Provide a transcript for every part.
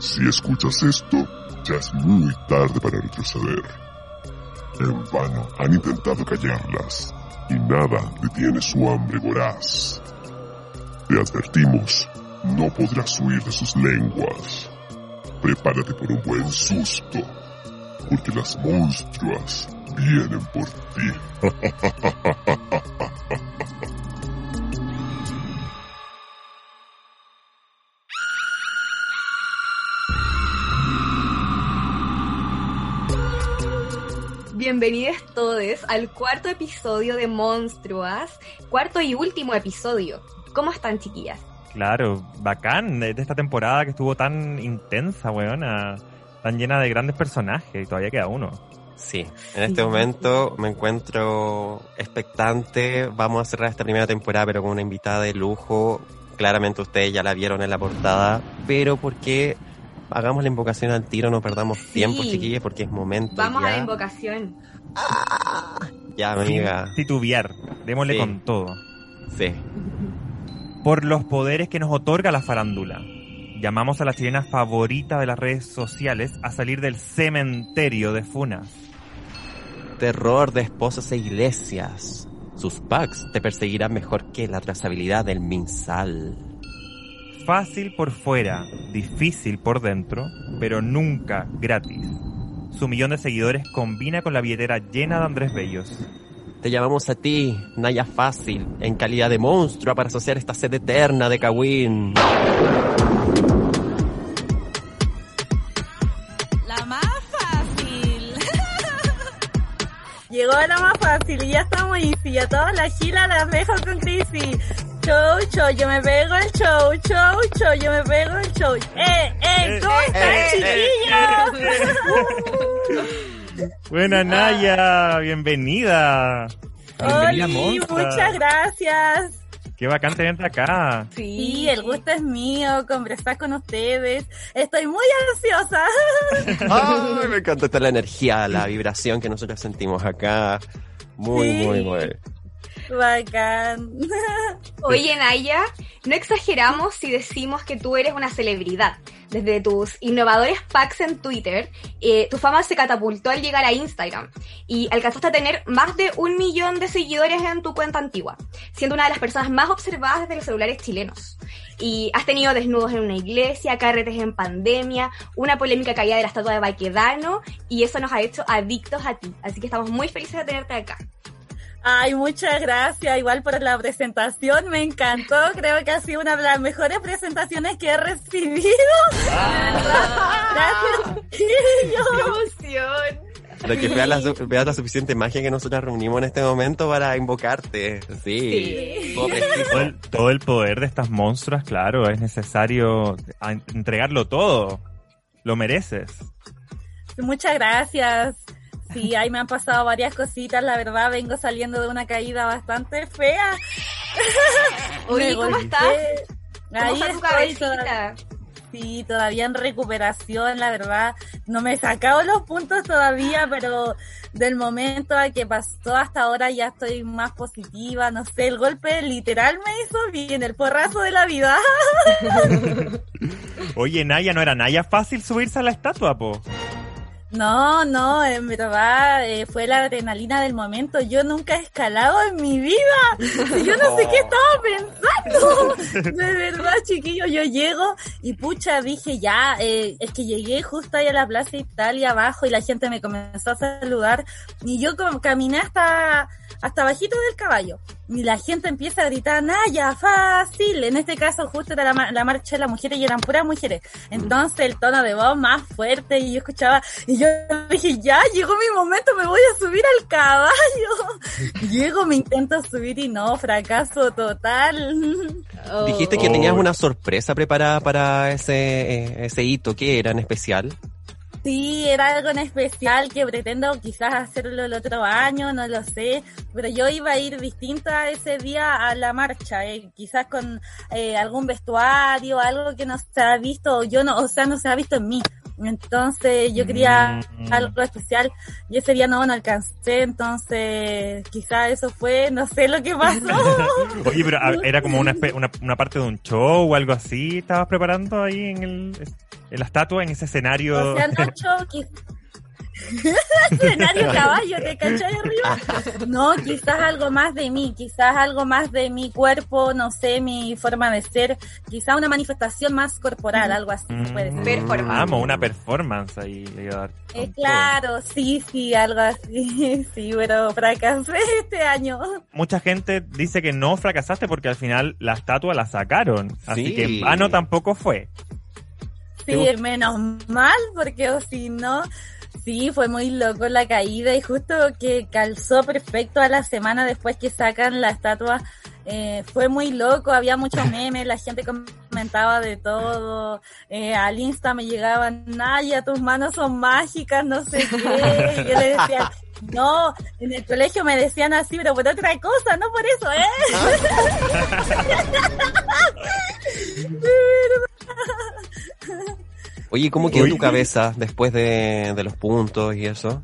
Si escuchas esto, ya es muy tarde para retroceder. En vano han intentado callarlas y nada detiene su hambre voraz. Te advertimos, no podrás huir de sus lenguas. Prepárate por un buen susto, porque las monstruas vienen por ti. Bienvenidos todos al cuarto episodio de Monstruas, cuarto y último episodio. ¿Cómo están, chiquillas? Claro, bacán de esta temporada que estuvo tan intensa, weona, tan llena de grandes personajes y todavía queda uno. Sí, en este momento me encuentro expectante. Vamos a cerrar esta primera temporada, pero con una invitada de lujo. Claramente ustedes ya la vieron en la portada, pero ¿por qué hagamos la invocación al tiro, no perdamos tiempo, chiquillos, porque es momento. Vamos a la invocación. Ya, amiga. Sin titubear, démosle con todo. Sí. Por los poderes que nos otorga la farándula, llamamos a la chilena favorita de las redes sociales a salir del cementerio de Funas. Terror de esposas e iglesias. Sus packs te perseguirán mejor que la trazabilidad del Minsal. Fácil por fuera, difícil por dentro, pero nunca gratis. Su millón de seguidores combina con la billetera llena de Andrés Bellos. Te llamamos a ti, Naya Fácil, en calidad de monstruo para asociar esta sed eterna de Kawin. La más fácil. Llegó la más fácil y ya estamos easy. A todas las gilas las dejo con crisis. Show, show, yo me pego el show, show, show, yo me pego el show. ¡Eh, eh! ¿Cómo están, chiquillos? Buena Naya, bienvenida. Bienvenida, muchas gracias. Qué bacán tenerte acá. Sí, el gusto es mío, conversar con ustedes. Estoy muy ansiosa. Ay, me encanta esta la energía, la vibración que nosotros sentimos acá. Muy, Sí. muy, muy. Bacán. Oye, Naya, no exageramos si decimos que tú eres una celebridad. Desde tus innovadores packs en Twitter, eh, tu fama se catapultó al llegar a Instagram y alcanzaste a tener más de un millón de seguidores en tu cuenta antigua, siendo una de las personas más observadas desde los celulares chilenos. Y has tenido desnudos en una iglesia, carretes en pandemia, una polémica caída de la estatua de Baquedano y eso nos ha hecho adictos a ti. Así que estamos muy felices de tenerte acá. Ay, muchas gracias, igual por la presentación, me encantó, creo que ha sido una de las mejores presentaciones que he recibido. Gracias, ¡Qué emoción! Lo que veas la, suficiente magia que nosotros reunimos en este momento para invocarte. Sí. Sí. Todo el, todo el poder de estas monstruas, claro, es necesario entregarlo todo. Lo mereces. Muchas gracias. Sí, ahí me han pasado varias cositas, la verdad, vengo saliendo de una caída bastante fea. Oye, ¿cómo estás? ¿Cómo Ahí está tu cabecita? Sí, todavía en recuperación, la verdad. No me he sacado los puntos todavía, pero del momento a que pasó hasta ahora ya estoy más positiva. No sé, el golpe literal me hizo bien, el porrazo de la vida. Oye, Naya, ¿no era Naya fácil subirse a la estatua, po? No, no, en verdad eh, fue la adrenalina del momento. Yo nunca he escalado en mi vida. Yo no sé qué estaba pensando. De verdad, chiquillo, yo llego y pucha, dije ya, eh, es que llegué justo ahí a la Plaza Italia abajo y la gente me comenzó a saludar y yo como caminé hasta, hasta bajito del caballo. Y la gente empieza a gritar, Naya, fácil. En este caso justo era la, ma- la marcha de las mujeres y eran puras mujeres. Entonces el tono de voz más fuerte y yo escuchaba, y yo dije, ya, llegó mi momento, me voy a subir al caballo. Llego, me intento subir y no, fracaso total. Dijiste que tenías una sorpresa preparada para ese, eh, ese hito. ¿Qué era en especial? Sí, era algo en especial que pretendo quizás hacerlo el otro año, no lo sé, pero yo iba a ir distinta ese día a la marcha, eh, quizás con eh, algún vestuario, algo que no se ha visto, yo no, o sea, no se ha visto en mí. Entonces yo quería Mm. algo especial y ese día no, no alcancé, entonces quizás eso fue, no sé lo que pasó. Oye, pero era como una, una parte de un show o algo así. ¿Estabas preparando ahí en el...? En la estatua, en ese escenario. O sea, Nacho, qui- escenario caballo, ¿te cachai arriba? No, quizás algo más de mí, quizás algo más de mi cuerpo, no sé, mi forma de ser, quizás una manifestación más corporal, algo así puede ser. Performance. Vamos, una performance ahí. le iba a dar Eh, claro, sí, sí, algo así, sí, pero fracasé este año. Mucha gente dice que no fracasaste porque al final la estatua la sacaron. Así Sí. que en vano tampoco fue. Sí, menos mal, porque o si no, sí, fue muy loco la caída y justo que calzó perfecto a la semana después que sacan la estatua. eh, fue muy loco, había muchos memes, la gente comentaba de todo, eh, al Insta me llegaban, Naya, tus manos son mágicas, no sé qué, y yo le decía, no, en el colegio me decían así, pero por otra cosa, no por eso, ¿eh? Oye, ¿cómo quedó Oye. tu cabeza después de, de los puntos y eso?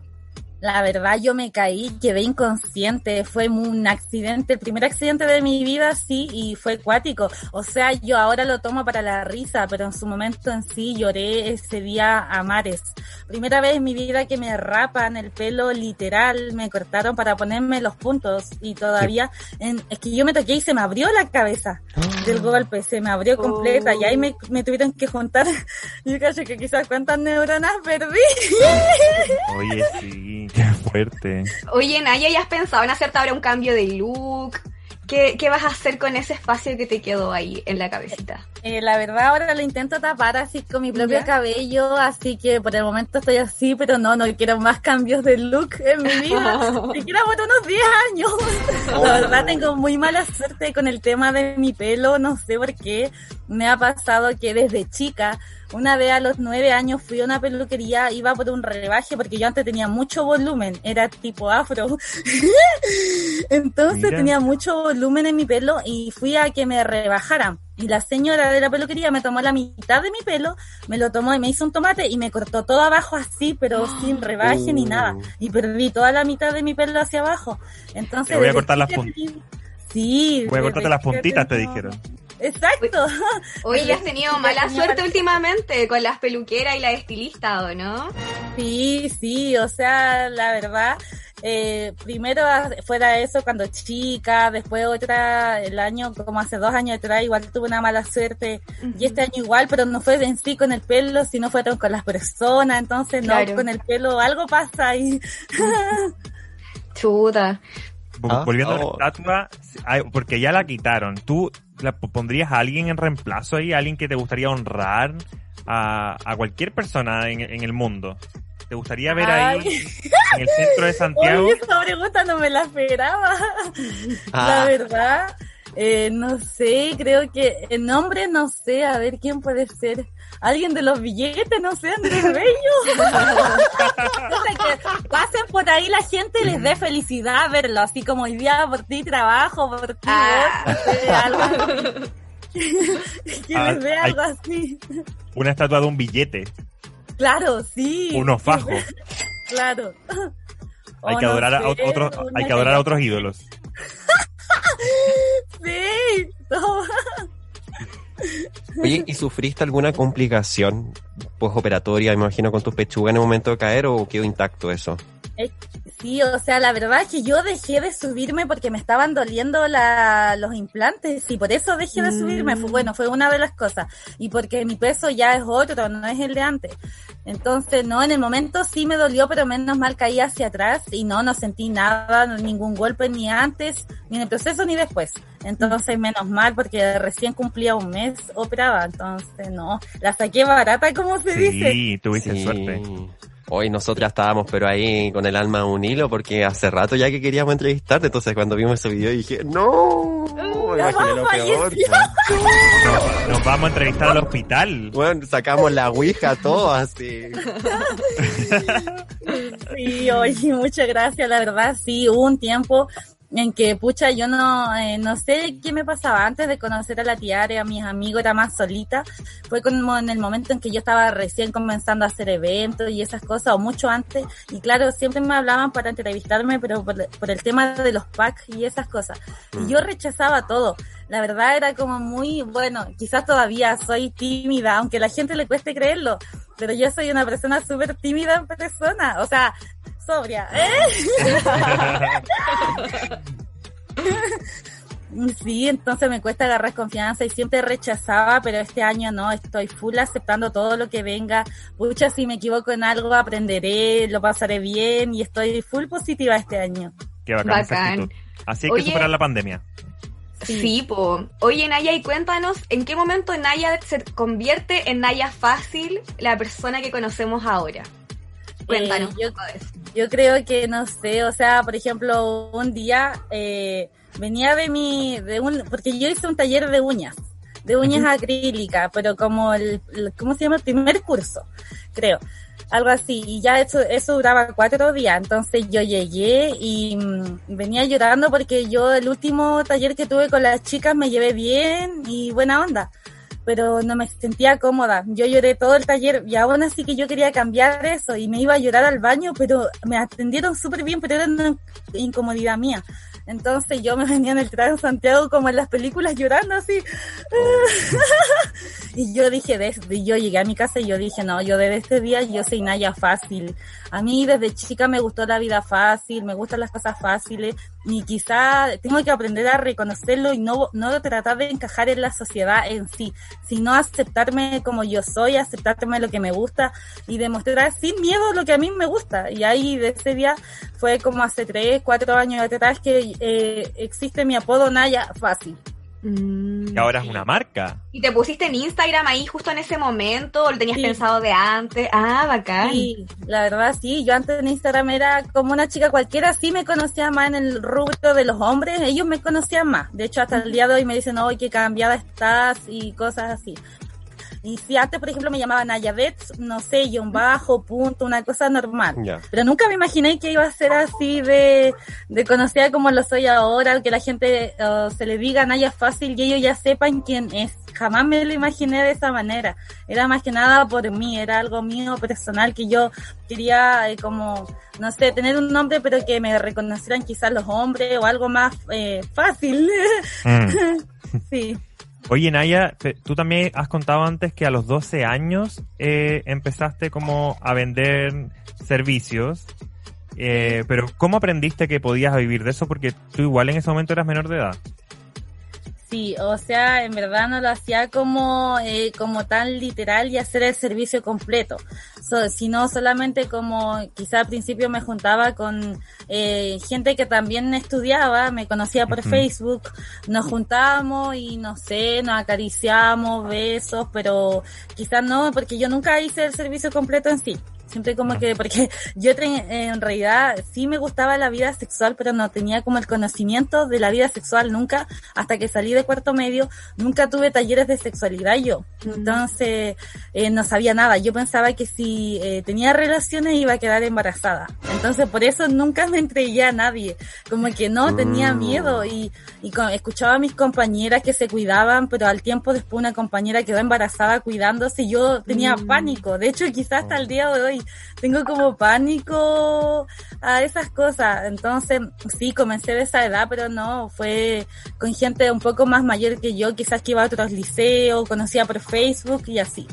La verdad, yo me caí, quedé inconsciente. Fue un accidente, el primer accidente de mi vida, sí, y fue cuático. O sea, yo ahora lo tomo para la risa, pero en su momento en sí lloré ese día a mares. Primera vez en mi vida que me rapan el pelo literal, me cortaron para ponerme los puntos y todavía, en- es que yo me toqué y se me abrió la cabeza del golpe, se me abrió completa y ahí me, me tuvieron que juntar. Yo creo que quizás cuántas neuronas perdí. Oye, sí, qué fuerte. Oye, Naya, ¿ya has pensado en hacerte ahora un cambio de look? ¿Qué, ¿Qué vas a hacer con ese espacio que te quedó ahí en la cabecita? Eh, la verdad ahora lo intento tapar así con mi propio ¿Ya? cabello, así que por el momento estoy así, pero no, no quiero más cambios de look en mi vida, siquiera por unos 10 años. La verdad tengo muy mala suerte con el tema de mi pelo, no sé por qué. Me ha pasado que desde chica, una vez a los 9 años fui a una peluquería, iba por un rebaje porque yo antes tenía mucho volumen, era tipo afro. Entonces Mira. tenía mucho volumen en mi pelo y fui a que me rebajaran. Y la señora de la peluquería me tomó la mitad de mi pelo, me lo tomó y me hizo un tomate y me cortó todo abajo así, pero sin rebaje ni Uh. nada. Y perdí toda la mitad de mi pelo hacia abajo. Entonces, Te voy a cortar las chica pun- tenía- Sí. Voy a cortarte las puntitas, te dijeron. Exacto. Oye, has tenido mala suerte últimamente con las peluqueras y la estilista, ¿o no? Sí, sí, o sea, la verdad, eh, primero fuera eso cuando chica, después otra, el año, como hace dos años atrás, igual tuve una mala suerte, y este año igual, pero no fue en sí con el pelo, sino fueron con las personas, entonces Claro. no, con el pelo algo pasa ahí. Chuta. Vol- Ah, Volviendo a oh. la estatua, ay, porque ya la quitaron. ¿Tú la pondrías a alguien en reemplazo ahí? ¿Alguien que te gustaría honrar a, a cualquier persona en, en el mundo? ¿Te gustaría ver ahí en el centro de Santiago? Oye, esa pregunta no me la esperaba. La Ah. verdad, eh, no sé, creo que el nombre no sé, a ver quién puede ser. Alguien de los billetes, no sé, Andrés Bello. Que pasen por ahí la gente y les dé felicidad verlo, así como hoy día por ti trabajo, por ti Ah. voy, no sé, algo así. que Ah, les dé hay- algo así. Una estatua de un billete, Claro, sí. unos fajos. Claro. Hay O que no adorar a sé, otros, hay que adorar a otros ídolos. Sí. no. Oye, ¿y sufriste alguna complicación postoperatoria, me imagino, con tus pechugas en el momento de caer o quedó intacto eso? Sí, o sea, la verdad es que yo dejé de subirme porque me estaban doliendo la, los implantes y por eso dejé de subirme. Fue, bueno, fue una de las cosas. Y porque mi peso ya es otro, no es el de antes. Entonces, no, en el momento sí me dolió, pero menos mal caí hacia atrás y no, no sentí nada, ningún golpe ni antes, ni en el proceso ni después. Entonces, menos mal porque recién cumplía un mes operada. Entonces, no, la saqué barata, como se dice. Sí, tuviste suerte. Hoy nosotras estábamos, pero ahí con el alma a un hilo, porque hace rato ya que queríamos entrevistarte, entonces cuando vimos ese video dije, no, me imaginé lo peor. Nos, nos vamos a entrevistar al hospital. Bueno, sacamos la ouija, todo así. Sí, oye, muchas gracias, la verdad, sí, hubo un tiempo en que, pucha, yo no, eh, no sé qué me pasaba. Antes de conocer a la tiare, a mis amigos, era más solita, fue como en el momento en que yo estaba recién comenzando a hacer eventos y esas cosas, o mucho antes, y claro, siempre me hablaban para entrevistarme, pero por, por el tema de los packs y esas cosas, y yo rechazaba todo, la verdad era como muy, bueno, quizás todavía soy tímida, aunque a la gente le cueste creerlo, pero yo soy una persona súper tímida en persona, o sea, sobria. ¿eh? Sí, entonces me cuesta agarrar confianza y siempre rechazaba, pero este año no, estoy full aceptando todo lo que venga. Pucha, si me equivoco en algo, aprenderé, lo pasaré bien y estoy full positiva este año. Qué bacán. Así hay Oye. que superar la pandemia. Sí, po. Oye, Naya, y cuéntanos, ¿en qué momento Naya se convierte en Naya Fácil, la persona que conocemos ahora? Cuéntanos. Eh, yo-. Yo creo que no sé, o sea, por ejemplo, un día eh, venía de mi, de un, porque yo hice un taller de uñas, de uñas acrílicas, pero como el, el- ¿cómo se llama? El primer curso, creo, algo así, y ya eso, eso duraba cuatro días, entonces yo llegué y mm, venía llorando porque yo el último taller que tuve con las chicas me llevé bien y buena onda pero no me sentía cómoda. Yo lloré todo el taller y aún así que yo quería cambiar eso y me iba a llorar al baño, pero me atendieron súper bien, pero era una incomodidad mía. Entonces yo me venía en el tren Santiago como en las películas llorando así. y yo dije, desde, yo llegué a mi casa y yo dije, no, yo desde este día yo soy Naya fácil. A mí desde chica me gustó la vida fácil, me gustan las cosas fáciles y quizá tengo que aprender a reconocerlo y no, no tratar de encajar en la sociedad en sí, sino aceptarme como yo soy, aceptarme lo que me gusta y demostrar sin miedo lo que a mí me gusta. Y ahí de ese día fue como hace tres, cuatro años atrás que eh, existe mi apodo Naya Fácil. Mm. Y ahora es una marca. ¿Y te pusiste en Instagram ahí justo en ese momento o lo tenías Sí. pensado de antes? Ah, bacán. Sí, la verdad sí, yo antes en Instagram era como una chica cualquiera, sí me conocía más en el rubro de los hombres, ellos me conocían más. De hecho, hasta el día de hoy me dicen, hoy qué cambiada estás y cosas así. Y si antes, por ejemplo, me llamaban Ayabets, no sé, guion bajo, punto, una cosa normal. Pero nunca me imaginé que iba a ser así de, de conocida como lo soy ahora, que la gente uh, se le diga Naya fácil y ellos ya sepan quién es. Jamás me lo imaginé de esa manera. Era más que nada por mí, era algo mío personal que yo quería eh, como, no sé, tener un nombre pero que me reconocieran quizás los hombres o algo más eh, fácil. Mm. sí. Oye, Naya, tú también has contado antes que a los 12 años eh, empezaste como a vender servicios. Eh, pero ¿cómo aprendiste que podías vivir de eso? Porque tú igual en ese momento eras menor de edad. Sí, o sea, en verdad no lo hacía como, eh, como tan literal y hacer el servicio completo, so, sino solamente como quizá al principio me juntaba con eh, gente que también estudiaba, me conocía por. Facebook, nos juntábamos y no sé, nos acariciamos, besos, pero quizás no, porque yo nunca hice el servicio completo en sí. Siempre como que, porque yo en realidad sí me gustaba la vida sexual, pero no tenía como el conocimiento de la vida sexual nunca, hasta que salí de cuarto medio, nunca tuve talleres de sexualidad yo. Entonces, eh, no sabía nada. Yo pensaba que si eh, tenía relaciones iba a quedar embarazada. Entonces, por eso nunca me entregué a nadie. Como que no, tenía Mm. miedo y, y escuchaba a mis compañeras que se cuidaban, pero al tiempo después una compañera quedó embarazada cuidándose y yo tenía Mm. pánico. De hecho, quizás hasta el día de hoy tengo como pánico a esas cosas. Entonces, sí, comencé de esa edad, pero no, fue con gente un poco más mayor que yo, quizás que iba a otros liceos, conocía por Facebook y así.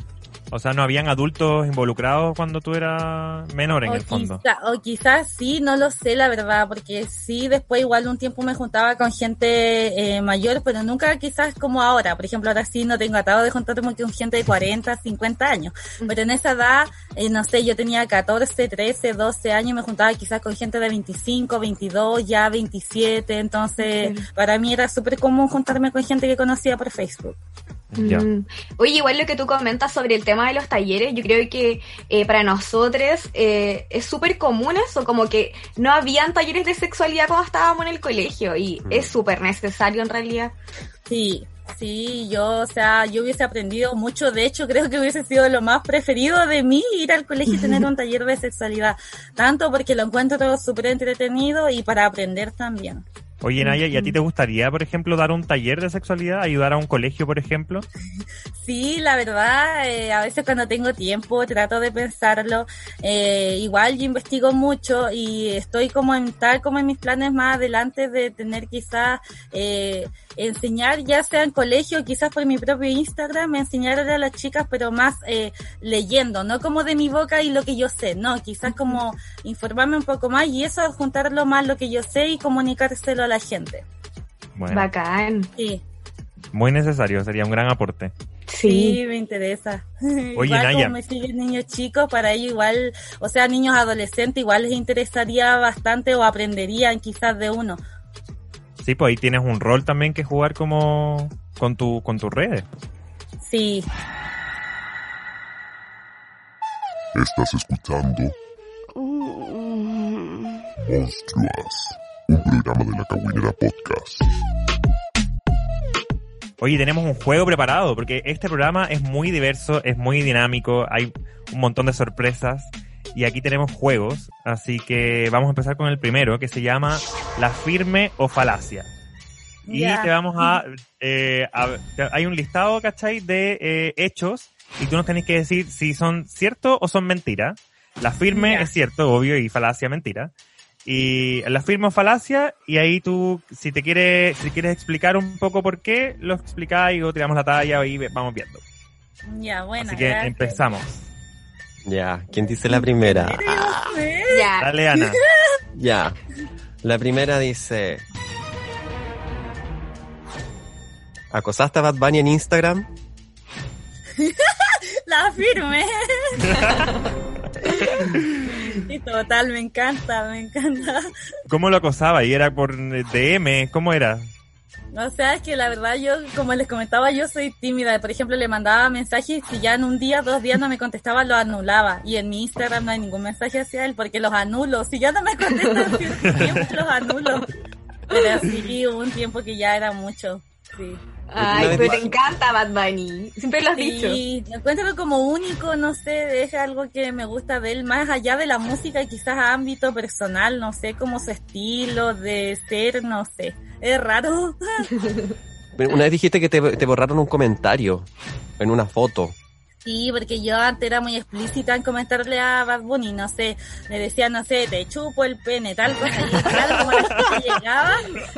O sea, no habían adultos involucrados cuando tú eras menor en o, el fondo. quizá- o quizás sí, no lo sé la verdad, porque sí, después igual un tiempo me juntaba con gente eh, mayor, pero nunca quizás como ahora. Por ejemplo, ahora sí no tengo atado de juntarme con gente de 40, 50 años. Pero en esa edad, eh, no sé, yo tenía 14, 13, 12 años y me juntaba quizás con gente de 25, 22, ya 27. Entonces, para mí era súper común juntarme con gente que conocía por Facebook. Ya. Mm. Oye, igual lo que tú comentas sobre el tema de los talleres, yo creo que eh, para nosotros eh, es súper común eso, como que no habían talleres de sexualidad cuando estábamos en el colegio y Mm. es súper necesario en realidad. Sí, sí, yo, o sea, yo hubiese aprendido mucho, de hecho creo que hubiese sido lo más preferido de mí ir al colegio y tener un taller de sexualidad, tanto porque lo encuentro súper entretenido y para aprender también. Oye, Naya, ¿y a ti te gustaría, por ejemplo, dar un taller de sexualidad? ¿Ayudar a un colegio, por ejemplo? Sí, la verdad, eh, a veces cuando tengo tiempo trato de pensarlo. Eh, igual yo investigo mucho y estoy como en tal como en mis planes más adelante de tener quizás eh, enseñar, ya sea en colegio, quizás por mi propio Instagram, enseñarle a las chicas, pero más eh, leyendo, no como de mi boca y lo que yo sé, no, quizás como informarme un poco más y eso, juntarlo más lo que yo sé y comunicárselo a la gente. Bueno, Bacán. Sí, muy necesario, sería un gran aporte. sí, Sí. me interesa. Oye, igual Naya. como me siguen niños chicos, para ellos igual, o sea, niños adolescentes, igual les interesaría bastante o aprenderían quizás de uno. Sí, pues ahí tienes un rol también que jugar como con tu con tus redes. Sí, Estás escuchando Monstruas, un programa de la Caguinera Podcast. Oye, tenemos un juego preparado porque este programa es muy diverso, es muy dinámico, hay un montón de sorpresas y aquí tenemos juegos, así que vamos a empezar con el primero que se llama La firme o falacia. Y te vamos a, eh, a- Hay un listado, ¿cachai? De eh, hechos y tú nos tenés que decir si son ciertos o son mentiras. La firme es cierto, obvio, y falacia mentira. Y la firme o falacia, y ahí tú, si te quieres, si quieres explicar un poco por qué, lo explicáis o tiramos la talla y vamos viendo. ya, bueno. Así que gracias. empezamos. Ya, ¿quién dice la primera? Sí. Ya. Dale, Ana. Ya. La primera dice... ¿Acosaste a Bad Bunny en Instagram? La firme. y total, me encanta, me encanta. ¿Cómo lo acosaba? ¿Y era por DM? ¿Cómo era? O sea, es que la verdad yo, como les comentaba, yo soy tímida. Por ejemplo, le mandaba mensajes y ya en un día, dos días no me contestaba, lo anulaba. Y en mi Instagram no hay ningún mensaje hacia él porque los anulo. Si ya no me contestan tiempo, los anulo. Pero sí, hubo un tiempo que ya era mucho. Sí. Ay, pero te encanta Bad Bunny. Siempre lo has dicho. Sí, encuentro como único, no sé, es algo que me gusta de él, más allá de la música, quizás a ámbito personal, no sé, como su estilo de ser, no sé, es raro. Una vez dijiste que te, te borraron un comentario en una foto. Sí, porque yo antes era muy explícita en comentarle a Bad Bunny, no sé, le decía, no sé, te chupo el pene, tal cosa, y claro, como la gente llegaba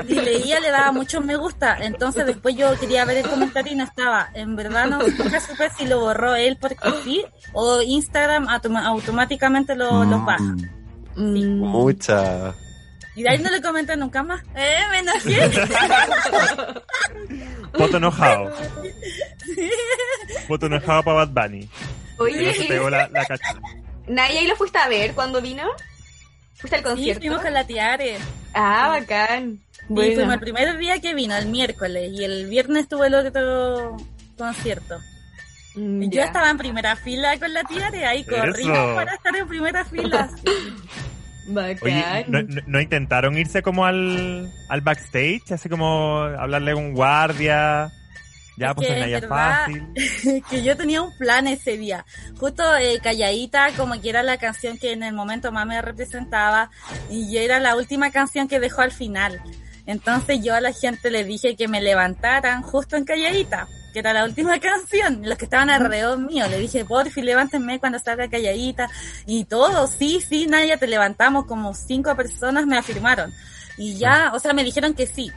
y leía, le daba muchos me gusta, entonces después yo quería ver el comentario y no estaba, en verdad no nunca supe si lo borró él porque sí, o Instagram automáticamente lo, los baja. Mm. Mucha. Y de ahí no le comenté nunca más. Eh, me enojé. Foto enojado. Foto enojado para Bad Bunny. No se Oye, pegó la, la cacha. Naya, ¿y lo fuiste a ver cuando vino? ¿Fuiste al Sí, concierto? fuimos con la Tiare. Ah, bacán. Y fuimos Bueno. el primer día que vino, el miércoles, y el viernes tuvo el otro concierto. Mm, Yo estaba en primera fila con la Tiare, ahí corrimos Eso. para estar en primera fila. Bacán. Oye, ¿no, intentaron irse como al, al backstage? Así como hablarle a un guardia. Ya, Es pues que en verdad- fácil. que yo tenía un plan ese día. Justo eh, calladita, como que era la canción que en el momento más me representaba, y era la última canción que dejó al final. Entonces yo a la gente le dije que me levantaran justo en calladita, que era la última canción. Los que estaban alrededor mío, le dije, porfi, levántenme cuando salga calladita. Y todos, sí, sí, Naya, te levantamos. Como cinco personas me afirmaron. Y ya, o sea, me dijeron que sí.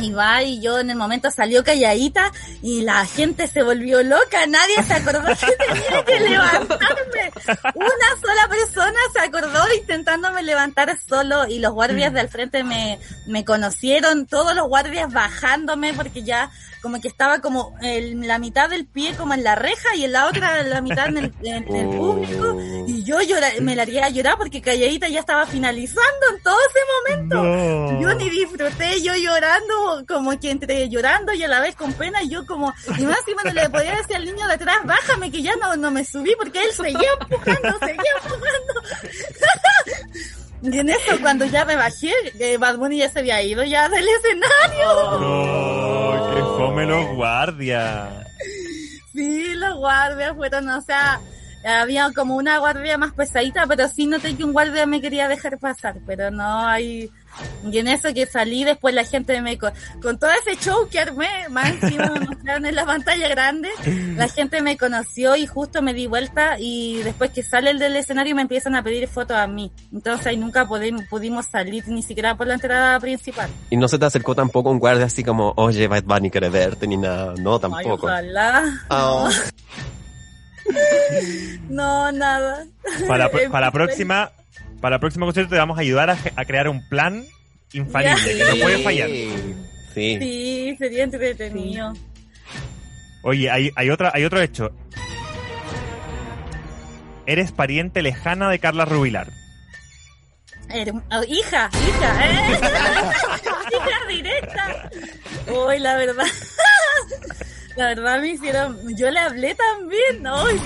Y va, y yo en el momento salió calladita y la gente se volvió loca, nadie se acordó que tenía que levantarme. Una sola persona se acordó intentándome levantar solo y los guardias de al frente me, me conocieron, todos los guardias bajándome porque ya como que estaba como el- la mitad del pie como en la reja y en la otra la mitad en el, en el público. Y yo llora- me largué a llorar porque calladita ya estaba finalizando en todo ese momento. No. Yo ni disfruté, yo llorando, como que entre llorando y a la vez con pena, y yo como, y más encima no le podía decir al niño de atrás, bájame, que ya no, no me subí, porque él seguía empujando, seguía empujando. y en eso, cuando ya me bajé, eh, Bad Bunny ya se había ido ya del escenario. No, que fome los guardias. Sí, los guardias fueron, o sea, había como una guardia más pesadita, pero sí noté que un guardia me quería dejar pasar, pero no, ahí, Y en eso que salí, después la gente me... co- Con todo ese show que armé, más encima me mostraron en la pantalla grande, la gente me conoció y justo me di vuelta y después que sale el del escenario me empiezan a pedir fotos a mí. Entonces ahí nunca pudi- pudimos salir ni siquiera por la entrada principal. Y no se te acercó tampoco un guardia así como, oye, Bad Bunny quiere verte, ni nada. No, Ay, tampoco. ojalá. Ah, No, nada. Para, para la próxima, para el próximo concierto te vamos a ayudar a, a crear un plan infalible, que no puede fallar. Sí. Sí, sería entretenido. Oye, hay, hay otra, hay otro hecho. Eres pariente lejana de Carla Rubilar. Oh, hija, hija, ¿eh? hija directa. Uy, la verdad. La verdad me hicieron. Yo le hablé también, ¿no? Y yo.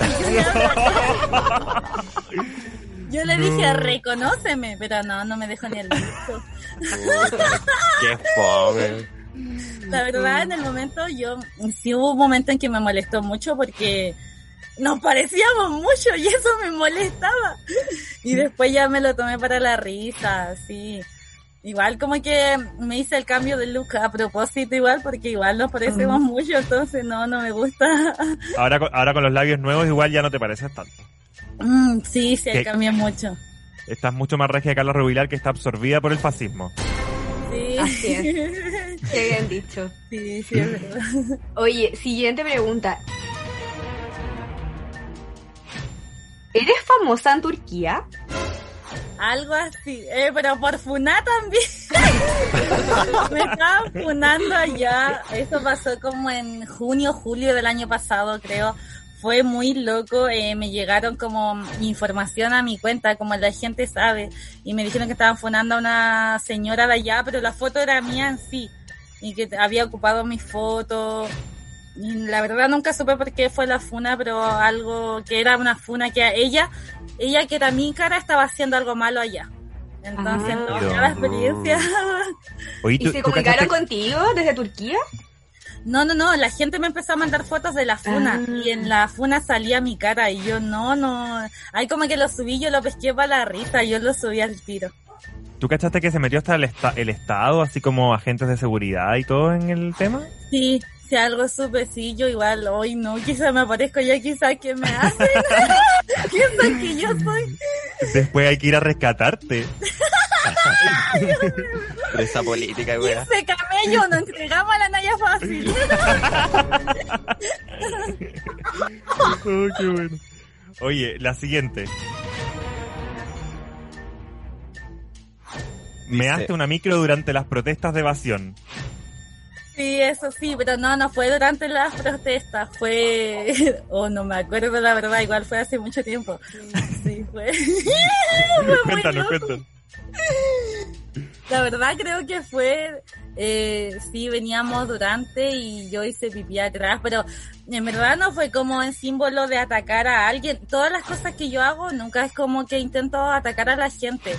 Yo le dije, reconóceme, pero no, no me dejó ni el visto. Qué fome. La verdad, en el momento, yo sí hubo un momento en que me molestó mucho porque nos parecíamos mucho y eso me molestaba. Y después ya me lo tomé para la risa, sí. Igual como que me hice el cambio de look a propósito igual porque igual nos parecemos mucho, entonces no, no me gusta. Ahora, con- ahora con los labios nuevos igual ya no te pareces tanto. Mm, sí, sí, ¿Qué? cambié mucho. Estás mucho más regia de Carla Rubilar que está absorbida por el fascismo. Sí. Así Qué bien dicho. Sí, sí, es verdad. Oye, siguiente pregunta. ¿Eres famosa en Turquía? Algo así, eh, pero por Funá también. Me estaban funando allá. Eso pasó como en junio, julio del año pasado, creo. Fue muy loco. eh, me llegaron como información a mi cuenta, como la gente sabe. Y me dijeron que estaban funando a una señora de allá, pero la foto era mía en sí. Y que había ocupado mis fotos. La verdad nunca supe por qué fue la funa, pero algo que era una funa que ella, ella que era mi cara, estaba haciendo algo malo allá. Entonces, Ah. no, cada experiencia. Oye, ¿Y ¿tú, se comunicaron cachaste- contigo desde Turquía? No, no, no, la gente me empezó a mandar fotos de la funa Ah. y en la funa salía mi cara y yo no, no. Ahí como que lo subí, yo lo pesqué para la risa, yo lo subí al tiro. ¿Tú cachaste que se metió hasta el, esta- el Estado, así como agentes de seguridad y todo en el tema? Sí, si algo supe, sí, yo igual, hoy no, quizá me aparezco ya, quizá que me hacen, piensan que yo soy. Después hay que ir a rescatarte. Presa política, wea. Ese camello nos entregamos a la Naya fácil. Oh, qué bueno. Oye, la siguiente. Measte una micro durante las protestas de evasión. Sí, eso sí, pero no, no fue durante las protestas, fue, o no me acuerdo la verdad, igual fue hace mucho tiempo. Sí, fue. Fue cuéntanos, cuéntanos. La verdad creo que fue, eh, sí, veníamos durante y yo hice pipí atrás, pero en verdad no fue como en símbolo de atacar a alguien. Todas las cosas que yo hago nunca es como que intento atacar a la gente.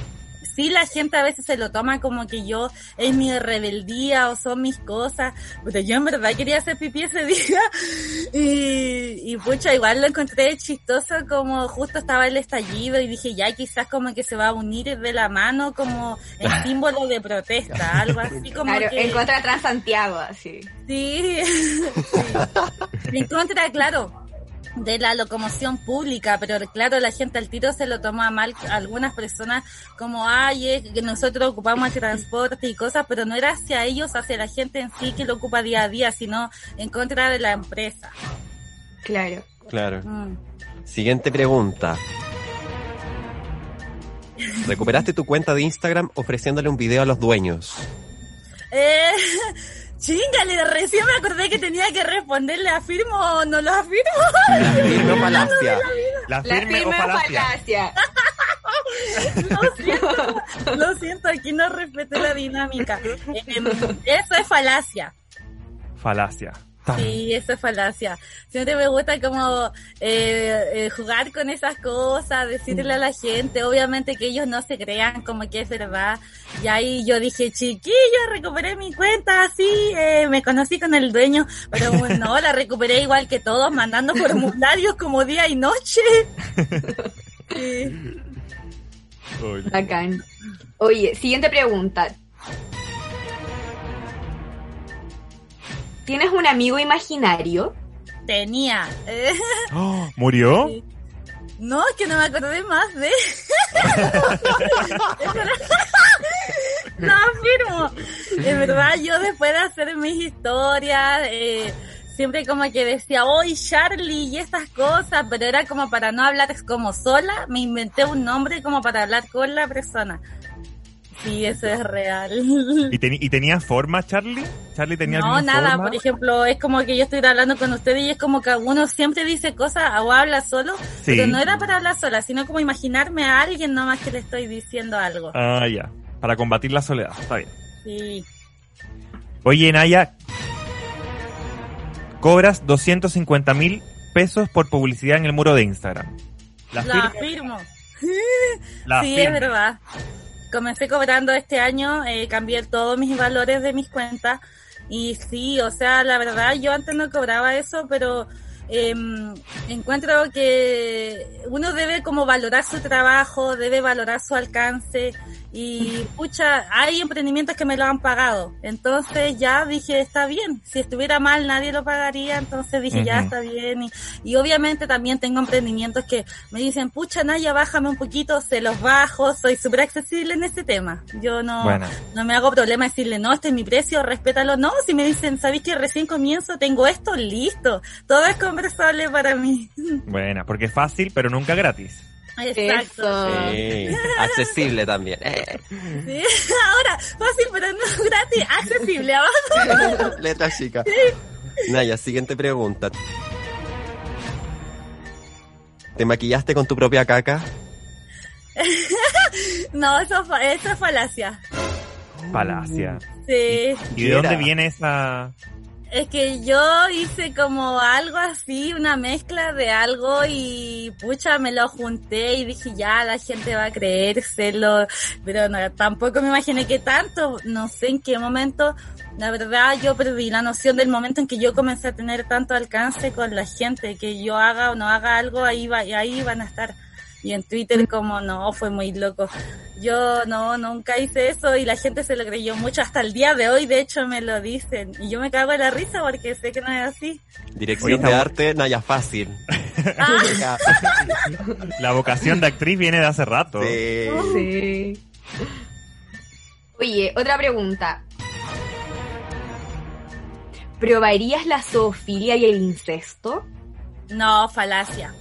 Sí, la gente a veces se lo toma como que yo es mi rebeldía o son mis cosas, pero yo en verdad quería hacer pipí ese día y, y pucha, igual lo encontré chistoso como justo estaba el estallido y dije ya quizás como que se va a unir de la mano como en símbolo de protesta, algo así como Claro, que... en contra de Transantiago, así. Sí, sí. En contra, claro, de la locomoción pública, pero claro, la gente al tiro se lo toma mal, algunas personas como, ay, es que nosotros ocupamos el transporte y cosas, pero no era hacia ellos, hacia la gente en sí que lo ocupa día a día, sino en contra de la empresa. Claro. Claro. Mm. Siguiente pregunta. ¿Recuperaste tu cuenta de Instagram ofreciéndole un video a los dueños? Eh, chingale, recién me acordé que tenía que responderle, ¿afirmo o no lo afirmo? La firme o falacia. La La firme, o falacia. Lo siento, lo siento, aquí no respeté la dinámica. Em, eso es falacia. Falacia. Sí, eso es falacia. Siempre me gusta como eh, eh, jugar con esas cosas, decirle a la gente, obviamente que ellos no se crean como que es verdad. Y ahí yo dije, chiquillo, recuperé mi cuenta, así, eh, me conocí con el dueño, pero bueno, no, la recuperé igual que todos, mandando formularios como día y noche. Sí. Bacán. Oye, siguiente pregunta. ¿Tienes un amigo imaginario? Tenía. eh, Oh, ¿Murió? No, es que no me acordé más de. no, afirmo. En verdad, yo después de hacer mis historias, eh, siempre como que decía, hoy Charlie y estas cosas, pero era como para no hablar como sola, me inventé un nombre como para hablar con la persona. Sí, eso es real. ¿Y, teni- y tenía forma, Charlie? ¿Charlie tenía No, nada, forma? por ejemplo, es como que yo estoy hablando con ustedes y es como que uno siempre dice cosas o habla solo, Sí. pero no era para hablar sola, sino como imaginarme a alguien nomás que le estoy diciendo algo. Ah, ya. Para combatir la soledad. Está bien. Sí. Oye, Naya, cobras 250 mil pesos por publicidad en el muro de Instagram. ¿La La. La sí, es verdad. Comencé cobrando este año, eh, cambié todos mis valores de mis cuentas. Y sí, o sea, la verdad yo antes no cobraba eso, pero em, encuentro que uno debe como valorar su trabajo, debe valorar su alcance y pucha, hay emprendimientos que me lo han pagado, entonces ya dije está bien, si estuviera mal nadie lo pagaría, entonces dije ya está bien y, y obviamente también tengo emprendimientos que me dicen pucha Naya bájame un poquito, se los bajo, soy súper accesible en ese tema, yo no, Bueno, no me hago problema decirle, no, este es mi precio, respétalo. No, si me dicen, ¿sabéis que recién comienzo? Tengo esto, listo. Todo es conversable para mí. buena, porque es fácil, pero nunca gratis. Exacto. Eso. Sí, accesible también. Eh, Sí. Ahora, fácil, pero no gratis, accesible. Abajo. letra chica. Naya, siguiente pregunta. ¿Te maquillaste con tu propia caca? No, eso, fa- eso es falacia. Palacia. Sí. ¿Y de dónde viene esa...? Es que yo hice como algo así, una mezcla de algo y pucha, me lo junté y dije ya, la gente va a creérselo, pero no, tampoco me imaginé que tanto, no sé en qué momento, la verdad yo perdí la noción del momento en que yo comencé a tener tanto alcance con la gente, que yo haga o no haga algo, ahí va, ahí van a estar. Y en Twitter como no, fue muy loco. Yo no, nunca hice eso y la gente se lo creyó mucho. Hasta el día de hoy, de hecho, me lo dicen. Y yo me cago de la risa porque sé que no es así. Dirección Oye, de arte, Naya Fácil. Ah. La vocación de actriz viene de hace rato. Sí. Sí. Oye, otra pregunta. ¿Probarías la zoofilia y el incesto? no, falacia.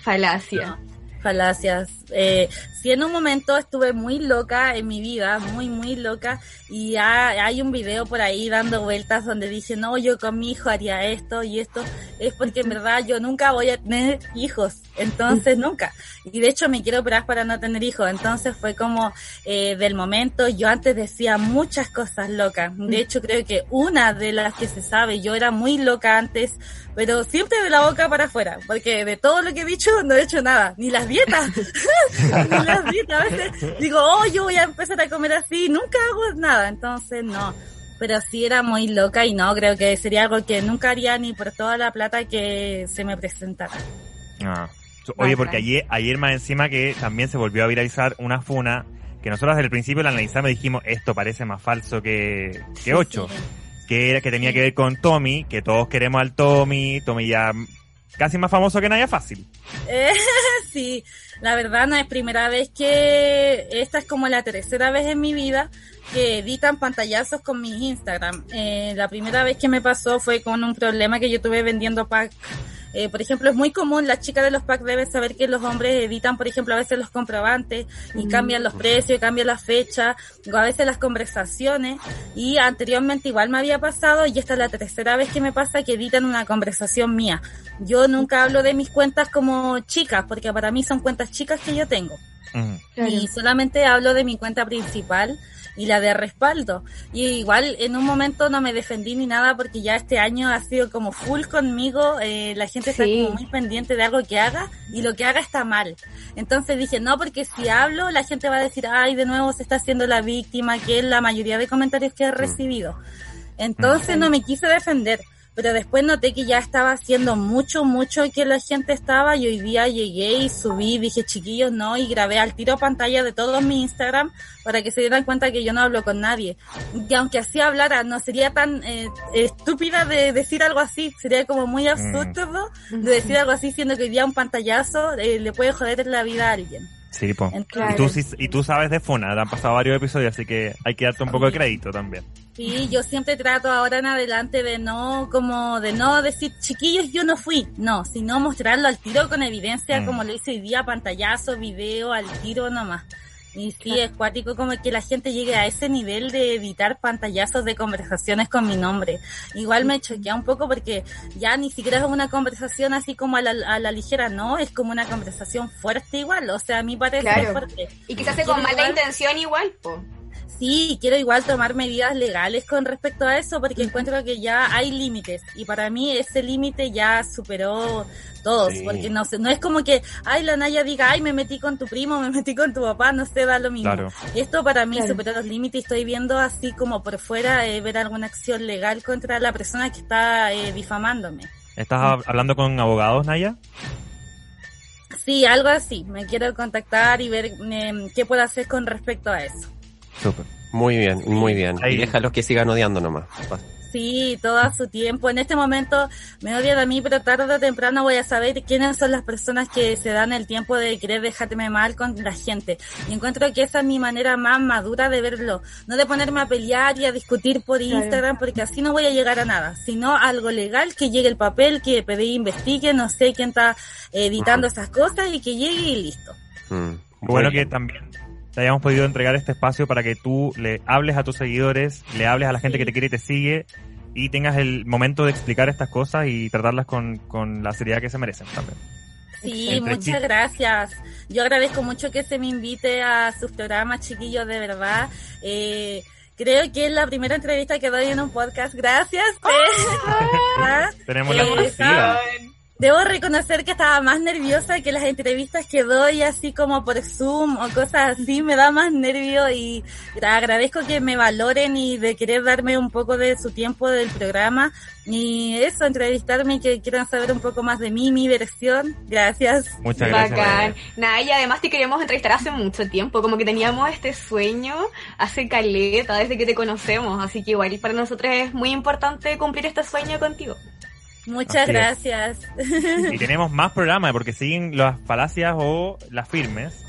Falacia. Falacias. Eh, si en un momento estuve muy loca en mi vida, muy, muy loca, y ha- hay un video por ahí dando vueltas donde dice, no, yo con mi hijo haría esto y esto, es porque en verdad yo nunca voy a tener hijos, entonces nunca. Y de hecho me quiero operar para no tener hijos, entonces fue como eh, del momento, yo antes decía muchas cosas locas, de hecho creo que una de las que se sabe, yo era muy loca antes, pero siempre de la boca para afuera, porque de todo lo que he dicho no he hecho nada, ni las dietas, ni las dietas, a veces digo, oh, yo voy a empezar a comer así, nunca hago nada, entonces no, pero sí era muy loca y no, creo que sería algo que nunca haría ni por toda la plata que se me presentara. Ah. Oye, porque ayer, ayer más encima que también se volvió a viralizar una funa que nosotros desde el principio la analizamos y dijimos esto parece más falso que, que ocho. Sí. Que era que tenía que ver con Tommy, que todos queremos al Tommy, Tommy ya casi más famoso que Naya Fácil. Eh, sí, la verdad no es primera vez que esta es como la tercera vez en mi vida que editan pantallazos con mi Instagram. Eh, la primera vez que me pasó fue con un problema que yo tuve vendiendo pack. Eh, por ejemplo, es muy común, las chicas de los packs deben saber que los hombres editan, por ejemplo, a veces los comprobantes y cambian los precios, cambian la fecha, o a veces las conversaciones. Y anteriormente igual me había pasado, y esta es la tercera vez que me pasa que editan una conversación mía. Yo nunca hablo de mis cuentas como chicas, porque para mí son cuentas chicas que yo tengo. Mm. Y solamente hablo de mi cuenta principal y la de respaldo. Y igual en un momento no me defendí ni nada porque ya este año ha sido como full conmigo. eh, la gente está Sí. como muy pendiente de algo que haga y lo que haga está mal. Entonces dije, no, porque si hablo la gente va a decir, ay, de nuevo se está haciendo la víctima, que es la mayoría de comentarios que he recibido. Entonces no me quise defender. Pero después noté que ya estaba haciendo mucho, mucho que la gente estaba y hoy día llegué y subí, dije chiquillos no y grabé al tiro pantalla de todo mi Instagram para que se dieran cuenta que yo no hablo con nadie. Y aunque así hablara, no sería tan eh, estúpida de decir algo así, sería como muy absurdo de decir algo así siendo que hoy día un pantallazo eh, le puede joder la vida a alguien. Sí. Claro. Y, tú, y tú sabes de Funa, han pasado varios episodios, así que hay que darte un poco de crédito también. Sí, yo siempre trato ahora en adelante de no, como, de no decir, chiquillos, yo no fui. No, sino mostrarlo al tiro con evidencia, Mm. como lo hice hoy día, pantallazo, video, al tiro nomás. Y sí, es cuático como que la gente llegue a ese nivel de editar pantallazos de conversaciones con mi nombre. Igual me choquea un poco porque ya ni siquiera es una conversación así como a la, a la ligera, no, es como una conversación fuerte igual, o sea, a mí parece Claro. fuerte. Y hace con mala igual- intención igual, po. Sí, quiero igual tomar medidas legales con respecto a eso porque encuentro que ya hay límites y para mí ese límite ya superó todos Sí. porque no sé, no es como que, ay, la Naya diga, ay, me metí con tu primo, me metí con tu papá, no sé, da lo mismo. Claro. Esto para mí Claro. superó los límites y estoy viendo así como por fuera eh, ver alguna acción legal contra la persona que está eh, difamándome. ¿Estás hab- hablando con abogados, Naya? Sí, algo así, me quiero contactar y ver eh, qué puedo hacer con respecto a eso. Súper. Muy bien, muy bien. Ahí. Y déjalos que sigan odiando nomás. Sí, todo a su tiempo. En este momento me odian a mí, pero tarde o temprano voy a saber quiénes son las personas que se dan el tiempo de querer dejarme mal con la gente. Y encuentro que esa es mi manera más madura de verlo. No de ponerme a pelear y a discutir por. Instagram, porque así no voy a llegar a nada. Sino algo legal, que llegue el papel, que pedí investigue, no sé quién está editando esas cosas y que llegue y listo. Mm, bueno que también te hayamos podido entregar este espacio para que tú le hables a tus seguidores, le hables a la gente Sí. que te quiere y te sigue y tengas el momento de explicar estas cosas y tratarlas con, con la seriedad que se merecen también. Sí, Entre muchas gracias. Yo agradezco mucho que se me invite a sus programas, chiquillos, de verdad. Eh, creo que es la primera entrevista que doy en un podcast. Gracias. ¿Ah? Tenemos la Eh, exclusiva. Debo reconocer que estaba más nerviosa que las entrevistas que doy así como por Zoom o cosas así, me da más nervio y agradezco que me valoren y de querer darme un poco de su tiempo del programa y eso, entrevistarme y que quieran saber un poco más de mí, mi versión. Gracias. Muchas gracias. Bacán. Nada, y además te queríamos entrevistar hace mucho tiempo, como que teníamos este sueño hace caleta, desde que te conocemos, así que igual para nosotros es muy importante cumplir este sueño contigo. Muchas Así es. gracias. Y tenemos más programas porque siguen las falacias o las firmes.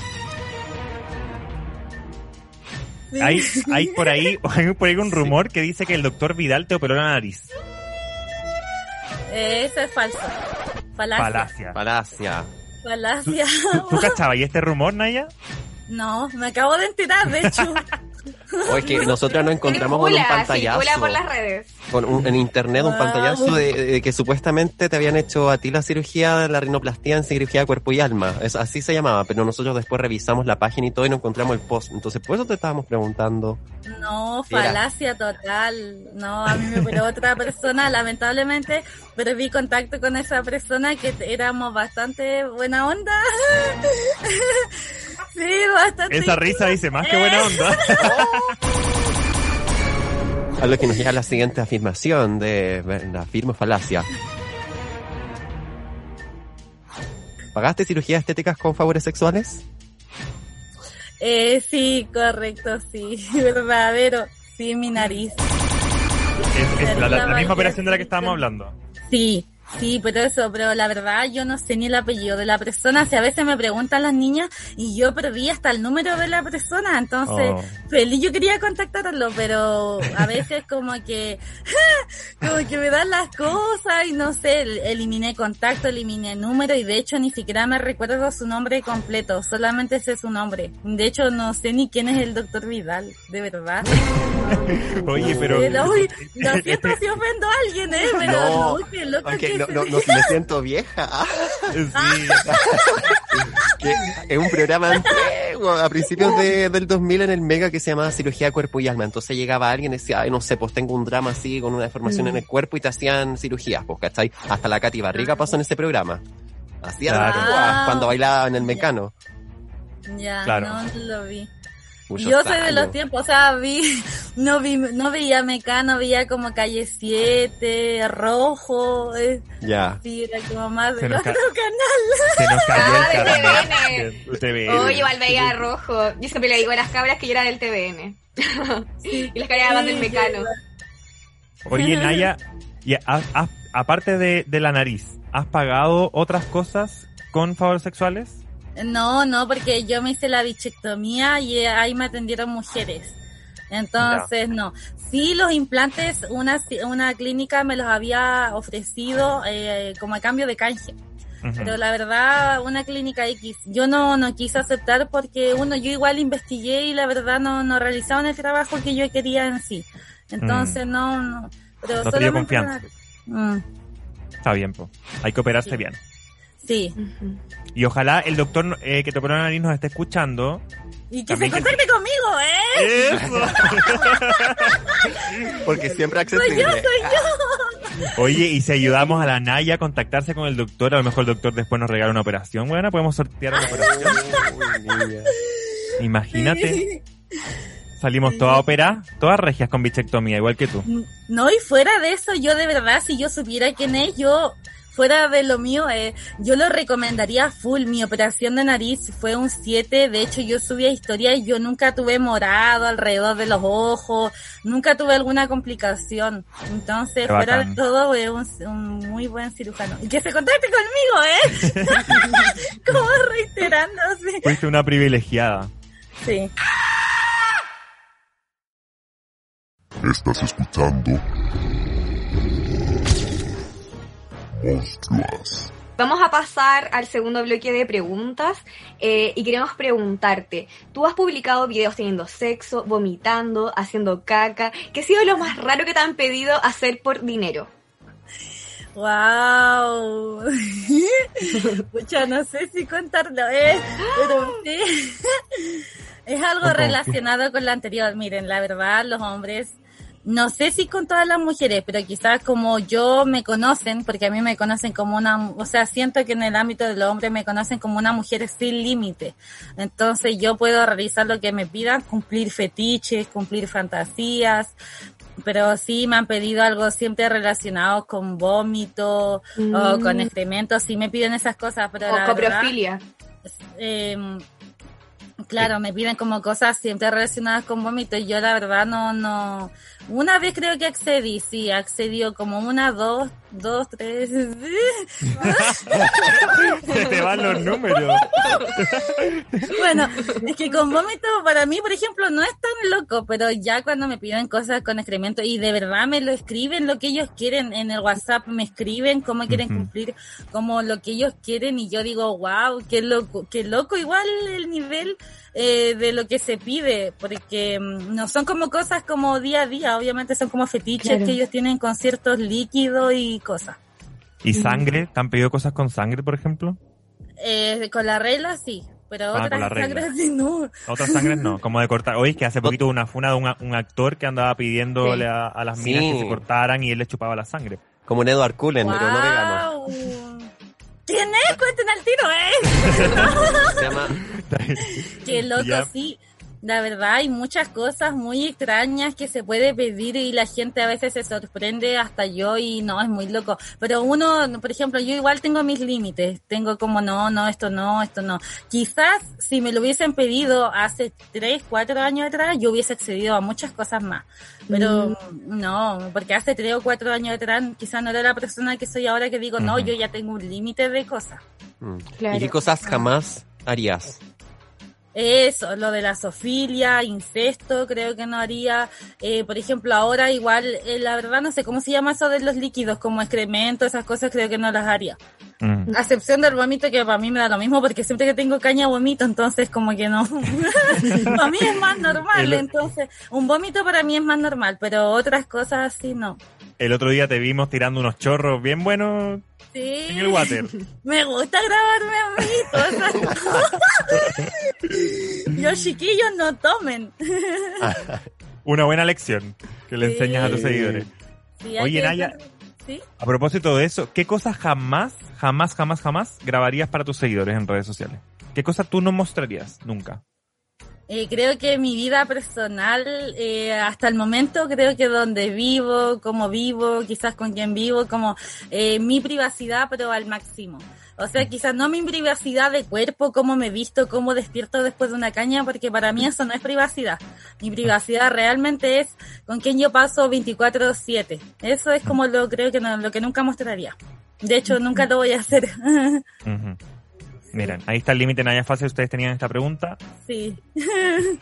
Sí. Hay, hay por ahí, hay por ahí un rumor que dice que el doctor Vidal te operó la nariz. Eso es falso. Falacia. Falacia. Palacia. Falacia. ¿Tú, tú cachabas y este rumor, Naya? No, me acabo de enterar, de hecho. O es que nosotros nos encontramos con un pantallazo. por las redes. con un- en internet un Wow. pantallazo de, de que supuestamente te habían hecho a ti la cirugía de la rinoplastia en cirugía de cuerpo y alma. Es, así se llamaba, pero nosotros después revisamos la página y todo y no encontramos el post. Entonces, por eso te estábamos preguntando. No, Era. falacia total. No, a mí me operó otra persona, lamentablemente, pero vi contacto con esa persona que éramos bastante buena onda. Sí, bastante. Esa risa dice más que buena onda. A lo que nos llega la siguiente afirmación de la firma falacia. ¿Pagaste cirugías estéticas con favores sexuales? Eh, sí, correcto, sí, verdadero. Sí, mi nariz. Es, es la, la- la misma operación de la que estábamos hablando. Sí, sí, pero eso, pero la verdad yo no sé ni el apellido de la persona. Si a veces me preguntan las niñas y yo perdí hasta el número de la persona, entonces Oh. feliz yo quería contactarlo, pero a veces como que como que me dan las cosas y no sé, el- eliminé contacto, eliminé número y de hecho ni siquiera me recuerdo su nombre completo, solamente sé su nombre. De hecho no sé ni quién es el doctor Vidal, de verdad. Oye, pero... Lo, uy, lo siento si ofendo a alguien, eh, pero No. no, qué loco que no, se- no, no, me siento vieja. Ah, Sí. que es un programa antiguo, a principios de- del 2000 en el Mega que se llamaba Cirugía de Cuerpo y Alma. Entonces llegaba alguien y decía, ay, no sé, pues tengo un drama así con una deformación en el cuerpo y te hacían cirugías, pues, ¿cachai? Hasta la Katy Barriga pasó en ese programa. Hacía Claro. cuando bailaba en el mecano. Ya, Claro. no lo vi. Yo soy de los tiempos, o sea, vi, no vi, no veía Mecano, veía como Calle 7, Rojo, eh, Ya. sí, era como más nos otro ca- canal. Se nos cayó Ah, el de carnet. de TVN. Oye, igual veía rojo. Yo siempre le digo a las cabras que yo era del TVN. y las cabras eran del mecano. Oye, Naya, y has- has- aparte de, de la nariz, ¿has pagado otras cosas con favores sexuales? No, no, porque yo me hice la bichectomía y eh, ahí me atendieron mujeres. Entonces, no. Sí, los implantes, una, una clínica me los había ofrecido eh, como a cambio de canje. Pero la verdad, una clínica X, yo no, no quise aceptar porque uno, yo igual investigué y la verdad no, no realizaban el trabajo que yo quería en sí. Entonces no, no, pero Mm. No te dio confianza. una- Mm, Está bien, po. Hay que operarse Sí. bien. Sí. Y ojalá el doctor eh, que te operó la nariz nos esté escuchando. Y que También se que- contacte conmigo, ¿eh? ¡Eso! Porque siempre Soy yo, accesible. soy yo. Oye, y si ayudamos a la Naya a contactarse con el doctor, a lo mejor el doctor después nos regala una operación, bueno, podemos sortear una operación. Uy. Imagínate, salimos todas operadas, todas regias con bichectomía, igual que tú. No, y fuera de eso, yo de verdad, si yo supiera quién es, yo, fuera de lo mío, eh, yo lo recomendaría full. Mi operación de nariz fue un 7. De hecho, yo subía historias y yo nunca tuve morado alrededor de los ojos. Nunca tuve alguna complicación. Entonces, Qué fuera bacán. de todo, es un, un muy buen cirujano. Y que se contacte conmigo, ¿eh? Como reiterándose. Fuiste una privilegiada. Sí. Estás escuchando Monstruos. Vamos a pasar al segundo bloque de preguntas eh, y queremos preguntarte, tú has publicado videos teniendo sexo, vomitando, haciendo caca, ¿qué ha sido lo más raro que te han pedido hacer por dinero? Wow. Pucha, no sé si contarlo, ¿eh? Pero sí. Es algo relacionado con lo anterior. Miren, la verdad, los hombres, no sé si con todas las mujeres, pero quizás como yo me conocen, porque a mí me conocen como una, o sea, siento que en el ámbito de los hombres me conocen como una mujer sin límite. Entonces yo puedo realizar lo que me pidan, cumplir fetiches, cumplir fantasías, pero sí me han pedido algo siempre relacionado con vómito o con excrementos, sí me piden esas cosas, pero O la verdad, coprofilia. eh, claro, me piden como cosas siempre relacionadas con vómito y yo la verdad no, no, una vez creo que accedí, sí, accedió como una, dos, dos, tres, Se te van los números. Bueno, es que con vómito para mí, por ejemplo, no es tan loco, pero ya cuando me piden cosas con excremento y de verdad me lo escriben lo que ellos quieren en el WhatsApp, me escriben cómo quieren cumplir, como lo que ellos quieren y yo digo, wow, qué loco, qué loco igual el nivel eh, de lo que se pide, porque mm, no son como cosas como día a día, obviamente son como fetiches Claro. que ellos tienen con ciertos líquidos y cosas. ¿Y sangre? ¿Te han pedido cosas con sangre, por ejemplo? Eh, con la regla sí, pero Ah, otras sangres sí no. Otras sangres no, como de cortar. Oye, que hace poquito hubo una funa de un, un actor que andaba pidiéndole Sí. a, a las minas Sí. que se cortaran y él le chupaba la sangre. Como un Edward Cullen, pero no vegano. ¿Quién es? Cuenten al tiro, ¿eh? Se llama Qué loco, Ya. sí. La verdad, hay muchas cosas muy extrañas que se puede pedir y la gente a veces se sorprende, hasta yo, y no, es muy loco. Pero uno, por ejemplo, yo igual tengo mis límites. Tengo como, no, no, esto no, esto no. Quizás si me lo hubiesen pedido hace tres, cuatro años atrás, yo hubiese accedido a muchas cosas más. Pero no, porque hace tres o cuatro años atrás quizás no era la persona que soy ahora que digo, no, yo ya tengo un límite de cosas. Mm. Claro. ¿Y qué cosas jamás harías? Eso, lo de la sofilia, incesto, creo que no haría. Eh, por ejemplo, ahora igual, eh, la verdad no sé cómo se llama eso de los líquidos, como excremento, esas cosas creo que no las haría. Mm. A excepción del vómito, que para mí me da lo mismo, porque siempre que tengo caña vomito, entonces como que no. para mí es más normal, entonces un vómito para mí es más normal, pero otras cosas así no. El otro día te vimos tirando unos chorros bien buenos Sí. en el water. Me gusta grabarme a mí. Los chiquillos no tomen. Una buena lección que le Sí. enseñas a tus seguidores. Sí, Oye, que- Naya. ¿Sí? A propósito de eso, ¿qué cosas jamás, jamás, jamás, jamás grabarías para tus seguidores en redes sociales? ¿Qué cosas tú no mostrarías nunca? Eh, creo que mi vida personal, eh, hasta el momento, creo que donde vivo, cómo vivo, quizás con quién vivo, como eh, mi privacidad, pero al máximo. O sea, quizás no mi privacidad de cuerpo, cómo me visto, cómo despierto después de una caña, porque para mí eso no es privacidad. Mi privacidad realmente es con quien yo paso 24/7. Eso es como lo creo que no, lo que nunca mostraría. De hecho, nunca lo voy a hacer. Miren, ahí está el límite, Naya Fácil. Ustedes tenían esta pregunta. sí.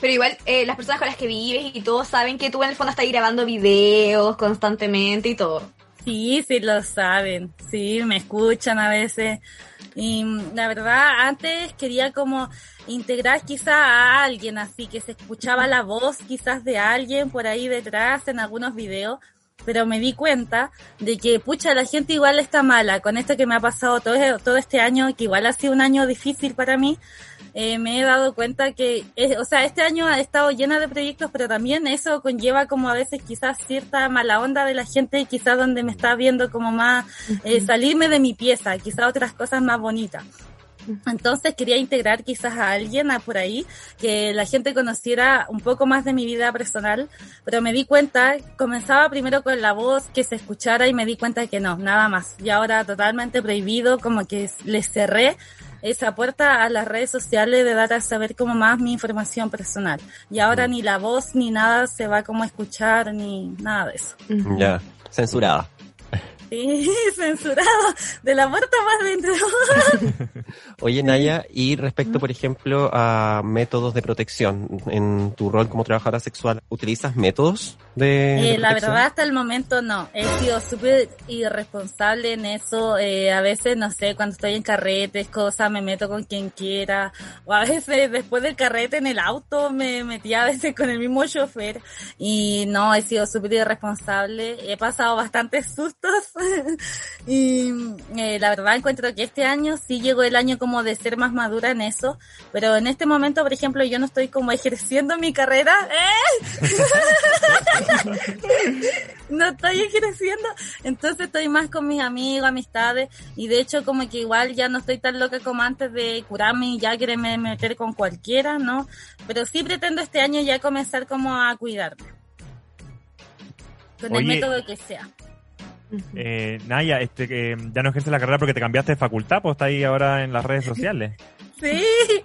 Pero igual, eh, las personas con las que vives y todos saben que tú en el fondo estás grabando videos constantemente y todo. Sí, sí lo saben, sí, me escuchan a veces. Y mm, la verdad, antes quería como integrar quizá a alguien así, que se escuchaba la voz quizás de alguien por ahí detrás en algunos videos, pero me di cuenta de que, pucha, la gente igual está mala con esto que me ha pasado todo, todo este año, que igual ha sido un año difícil para mí. Eh, me he dado cuenta que, o sea, este año ha estado llena de proyectos, pero también eso conlleva como a veces quizás cierta mala onda de la gente, quizás donde me está viendo como más eh, salirme de mi pieza, quizás otras cosas más bonitas. Entonces quería integrar quizás a alguien a por ahí, que la gente conociera un poco más de mi vida personal, pero me di cuenta, comenzaba primero con la voz, que se escuchara y me di cuenta que no, nada más. Y ahora totalmente prohibido, como que le cerré esa puerta a las redes sociales de dar a saber como más mi información personal. Y ahora ni la voz ni nada se va como a escuchar ni nada de eso. Ya, censurada. Sí, censurado. De la puerta más dentro. Oye, Naya, y respecto, por ejemplo, a métodos de protección, en tu rol como trabajadora sexual, ¿utilizas métodos de, de Eh, la verdad, hasta el momento no. He sido súper irresponsable en eso. Eh, a veces, no sé, cuando estoy en carretes, cosas, me meto con quien quiera. O a veces, después del carrete en el auto, me metía a veces con el mismo chofer. Y no, he sido súper irresponsable. He pasado bastantes sustos. y eh, la verdad, encuentro que este año sí llegó el año como de ser más madura en eso. Pero en este momento, por ejemplo, yo no estoy como ejerciendo mi carrera. ¡Eh! no estoy ejerciendo, entonces estoy más con mis amigos, amistades, y de hecho como que igual ya no estoy tan loca como antes de curarme y ya quererme meter con cualquiera, ¿no? Pero sí pretendo este año ya comenzar como a cuidarme. Con el método que sea. Eh, Naya, este, que ya no ejerces la carrera porque te cambiaste de facultad, pues está ahí ahora en las redes sociales. Sí,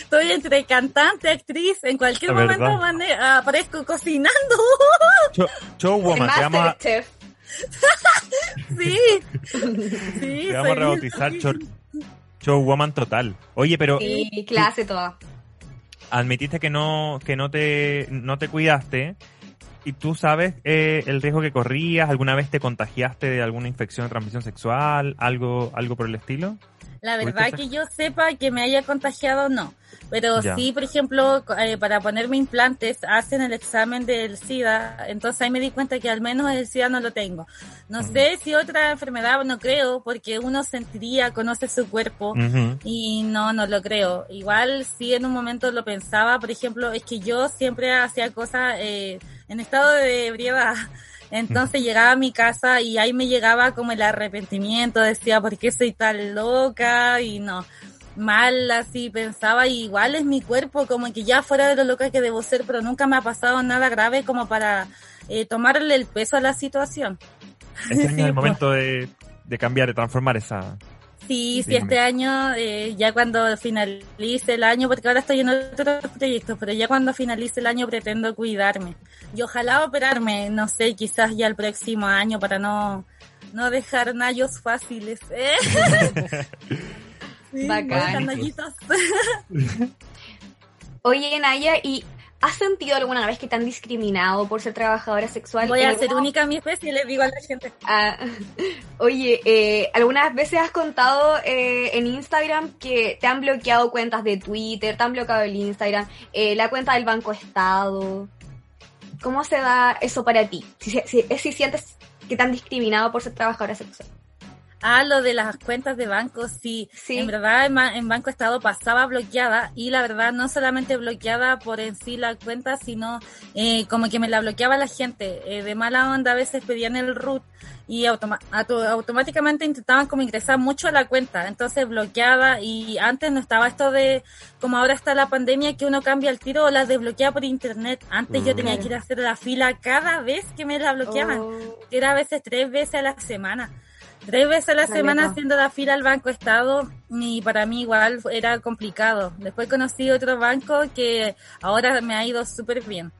estoy entre cantante, actriz, en cualquier La momento mane- aparezco cocinando. Show, show Woman, te vamos, a. Sí, sí, te vamos a rebautizar show, show Woman total. Oye, pero Y clase toda. admitiste que no, que no te, no te cuidaste. ¿Y tú sabes eh, el riesgo que corrías? ¿Alguna vez te contagiaste de alguna infección de transmisión sexual? ¿Algo, algo por el estilo? La ¿Tuviste verdad que yo sepa que me haya contagiado, no. Pero Ya. sí, por ejemplo, eh, para ponerme implantes, hacen el examen del SIDA. Entonces ahí me di cuenta que al menos el SIDA no lo tengo. No sé si otra enfermedad, no creo, porque uno sentiría, conoce su cuerpo. Y no, no lo creo. Igual sí en un momento lo pensaba, por ejemplo, es que yo siempre hacía cosas eh, en estado de ebriedad. Entonces llegaba a mi casa y ahí me llegaba como el arrepentimiento, decía, ¿por qué soy tan loca? Y no, mal así pensaba, y igual es mi cuerpo, como que ya fuera de lo loca que debo ser, pero nunca me ha pasado nada grave como para eh, tomarle el peso a la situación. Este Sí, es el pues. momento de, de cambiar, de transformar esa... Sí, sí, este año, eh, ya cuando finalice el año, porque ahora estoy en otros proyectos, pero ya cuando finalice el año pretendo cuidarme. Y ojalá operarme, no sé, quizás ya el próximo año para no, no dejar nallos fáciles. ¿eh? Sí, Bacán. Oye, Naya, ¿y has sentido alguna vez que te han discriminado por ser trabajadora sexual? Voy a ser alguna- única en mi especie y les digo a la gente. Ah, oye, eh, algunas veces has contado eh, en Instagram que te han bloqueado cuentas de Twitter, te han bloqueado el Instagram, eh, la cuenta del Banco Estado. ¿Cómo se da eso para ti? Si, si, si sientes que te han discriminado por ser trabajadora sexual. Ah, lo de las cuentas de banco, sí. Sí. En verdad, en, ba- en Banco Estado pasaba bloqueada y la verdad no solamente bloqueada por en sí la cuenta, sino eh, como que me la bloqueaba la gente. Eh, de mala onda a veces pedían el root y automa- auto- automáticamente intentaban como ingresar mucho a la cuenta. Entonces bloqueada y antes no estaba esto de, como ahora está la pandemia, que uno cambia el tiro o la desbloquea por internet. Antes yo Mm. tenía que ir a hacer la fila cada vez que me la bloqueaban Oh. que era a veces tres veces a la semana. Tres veces a la semana haciendo la fila al Banco Estado y para mí igual era complicado. Después conocí otro banco que ahora me ha ido súper bien.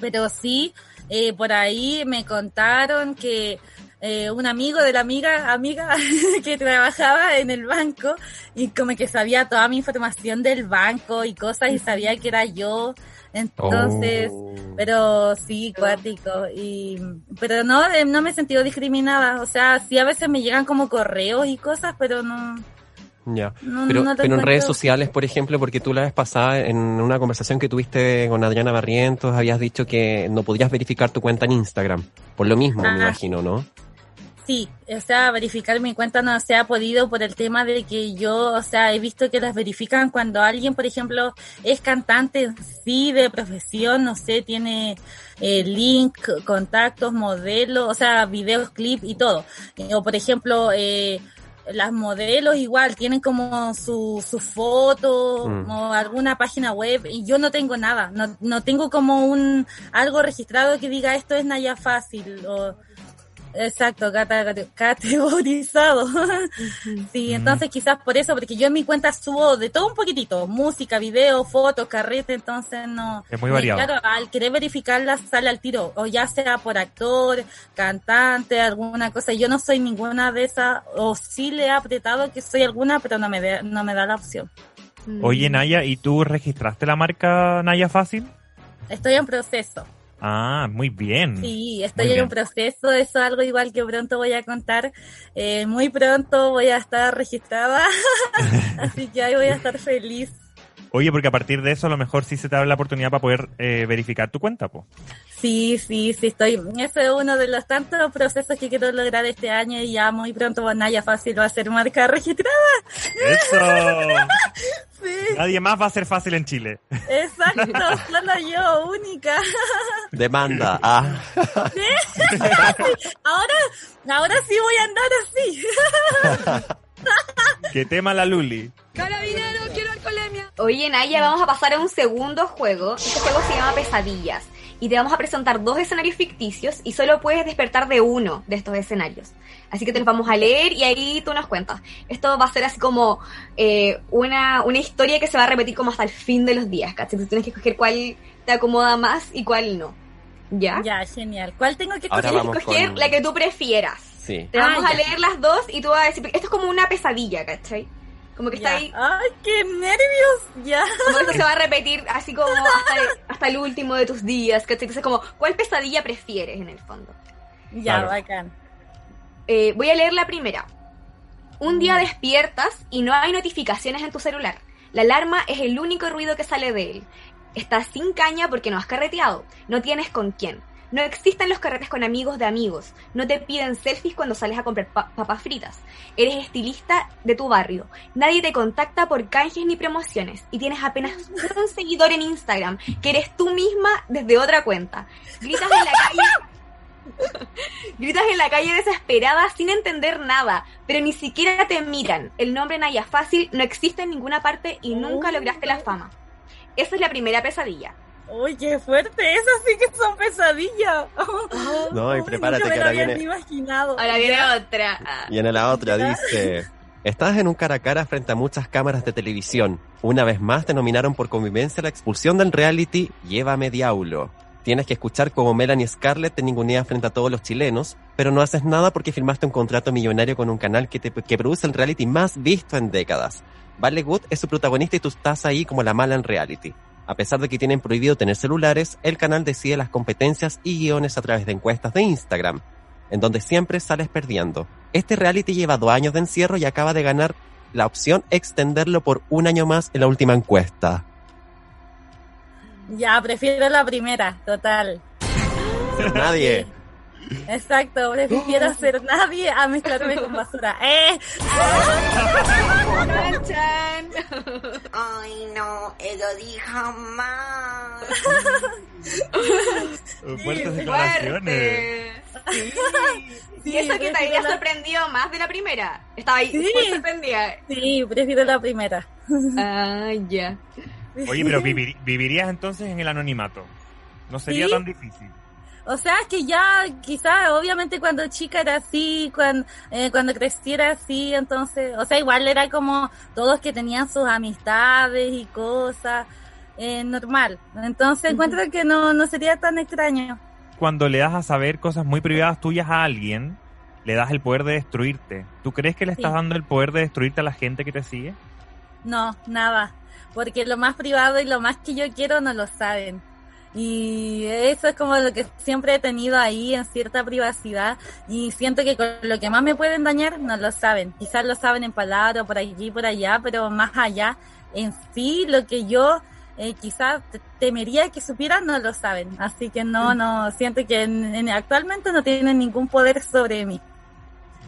Pero sí, eh, por ahí me contaron que eh, un amigo de la amiga, amiga que trabajaba en el banco y como que sabía toda mi información del banco y cosas y sabía que era yo. Entonces, Oh. pero sí, cuático. Y, pero no, no me he sentido discriminada. O sea, sí a veces me llegan como correos y cosas, pero no. Ya. no Pero, no pero en redes sociales, por ejemplo, porque tú la vez pasada en una conversación que tuviste con Adriana Barrientos, habías dicho que no podías verificar tu cuenta en Instagram. Por lo mismo, Ah. me imagino, ¿no? Sí, o sea, verificar mi cuenta no se ha podido por el tema de que yo, o sea, he visto que las verifican cuando alguien, por ejemplo, es cantante en sí de profesión, no sé, tiene eh, link, contactos, modelos, o sea, videos, clip y todo. Eh, O por ejemplo, eh, las modelos igual tienen como su, su foto Mm. o alguna página web y yo no tengo nada, no, no tengo como un algo registrado que diga esto es Naya Fácil o Exacto, categorizado. sí, entonces quizás por eso, porque yo en mi cuenta subo de todo un poquitito, música, video, fotos, carrete, entonces no. Es muy y variado. Claro, al querer verificarla sale al tiro, o ya sea por actor, cantante, alguna cosa. Yo no soy ninguna de esas, o sí le he apretado que soy alguna, pero no me, de- no me da la opción. Mm. Oye, Naya, ¿y tú registraste la marca Naya Fácil? Estoy en proceso. Ah, muy bien. Sí, estoy Muy en bien. un proceso, eso es algo igual que pronto voy a contar. Eh, muy pronto voy a estar registrada, así que ahí voy a estar feliz. Oye, porque a partir de eso a lo mejor sí se te abre la oportunidad para poder eh, verificar tu cuenta, po. Sí, sí, sí, estoy. Ese es uno de los tantos procesos que quiero lograr este año y ya muy pronto Naya Fácil va a ser marca registrada. ¡Eso! Sí, Nadie más va a ser fácil en Chile. exacto, solo yo, única. Demanda. Ah. Ahora, ahora sí voy a andar así. ¿Qué tema la Luli? Oye, Naya, vamos a pasar a un segundo juego. Este juego se llama Pesadillas. Y te vamos a presentar dos escenarios ficticios y solo puedes despertar de uno de estos escenarios. Así que te los vamos a leer y ahí tú nos cuentas. Esto va a ser así como eh, una, una historia que se va a repetir como hasta el fin de los días, ¿cachai? Tú tienes que escoger cuál te acomoda más y cuál no. ¿Ya? Ya, genial. ¿Cuál tengo que escoger? Tienes que escoger con- la que tú prefieras. Sí. Te Ah, vamos a ya. leer las dos y tú vas a decir, esto es como una pesadilla, ¿cachai? Como que está Ya. ahí, Ay, qué nervios. Ya. como esto se va a repetir así como hasta el, hasta el último de tus días, ¿cachai? Entonces como, ¿cuál pesadilla prefieres en el fondo? Ya, Claro. bacán. Eh, voy a leer la primera. Un día Mm. despiertas y no hay notificaciones en tu celular. La alarma es el único ruido que sale de él. Estás sin caña porque no has carreteado. No tienes con quién. No existen los carretes con amigos de amigos. No te piden selfies cuando sales a comprar pa- papas fritas. Eres estilista de tu barrio. Nadie te contacta por canjes ni promociones. Y tienes apenas un seguidor en Instagram, que eres tú misma desde otra cuenta. Gritas en la calle Gritas en la calle desesperada sin entender nada, pero ni siquiera te miran. El nombre Naya Fácil no existe en ninguna parte y nunca lograste la fama. Esa es la primera pesadilla. Uy, qué fuerte. Esas sí que son pesadillas. No, y prepárate que lo ahora había viene. imaginado. Ahora viene otra. Y en la otra dice, estás en un cara a cara frente a muchas cámaras de televisión. Una vez más te nominaron por convivencia a la expulsión del reality Llévame Diablo. Tienes que escuchar como Melanie Scarlett te ningunea frente a todos los chilenos, pero no haces nada porque firmaste un contrato millonario con un canal que, te, que produce el reality más visto en décadas. Vale Good es su protagonista y tú estás ahí como la mala en reality. A pesar de que tienen prohibido tener celulares, el canal decide las competencias y guiones a través de encuestas de Instagram en donde siempre sales perdiendo. Este reality lleva dos años de encierro y acaba de ganar la opción extenderlo por un año más en la última encuesta. Ya, prefiero la primera, total. Nadie. Exacto, prefiero ser nadie a mezclarme con basura. ¡Eh! Ay, no, eso dijo mal. Fuertes declaraciones. Fuerte. Sí, Y eso que te había la- sorprendido más de la primera. Estaba ahí Sí. muy sorprendida. Sí, prefiero la primera. Ah, ya. Oye, pero vivir- vivirías entonces en el anonimato. No sería Sí. tan difícil. O sea, es que ya quizás, obviamente cuando chica era así, cuando, cuando creciera así, entonces, o sea, igual era como todos que tenían sus amistades y cosas, eh, normal. Entonces encuentro que no, no sería tan extraño. Cuando le das a saber cosas muy privadas tuyas a alguien, le das el poder de destruirte. ¿Tú crees que le estás Sí. dando el poder de destruirte a la gente que te sigue? No, nada. Porque lo más privado y lo más que yo quiero no lo saben. Y eso es como lo que siempre he tenido ahí en cierta privacidad. Y siento que con lo que más me pueden dañar no lo saben. Quizás lo saben en palabras, por allí, por allá, pero más allá, en sí, lo que yo eh, quizás te- temería que supieran no lo saben. Así que no, no, siento que en- en- actualmente no tienen ningún poder sobre mí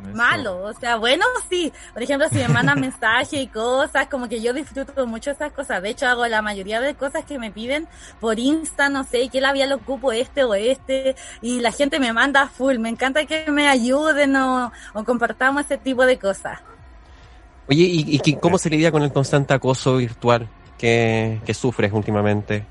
Eso. malo, o sea, bueno, sí. Por ejemplo, si me mandan mensajes y cosas, como que yo disfruto mucho esas cosas. De hecho, hago la mayoría de cosas que me piden por Insta, no sé, qué labial ocupo este o este, y la gente me manda full. Me encanta que me ayuden o, o compartamos ese tipo de cosas. Oye, ¿y, y cómo se lidia con el constante acoso virtual que, que sufres últimamente?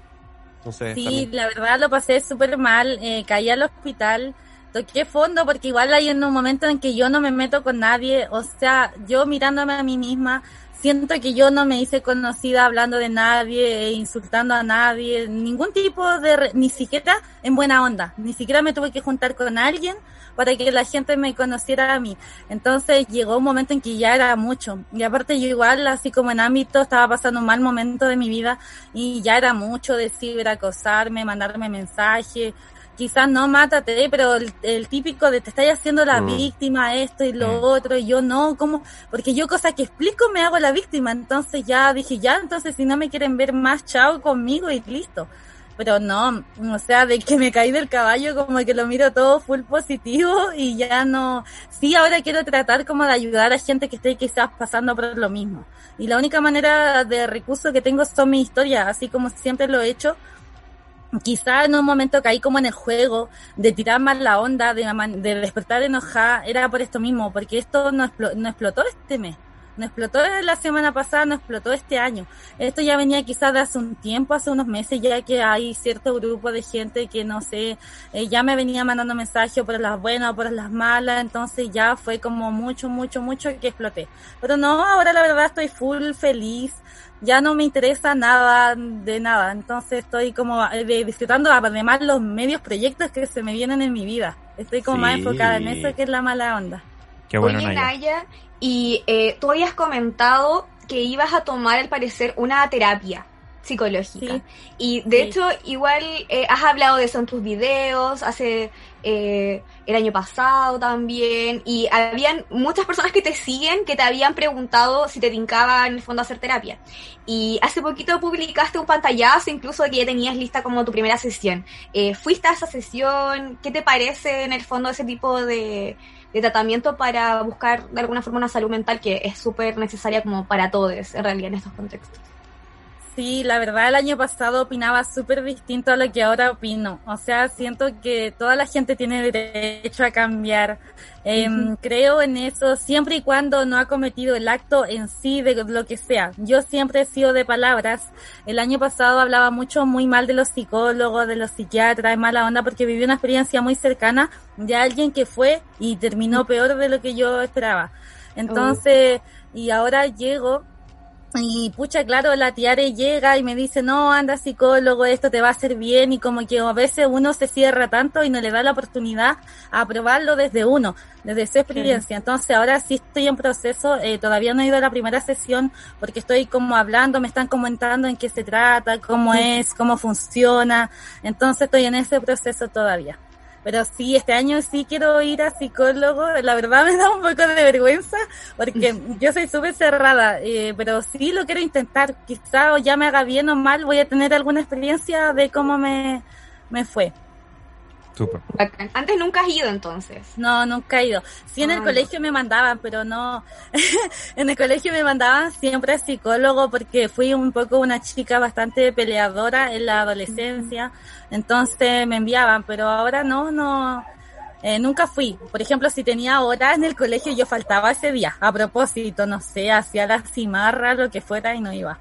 Entonces, Sí, también- la verdad lo pasé súper mal, eh, caí al hospital, toqué fondo porque igual hay en un momento en que yo no me meto con nadie, o sea, yo mirándome a mí misma, siento que yo no me hice conocida hablando de nadie, e insultando a nadie, ningún tipo de, ni siquiera en buena onda, ni siquiera me tuve que juntar con alguien para que la gente me conociera a mí. Entonces llegó un momento en que ya era mucho. Y aparte yo igual, así como en ámbito, estaba pasando un mal momento de mi vida y ya era mucho decir, acosarme, mandarme mensajes. Quizás no mátate, pero el, el típico de te estáis haciendo la Mm. víctima, esto y lo Mm. otro, y yo no, como, porque yo cosa que explico me hago la víctima, entonces ya dije, ya, entonces si no me quieren ver más, chao conmigo y listo. Pero no, o sea, de que me caí del caballo, como que lo miro todo full positivo y ya no, sí, ahora quiero tratar como de ayudar a gente que esté quizás pasando por lo mismo. Y la única manera de recurso que tengo son mis historias, así como siempre lo he hecho. Quizá en un momento caí como en el juego de tirar más la onda, de, de despertar enojada, era por esto mismo, porque esto no, explo- no explotó este mes, no explotó la semana pasada, no explotó este año. Esto ya venía quizás de hace un tiempo, hace unos meses, ya que hay cierto grupo de gente que no sé, eh, ya me venía mandando mensajes por las buenas o por las malas, entonces ya fue como mucho, mucho, mucho que exploté. Pero no, ahora la verdad estoy full feliz, ya no me interesa nada de nada, entonces estoy como eh, de- disfrutando además los medios proyectos que se me vienen en mi vida. Estoy como más enfocada en eso que es la mala onda. Qué bueno, Oye, Naya. Naya, y eh, tú habías comentado que ibas a tomar, al parecer, una terapia psicológica. Sí. Y de Sí. hecho, igual eh, has hablado de eso en tus videos, hace eh, el año pasado también, y habían muchas personas que te siguen que te habían preguntado si te tincaba en el fondo hacer terapia. Y hace poquito publicaste un pantallazo incluso de que ya tenías lista como tu primera sesión. Eh, ¿Fuiste a esa sesión? ¿Qué te parece en el fondo ese tipo de, de tratamiento para buscar de alguna forma una salud mental que es súper necesaria como para todos en realidad en estos contextos? Sí, la verdad el año pasado opinaba súper distinto a lo que ahora opino. O sea, siento que toda la gente tiene derecho a cambiar. Em, Creo en eso siempre y cuando no ha cometido el acto en sí de lo que sea. Yo siempre he sido de palabras. El año pasado hablaba mucho muy mal de los psicólogos, de los psiquiatras, de mala onda, porque viví una experiencia muy cercana de alguien que fue y terminó peor de lo que yo esperaba. Entonces, y ahora llego y pucha, claro, la tiare llega y me dice, no, anda psicólogo, esto te va a hacer bien y como que a veces uno se cierra tanto y no le da la oportunidad a probarlo desde uno, desde su experiencia. Entonces ahora sí estoy en proceso, eh, todavía no he ido a la primera sesión porque estoy como hablando, me están comentando en qué se trata, cómo es, cómo funciona. Entonces estoy en ese proceso todavía. Pero sí, este año sí quiero ir a psicólogo. La verdad me da un poco de vergüenza porque yo soy súper cerrada, eh, pero sí lo quiero intentar. Quizá o ya me haga bien o mal, voy a tener alguna experiencia de cómo me, me fue. Antes nunca has ido entonces. No, nunca he ido. Sí, en el Ay. colegio me mandaban, pero no. en el colegio me mandaban siempre a psicólogo porque fui un poco una chica bastante peleadora en la adolescencia. Entonces me enviaban, pero ahora no, no. eh, nunca fui. Por ejemplo, si tenía horas en el colegio, yo faltaba ese día. A propósito, no sé, hacía la cimarra, lo que fuera y no iba.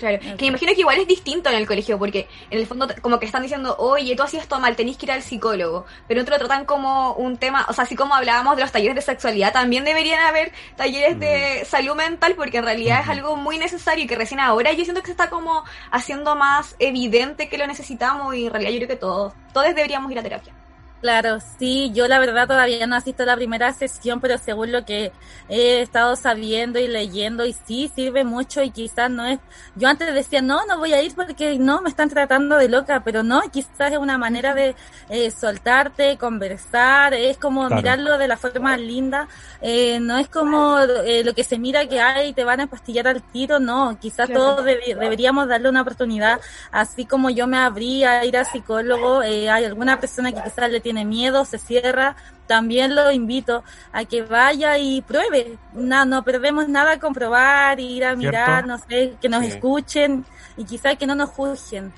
Claro, que me imagino que igual es distinto en el colegio, porque en el fondo como que están diciendo, oye, tú hacías esto mal, tenés que ir al psicólogo, pero otro lo tratan como un tema, o sea, así como hablábamos de los talleres de sexualidad, también deberían haber talleres de salud mental, porque en realidad es algo muy necesario y que recién ahora yo siento que se está como haciendo más evidente que lo necesitamos y en realidad yo creo que todos, todos deberíamos ir a terapia. Claro, sí, yo la verdad todavía no asisto a la primera sesión, pero según lo que he estado sabiendo y leyendo, y sí, sirve mucho y quizás no es, yo antes decía, no, no voy a ir porque no, me están tratando de loca, pero no, quizás es una manera de eh, soltarte, conversar, es como Claro. mirarlo de la forma linda, eh, no es como eh, lo que se mira que hay, te van a pastillar al tiro, no, quizás Claro. todos debe- deberíamos darle una oportunidad, así como yo me abrí a ir a psicólogo, eh, hay alguna persona que quizás le tiene miedo, se cierra, también lo invito a que vaya y pruebe. No, no perdemos nada con probar, ir a mirar, no sé, que nos Sí. escuchen y quizás que no nos juzguen.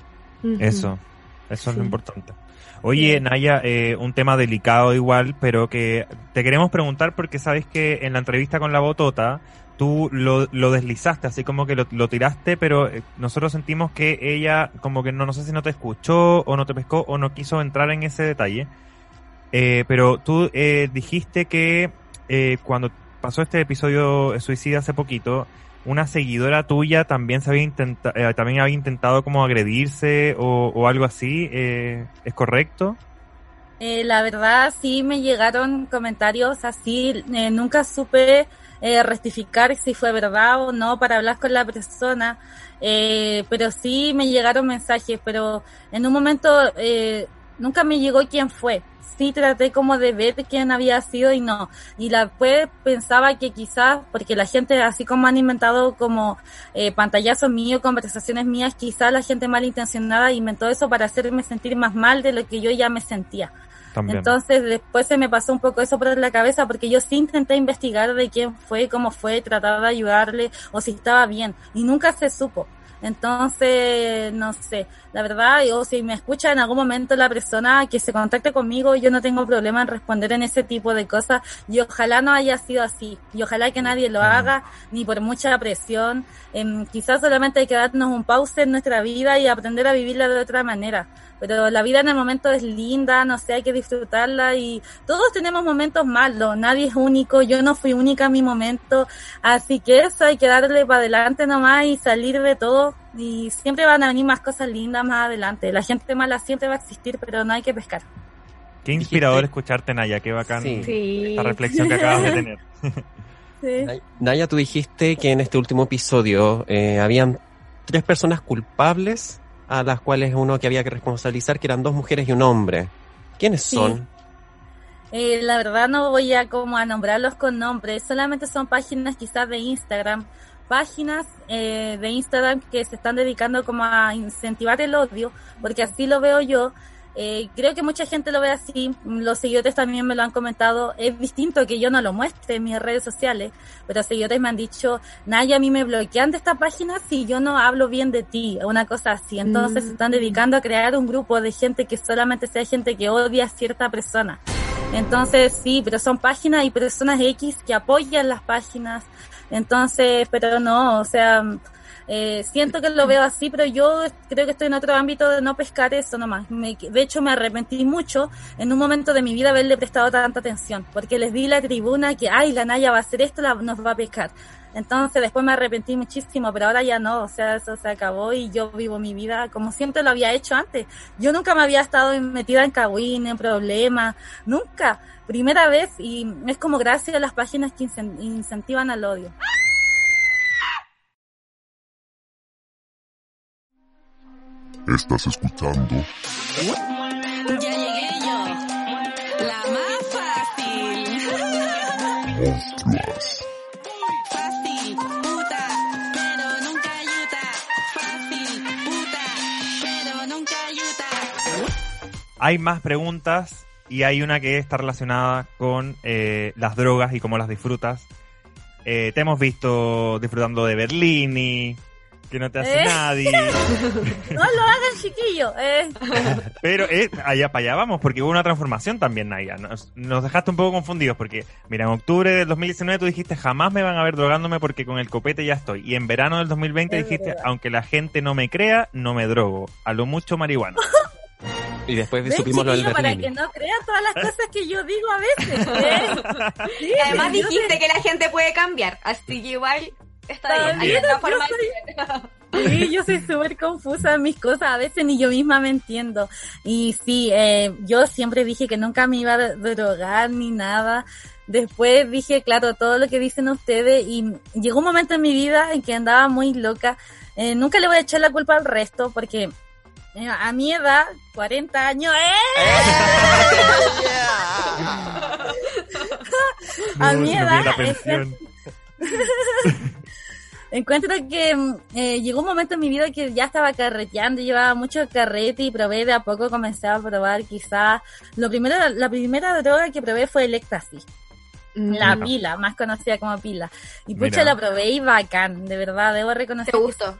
Eso, eso es lo importante. Oye. Naya, eh, un tema delicado igual, pero que te queremos preguntar porque sabes que en la entrevista con la Botota tú lo, lo deslizaste, así como que lo, lo tiraste, pero eh, nosotros sentimos que ella como que no, no sé si no te escuchó o no te pescó o no quiso entrar en ese detalle. Eh, pero tú eh, dijiste que eh, cuando pasó este episodio suicida hace poquito, una seguidora tuya también se había intentado, también había intentado como agredirse o, o algo así, eh, ¿es correcto? Eh, la verdad, sí me llegaron comentarios así, eh, nunca supe eh, rectificar si fue verdad o no para hablar con la persona, eh, pero sí me llegaron mensajes, pero en un momento eh, nunca me llegó quién fue. Sí traté como de ver quién había sido y no. Y la pues pensaba que quizás, porque la gente así como han inventado como eh, pantallazos míos, conversaciones mías, quizás la gente malintencionada inventó eso para hacerme sentir más mal de lo que yo ya me sentía. También. Entonces después se me pasó un poco eso por la cabeza porque yo sí intenté investigar de quién fue, cómo fue, tratar de ayudarle o si estaba bien y nunca se supo. Entonces, no sé, la verdad, o si me escucha en algún momento la persona que se contacte conmigo, yo no tengo problema en responder en ese tipo de cosas y ojalá no haya sido así y ojalá que nadie lo haga ni por mucha presión. Em, quizás solamente hay que darnos un pause en nuestra vida y aprender a vivirla de otra manera pero la vida en el momento es linda, no sé, hay que disfrutarla y todos tenemos momentos malos, nadie es único, yo no fui única en mi momento, así que eso hay que darle para adelante nomás y salir de todo y siempre van a venir más cosas lindas más adelante, la gente mala siempre va a existir, pero no hay que pescar. Qué inspirador escucharte, Naya, qué bacán Sí. Esta reflexión que acabas de tener. Sí. Naya, tú dijiste que en este último episodio eh, habían tres personas culpables a las cuales uno que había que responsabilizar, que eran dos mujeres y un hombre. ¿Quiénes Sí. son? Eh, la verdad no voy a como a nombrarlos con nombres, solamente son páginas quizás de Instagram, páginas eh, de Instagram que se están dedicando como a incentivar el odio, porque así lo veo yo. Eh, creo que mucha gente lo ve así, los seguidores también me lo han comentado, es distinto que yo no lo muestre en mis redes sociales, pero seguidores me han dicho, Naya, a mí me bloquean de esta página si yo no hablo bien de ti, una cosa así. Entonces Mm. se están dedicando a crear un grupo de gente que solamente sea gente que odia a cierta persona. Entonces, sí, pero son páginas y personas X que apoyan las páginas. Entonces, pero no, o sea, eh, siento que lo veo así, pero yo creo que estoy en otro ámbito de no pescar eso nomás. Me- de hecho, me arrepentí mucho en un momento de mi vida haberle prestado tanta atención, porque les di la tribuna que, ay, la Naya va a hacer esto, la, nos va a pescar. Entonces después me arrepentí muchísimo, pero ahora ya no, o sea, eso se acabó y yo vivo mi vida como siempre lo había hecho antes. Yo nunca me había estado metida en cagüín, en problemas, nunca. Primera vez y es como gracias a las páginas que incen- incentivan al odio. Estás escuchando Ya llegué yo. La más fácil. Monstruos. Fácil, puta, pero nunca ayuda. Fácil, puta, pero nunca ayuda. hay más preguntas y hay una que está relacionada con eh, las drogas y cómo las disfrutas. Eh, te hemos visto disfrutando de Berlini, que no te hace ¿Eh? nadie. No lo hagan, chiquillo. Eh. Pero eh, allá para allá vamos, porque hubo una transformación también, Naya. Nos, nos dejaste un poco confundidos, porque, mira, en octubre del 2019 tú dijiste, jamás me van a ver drogándome porque con el copete ya estoy. Y en verano del 2020 Es dijiste, verdad. aunque la gente no me crea, no me drogo. A lo mucho marihuana. Y después ¿Ves, supimos lo del para que no crean todas las cosas que yo digo a veces. ¿eh? Sí, Y además yo dijiste que la gente puede cambiar, así que igual está bien. Hay una yo forma soy- Sí, yo soy súper confusa en mis cosas, a veces ni yo misma me entiendo. Y sí, eh, yo siempre dije que nunca me iba a drogar ni nada. Después dije, claro, todo lo que dicen ustedes y llegó un momento en mi vida en que andaba muy loca. Eh, nunca le voy a echar la culpa al resto porque eh, a mi edad, 40 años, ¡eh! A mi edad, es. Encuentro que mm, eh, llegó un momento en mi vida que ya estaba carreteando, llevaba mucho carrete y probé de a poco, comencé a probar quizás, lo primero, la primera droga que probé fue el éxtasis, la Mm. pila, más conocida como pila. Y pucha, Mira. la probé y bacán, de verdad, debo reconocer ¿Te que gustó?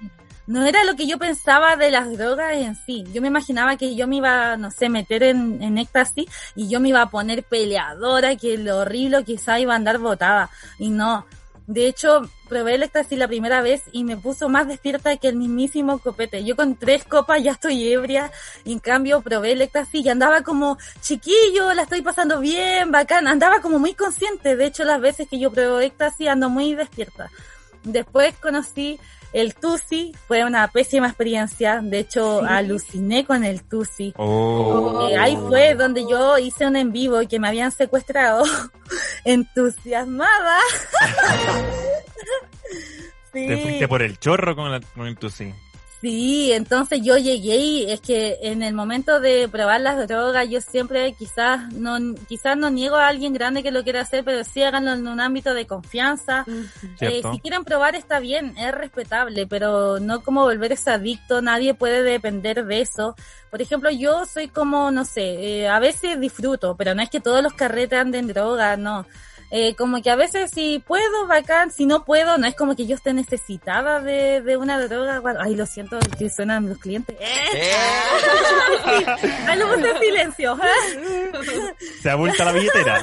no era lo que yo pensaba de las drogas en sí. Yo me imaginaba que yo me iba, no sé, meter en, en éxtasis y yo me iba a poner peleadora, que lo horrible quizá iba a andar botada. Y no. De hecho, probé el éxtasis la primera vez y me puso más despierta que el mismísimo copete. Yo con tres copas ya estoy ebria y en cambio probé el éxtasis y andaba como chiquillo, la estoy pasando bien, bacán. Andaba como muy consciente. De hecho, las veces que yo pruebo éxtasis ando muy despierta. Después conocí el Tusi, fue una pésima experiencia, de hecho Sí. aluciné con el Tusi. Oh. Eh, ahí fue donde yo hice un en vivo y que me habían secuestrado, entusiasmada. sí. Te fuiste por el chorro con, la, con el tusi. Sí, entonces yo llegué y es que en el momento de probar las drogas yo siempre quizás no quizás no niego a alguien grande que lo quiera hacer, pero sí háganlo en un ámbito de confianza. Eh, si quieren probar está bien, es respetable, pero no como volverse adicto, nadie puede depender de eso. Por ejemplo, yo soy como, no sé, eh, a veces disfruto, pero no es que todos los carretes anden droga, no. Eh, como que a veces si puedo, bacán, si no puedo, no es como que yo esté necesitada de, de una droga. Bueno, ay, lo siento que suenan los clientes. Eh, Ay, lo puse en silencio. Se abulta la billetera.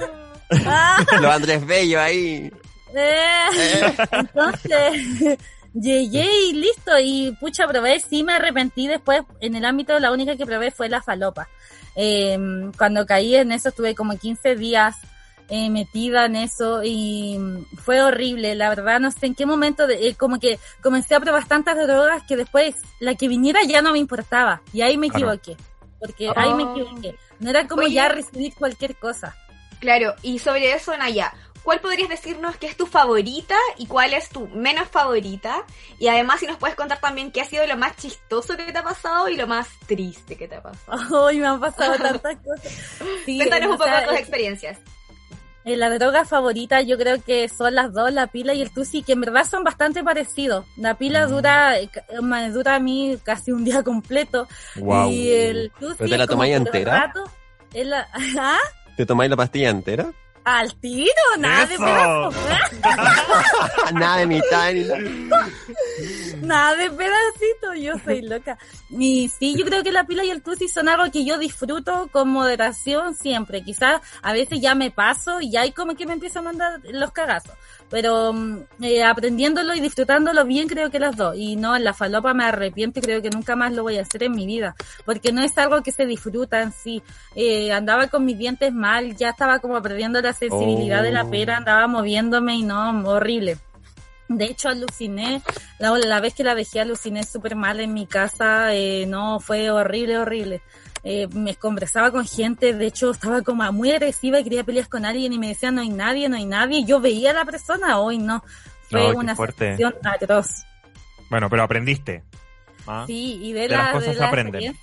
Los Andrés Bello ahí. Eh, entonces, llegué y listo, y pucha, probé, sí me arrepentí después, en el ámbito la única que probé fue la falopa. Eh, cuando caí en eso estuve como 15 días eh, metida en eso y fue horrible, la verdad, no sé en qué momento, de- eh, como que comencé a probar tantas drogas que después la que viniera ya no me importaba, y ahí me equivoqué, porque ahí me Oh. equivoqué, no era como Oye. ya recibir cualquier cosa. Claro, y sobre eso, Naya, ¿cuál podrías decirnos que es tu favorita y cuál es tu menos favorita? Y además, si nos puedes contar también qué ha sido lo más chistoso que te ha pasado y lo más triste que te ha pasado. Hoy me han pasado tantas cosas. Sí, Cuéntanos un poco sea, tus eh, experiencias. Eh, la droga favorita yo creo que son las dos, la pila y el tusi, que en verdad son bastante parecidos. La pila Mm. dura, eh, me dura a mí casi un día completo. Wow. Y el tusi ¿Pero te la tomáis entera? rato, es la- ¿Ah? ¿Te tomáis la pastilla entera? Al tiro, nada de pedazos. Nada de mitad ni nada. Nada de pedacito, yo soy loca. Y sí, yo creo que la pila y el tusi son algo que yo disfruto con moderación siempre. Quizás a veces ya me paso y ya hay como que me empiezo a mandar los cagazos. Pero mm, eh, aprendiéndolo y disfrutándolo bien creo que las dos. Y no, en la falopa me arrepiento y creo que nunca más lo voy a hacer en mi vida. Porque no es algo que se disfruta en sí. Eh, andaba con mis dientes mal, ya estaba como perdiendo la sensibilidad de la Oh. pera, andaba moviéndome y no, horrible. De hecho, aluciné, la, la vez que la dejé aluciné súper mal en mi casa, eh, no, fue horrible, horrible. Eh, me conversaba con gente, de hecho estaba como muy agresiva y quería pelear con alguien y me decían no hay nadie, no hay nadie. Yo veía a la persona, hoy no. Fue No, una fuerte. sensación atroz. Bueno, pero aprendiste. ¿ah? Sí, y de, De la, las cosas de aprenden.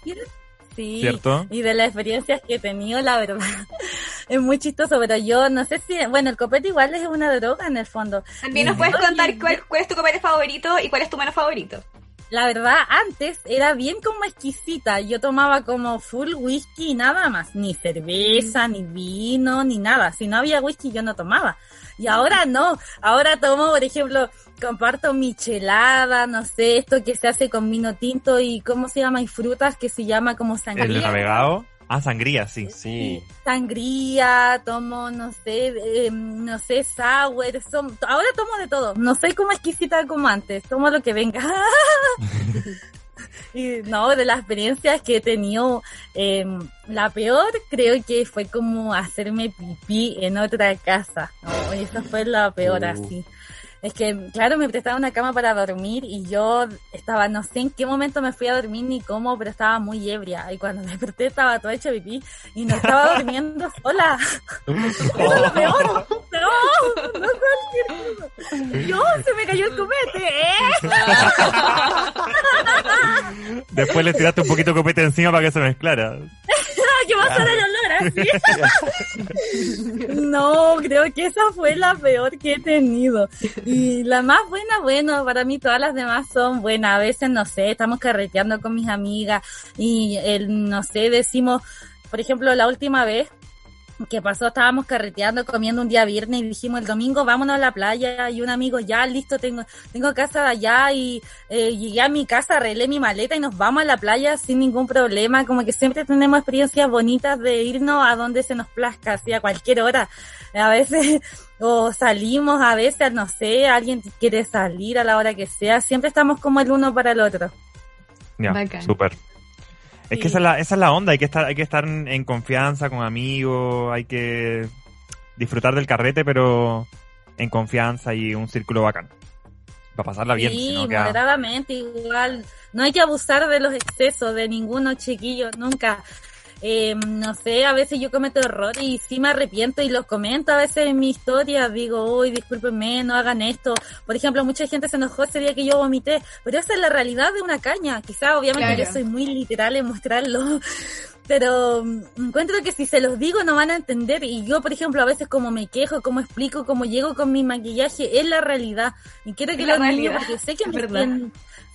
sí, ¿Cierto? y de las experiencias que he tenido, la verdad, es muy chistoso, pero yo no sé si, bueno, el copete igual es una droga en el fondo. También nos puedes contar cuál, cuál es tu copete favorito y cuál es tu menos favorito. La verdad, antes era bien como exquisita. Yo tomaba como full whisky y nada más. Ni cerveza, ni vino, ni nada. Si no había whisky, yo no tomaba. Y ahora no. Ahora tomo, por ejemplo, comparto michelada, no sé, esto que se hace con vino tinto y ¿cómo se llama? Y frutas que se llama como El sangría. navegado. Ah, sangría, sí. Sí. Sangría, tomo, no sé, eh, no sé, sour, som- ahora tomo de todo. No soy como exquisita como antes, tomo lo que venga. y no, de las experiencias que he tenido, eh, la peor creo que fue como hacerme pipí en otra casa. No, esa fue la peor Uh. así. Es que, claro, me prestaba una cama para dormir y yo estaba, no sé en qué momento me fui a dormir ni cómo, pero estaba muy ebria. Y cuando me desperté estaba toda hecha pipí y no estaba durmiendo sola. Eso es lo peor. No, no cualquier cosa. Yo, se me cayó el copete, ¿eh? Después le tiraste un poquito de copete encima para que se mezclara. ¿Qué pasó el olor así? No, creo que esa fue la peor que he tenido. Y la más buena, bueno, para mí todas las demás son buenas. A veces, no sé, estamos carreteando con mis amigas y, el, no sé, decimos, por ejemplo, la última vez que pasó, estábamos carreteando, comiendo un día viernes y dijimos el domingo vámonos a la playa y un amigo ya listo, tengo, tengo casa de allá y eh, llegué a mi casa, arreglé mi maleta y nos vamos a la playa sin ningún problema, como que siempre tenemos experiencias bonitas de irnos a donde se nos plazca, así a cualquier hora, a veces, o salimos a veces, no sé, alguien quiere salir a la hora que sea, siempre estamos como el uno para el otro. Ya, Bacán. súper. Es que esa es, la, esa es la onda, hay que estar, hay que estar en, confianza con amigos, hay que disfrutar del carrete, pero en confianza y un círculo bacán. Para pasarla bien, Sí, moderadamente igual. No hay que abusar de los excesos de ninguno chiquillo, nunca. Eh, no sé, a veces yo cometo errores y sí me arrepiento y los comento a veces en mi historia. Digo, uy, discúlpenme, no hagan esto. Por ejemplo, mucha gente se enojó ese día que yo vomité, pero esa es la realidad de una caña. Quizá, obviamente, Claro. yo soy muy literal en mostrarlo. Pero mm, encuentro que si se los digo no van a entender y yo, por ejemplo, a veces como me quejo, como explico, como llego con mi maquillaje, es la realidad. Y quiero que niños, realidad, porque sé que me verdad.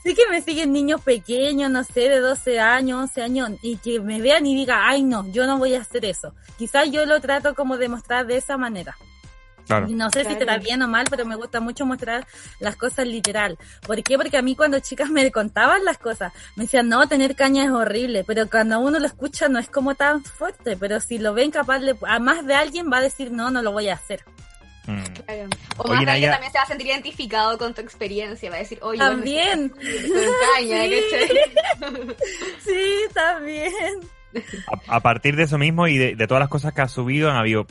Sé que me siguen niños pequeños, no sé, de 12 años, 11 años, y que me vean y digan, ay no, yo no voy a hacer eso. Quizás yo lo trato como de mostrar de esa manera. Claro. No sé si Claro. estará bien o mal, pero me gusta mucho mostrar las cosas literal. ¿Por qué? Porque a mí cuando chicas me contaban las cosas, me decían, no, tener caña es horrible, pero cuando uno lo escucha no es como tan fuerte, pero si lo ven capaz, de, a más de alguien va a decir, no, no lo voy a hacer. Mm. Claro. O Oye, más de alguien Naya- también se va a sentir identificado con tu experiencia, va a decir, oye, También, caña, Sí. sí, también. A, a partir de eso mismo y de, de todas las cosas que has subido, han habido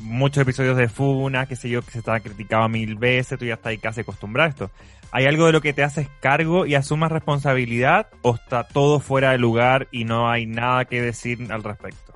muchos episodios de Funa, qué sé yo, que se estaba criticado mil veces, tú ya estás ahí casi acostumbrado a esto. ¿Hay algo de lo que te haces cargo y asumas responsabilidad o está todo fuera de lugar y no hay nada que decir al respecto?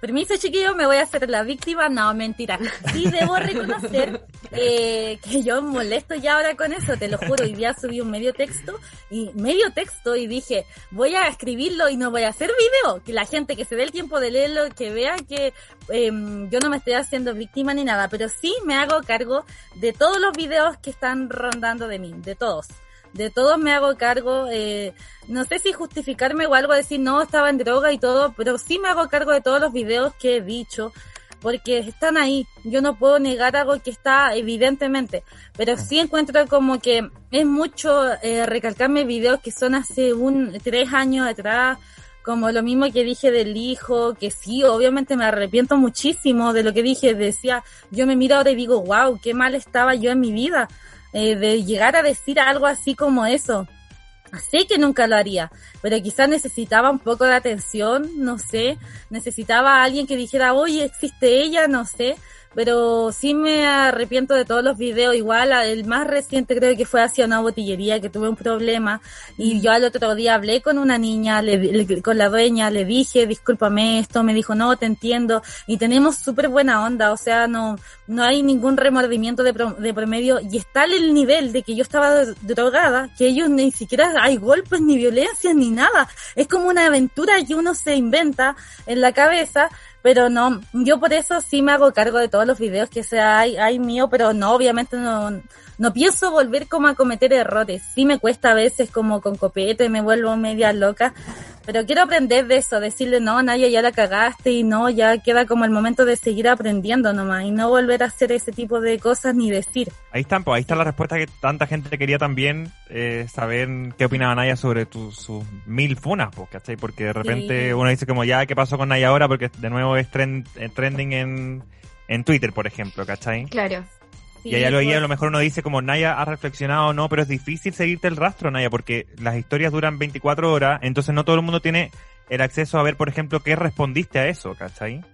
Permiso, chiquillo, me voy a hacer la víctima. No, mentira. Sí, debo reconocer eh, que yo molesto ya ahora con eso, te lo juro. Hoy día subí un medio texto y medio texto y dije, voy a escribirlo y no voy a hacer video. Que la gente que se dé el tiempo de leerlo, que vea que em, yo no me estoy haciendo víctima ni nada, pero sí me hago cargo de todos los videos que están rondando de mí, de todos. De todos me hago cargo, eh, no sé si justificarme o algo, decir no, estaba en droga y todo, pero sí me hago cargo de todos los videos que he dicho, porque están ahí. Yo no puedo negar algo que está evidentemente, pero sí encuentro como que es mucho eh, recalcarme videos que son hace un tres años atrás, como lo mismo que dije del hijo, que sí, obviamente me arrepiento muchísimo de lo que dije, decía, yo me miro ahora y digo, wow, qué mal estaba yo en mi vida, eh, de llegar a decir algo así como eso. Sé que nunca lo haría, pero quizás necesitaba un poco de atención, no sé, necesitaba a alguien que dijera, oye, existe ella, no sé, pero sí me arrepiento de todos los videos, igual el más reciente creo que fue hacia una botillería que tuve un problema. Y yo al otro día hablé con una niña, le, le- con la dueña, le dije, discúlpame esto, me dijo, no, te entiendo y tenemos súper buena onda, o sea, no, no hay ningún remordimiento de, pro- de promedio. Y está el nivel de que yo estaba drogada, que ellos ni siquiera hay golpes ni violencia ni nada, es como una aventura que uno se inventa en la cabeza Pero no, yo por eso sí me hago cargo de todos los videos que sea hay, hay mío, pero no, obviamente no, no pienso volver como a cometer errores. Sí me cuesta a veces como con copete, me vuelvo media loca, pero quiero aprender de eso, decirle no, Naya, ya la cagaste y no, ya queda como el momento de seguir aprendiendo nomás y no volver a hacer ese tipo de cosas ni decir. Ahí está, pues, ahí está la respuesta que tanta gente quería también eh, saber qué opinaba Naya sobre tu- sus mil funas, pues, ¿cachai? Porque de repente Sí. uno dice como, ya, ¿qué pasó con Naya ahora? Porque de nuevo es trend- eh, trending en, en Twitter, por ejemplo, ¿cachai? Claro. Y allá lo, y a lo mejor uno dice como, Naya ha reflexionado o no, pero es difícil seguirte el rastro, Naya, porque las historias duran 24 horas, entonces no todo el mundo tiene el acceso a ver, por ejemplo, qué respondiste a eso, ¿cachai?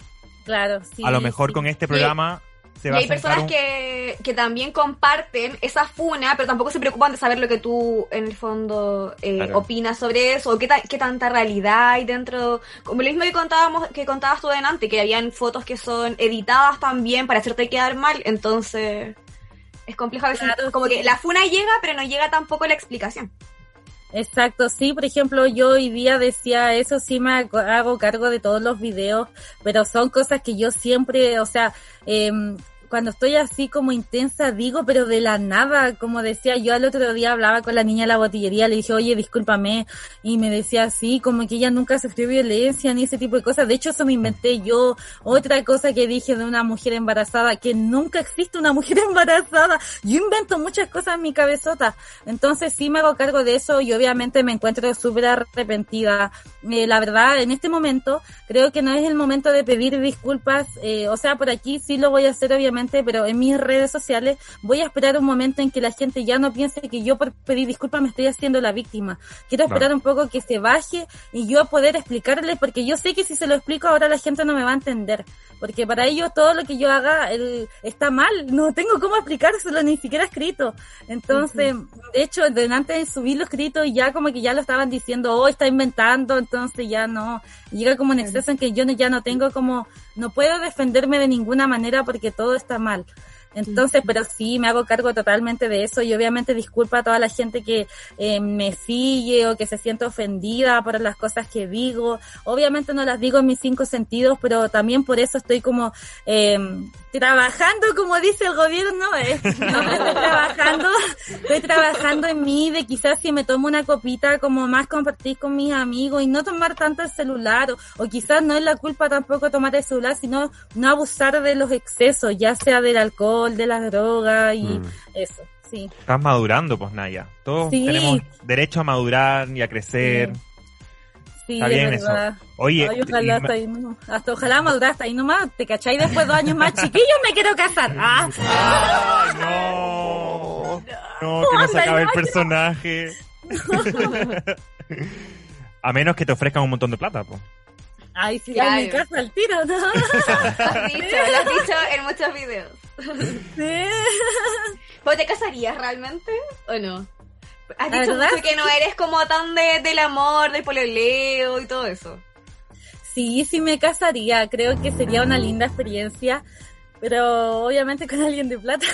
Claro, sí. a lo mejor sí. con este programa se Y hay a personas un- que, que también comparten esa funa, pero tampoco se preocupan de saber lo que tú, en el fondo, eh, Claro. opinas sobre eso, o qué, ta- qué tanta realidad hay dentro. Como lo mismo que contábamos, que contabas tú delante, que habían fotos que son editadas también para hacerte quedar mal, entonces es complejo a veces. Claro, como que la funa llega, pero no llega tampoco la explicación. Exacto, sí, por ejemplo, yo hoy día decía eso, sí me hago- cargo de todos los videos, pero son cosas que yo siempre, o sea, em, cuando estoy así como intensa digo, pero de la nada, como decía, yo al otro día hablaba con la niña de la botillería, le dije, oye, discúlpame, y me decía así, como que ella nunca sufrió violencia ni ese tipo de cosas, de hecho eso me inventé yo, otra cosa que dije de una mujer embarazada, que nunca existe una mujer embarazada, yo invento muchas cosas en mi cabezota, entonces sí me hago cargo de eso y obviamente me encuentro súper arrepentida. Eh, la verdad, en este momento creo que no es el momento de pedir disculpas. eh, o sea, por aquí sí lo voy a hacer obviamente, pero en mis redes sociales voy a esperar un momento en que la gente ya no piense que yo por pedir disculpas me estoy haciendo la víctima. Quiero esperar un poco que se baje y yo poder explicarle, porque yo sé que si se lo explico ahora la gente no me va a entender. Porque para ellos todo lo que yo haga el- está mal. No tengo cómo explicárselo, ni siquiera escrito. Entonces, de hecho, delante de subir lo escrito y ya como que ya lo estaban diciendo, oh, está inventando, entonces ya no. Llega como un exceso en que yo no, ya no tengo como, no puedo defenderme de ninguna manera porque todo está mal. Entonces, pero sí, me hago cargo totalmente de eso y obviamente disculpa a toda la gente que eh, me sigue o que se siente ofendida por las cosas que digo. Obviamente no las digo en mis cinco sentidos, pero también por eso estoy como eh, trabajando, como dice el gobierno, eh, no no estoy trabajando, estoy trabajando en mí, de quizás si me tomo una copita, como más compartir con mis amigos y no tomar tanto el celular, o, o quizás no es la culpa tampoco tomar el celular, sino no abusar de los excesos, ya sea del alcohol, de las drogas y Mm. eso, sí. Estás madurando, pues Naya. Todos Sí. tenemos derecho a madurar y a crecer. Sí, Está es bien eso. verdad. Oye, Ay, ojalá hasta ahí no. Hasta ojalá madurar hasta ahí nomás, ¿te cachai? Después de dos años más chiquillos me quiero casar. Ah, ¡Ay, no! No, que no se acabe el no, personaje. A menos que te ofrezcan un montón de plata, pues. Ay, sí, Claro. ay, me caso al tiro, ¿no? Lo has dicho, lo has dicho en muchos videos. Sí. ¿Pero te casarías realmente o no? Has La dicho verdad, mucho que no eres como tan de, del amor, del pololeo y todo eso. Sí, sí me casaría. Creo que sería una linda experiencia. Pero obviamente con alguien de plata.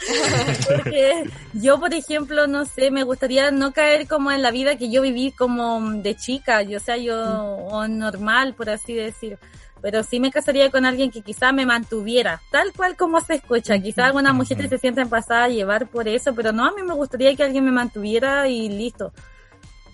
Porque yo, por ejemplo, no sé, me gustaría no caer como en la vida que yo viví como de chica. Yo, o sea, yo, o normal, por así decir. Pero sí me casaría con alguien que quizá me mantuviera, tal cual como se escucha. Quizá algunas mujeres se sienten pasadas a llevar por eso, pero no, a mí me gustaría que alguien me mantuviera y listo.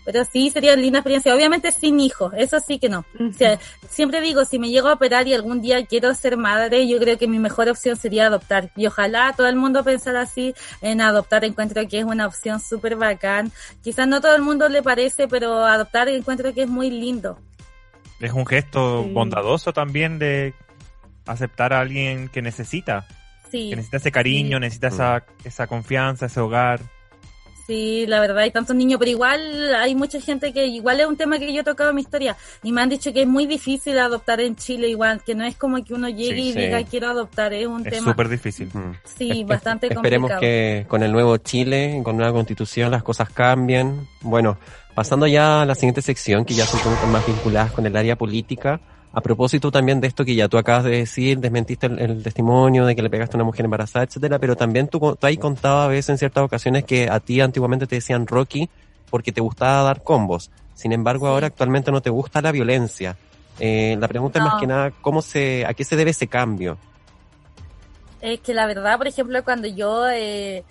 Pero sí, sería una linda experiencia. Obviamente sin hijos, eso sí que no. O sea, siempre digo, si me llego a operar y algún día quiero ser madre, yo creo que mi mejor opción sería adoptar. Y ojalá todo el mundo pensara así en adoptar. Encuentro que es una opción súper bacán. Quizás no todo el mundo le parece, pero adoptar encuentro que es muy lindo. Es un gesto Sí. bondadoso también de aceptar a alguien que necesita. Sí, Que necesita ese cariño, Sí. necesita esa, esa confianza, ese hogar. sí, la verdad hay tantos niños, pero igual hay mucha gente que igual es un tema que yo he tocado en mi historia y me han dicho que es muy difícil adoptar en Chile igual, que no es como que uno llegue Sí, y sí. diga quiero adoptar, es un Es tema, súper difícil. Mm. sí, Es- bastante Esperemos complicado. que con el nuevo Chile, con nueva constitución, las cosas cambien. Bueno, pasando ya a la siguiente sección, que ya son que más vinculadas con el área política. A propósito también de esto que ya tú acabas de decir, desmentiste el, el testimonio de que le pegaste a una mujer embarazada, etcétera, pero también tú, tú ahí contado a veces en ciertas ocasiones que a ti antiguamente te decían Rocky porque te gustaba dar combos. Sin embargo, ahora actualmente no te gusta la violencia. Eh, la pregunta es más que nada, ¿cómo se, ¿a qué se debe ese cambio? Es que la verdad, por ejemplo, cuando yo eh,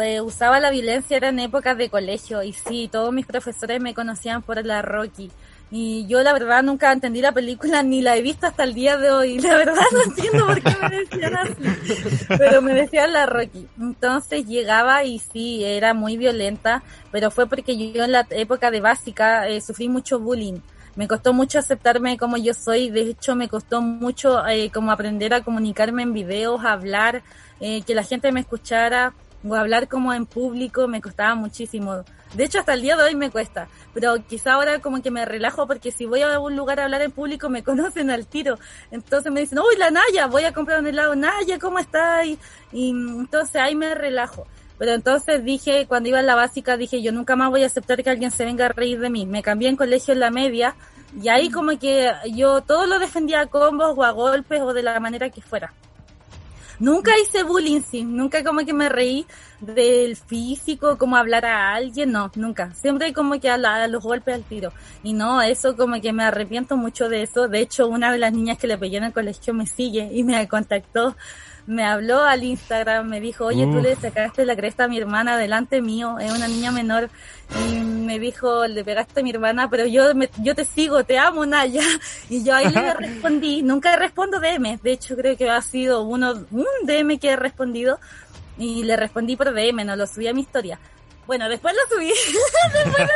eh, usaba la violencia era en épocas de colegio y sí, todos mis profesores me conocían por la Rocky. Y yo la verdad nunca entendí la película ni la he visto hasta el día de hoy. La verdad no entiendo por qué me decían así. Pero me decían la Rocky. Entonces llegaba y sí, era muy violenta, pero fue porque yo en la época de básica eh, sufrí mucho bullying. Me costó mucho aceptarme como yo soy, de hecho me costó mucho eh, como aprender a comunicarme en videos, a hablar, eh, que la gente me escuchara o hablar como en público, me costaba muchísimo. De hecho hasta el día de hoy me cuesta, pero quizá ahora como que me relajo porque si voy a algún lugar a hablar en público me conocen al tiro. Entonces me dicen, uy, la Naya, voy a comprar un helado, Naya, ¿cómo estás? Y, y entonces ahí me relajo. Pero entonces dije, cuando iba en la básica, dije, yo nunca más voy a aceptar que alguien se venga a reír de mí. Me cambié en colegio en la media y ahí como que yo todo lo defendía a combos o a golpes o de la manera que fuera. Nunca hice bullying, sí. Nunca como que me reí del físico, como hablar a alguien, no, nunca. Siempre como que a, la- los golpes al tiro. Y no, eso como que me arrepiento mucho de eso. De hecho, una de las niñas que le pegué en el colegio me sigue y me contactó. Me habló al Instagram, me dijo, oye, tú Uf. le sacaste la cresta a mi hermana delante mío, es una niña menor. Y me dijo, le pegaste a mi hermana, pero yo me, yo te sigo, te amo, Naya. Y yo ahí le respondí, nunca respondo DM, de hecho creo que ha sido uno, un DM que he respondido y le respondí por DM, no lo subí a mi historia. Bueno, después lo subí, después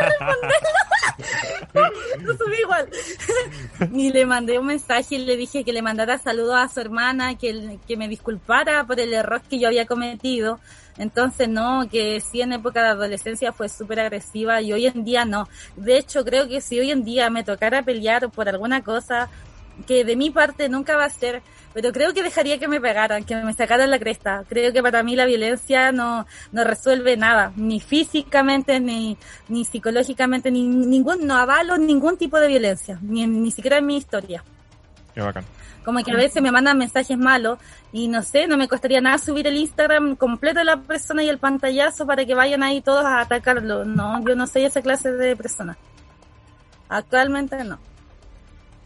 de lo subí igual. y le mandé un mensaje y le dije que le mandara saludos a su hermana, que, que me disculpara por el error que yo había cometido. Entonces, no, que sí en época de adolescencia fue súper agresiva y hoy en día no. De hecho, creo que si hoy en día me tocara pelear por alguna cosa, que de mi parte nunca va a ser, pero creo que dejaría que me pegaran, que me sacaran la cresta. Creo que para mí la violencia no, no resuelve nada, ni físicamente, ni, ni psicológicamente, ni ningún, no avalo ningún tipo de violencia, ni, ni siquiera en mi historia. Qué bacán. Como que a veces me mandan mensajes malos y no sé, no me costaría nada subir el Instagram completo de la persona y el pantallazo para que vayan ahí todos a atacarlo. No, yo no soy esa clase de persona. Actualmente no.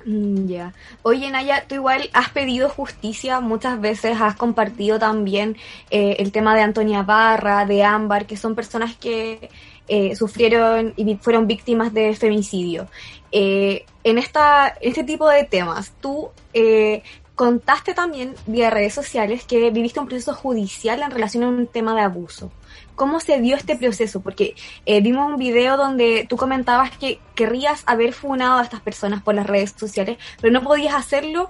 Mm, Ya. Oye, Naya, tú igual has pedido justicia muchas veces, has compartido también eh, el tema de Antonia Barra, de Ámbar, que son personas que eh, sufrieron y fueron víctimas de femicidio. Eh, en, esta, en este tipo de temas, tú eh, contaste también vía redes sociales que viviste un proceso judicial en relación a un tema de abuso. ¿Cómo se dio este proceso? Porque eh, vimos un video donde tú comentabas que querrías haber funado a estas personas por las redes sociales, pero no podías hacerlo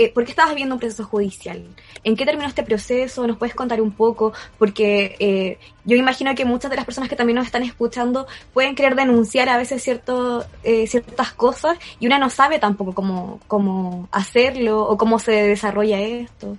eh, porque estabas viviendo un proceso judicial. ¿En qué terminó este proceso? ¿Nos puedes contar un poco? Porque eh, yo imagino que muchas de las personas que también nos están escuchando pueden querer denunciar a veces cierto, eh, ciertas cosas y una no sabe tampoco cómo, cómo hacerlo o cómo se desarrolla esto.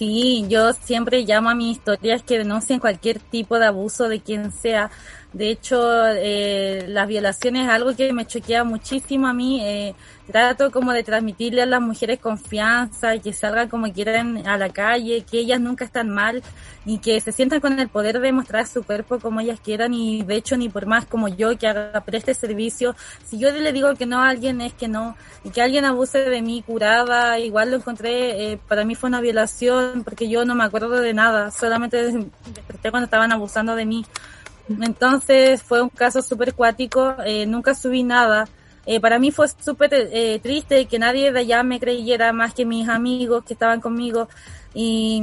Sí, yo siempre llamo a mis historias que denuncien cualquier tipo de abuso de quien sea. De hecho, eh, las violaciones es algo que me choquea muchísimo a mí. Eh, trato como de transmitirle a las mujeres confianza que salgan como quieran a la calle, que ellas nunca están mal y que se sientan con el poder de mostrar su cuerpo como ellas quieran y de hecho ni por más como yo que haga preste servicio, si yo le digo que no a alguien es que no y que alguien abuse de mí curada, igual lo encontré, eh, para mí fue una violación porque yo no me acuerdo de nada, solamente desperté cuando estaban abusando de mí. Entonces fue un caso súper cuático, eh, nunca subí nada. Eh, para mí fue súper eh, triste que nadie de allá me creyera más que mis amigos que estaban conmigo. Y,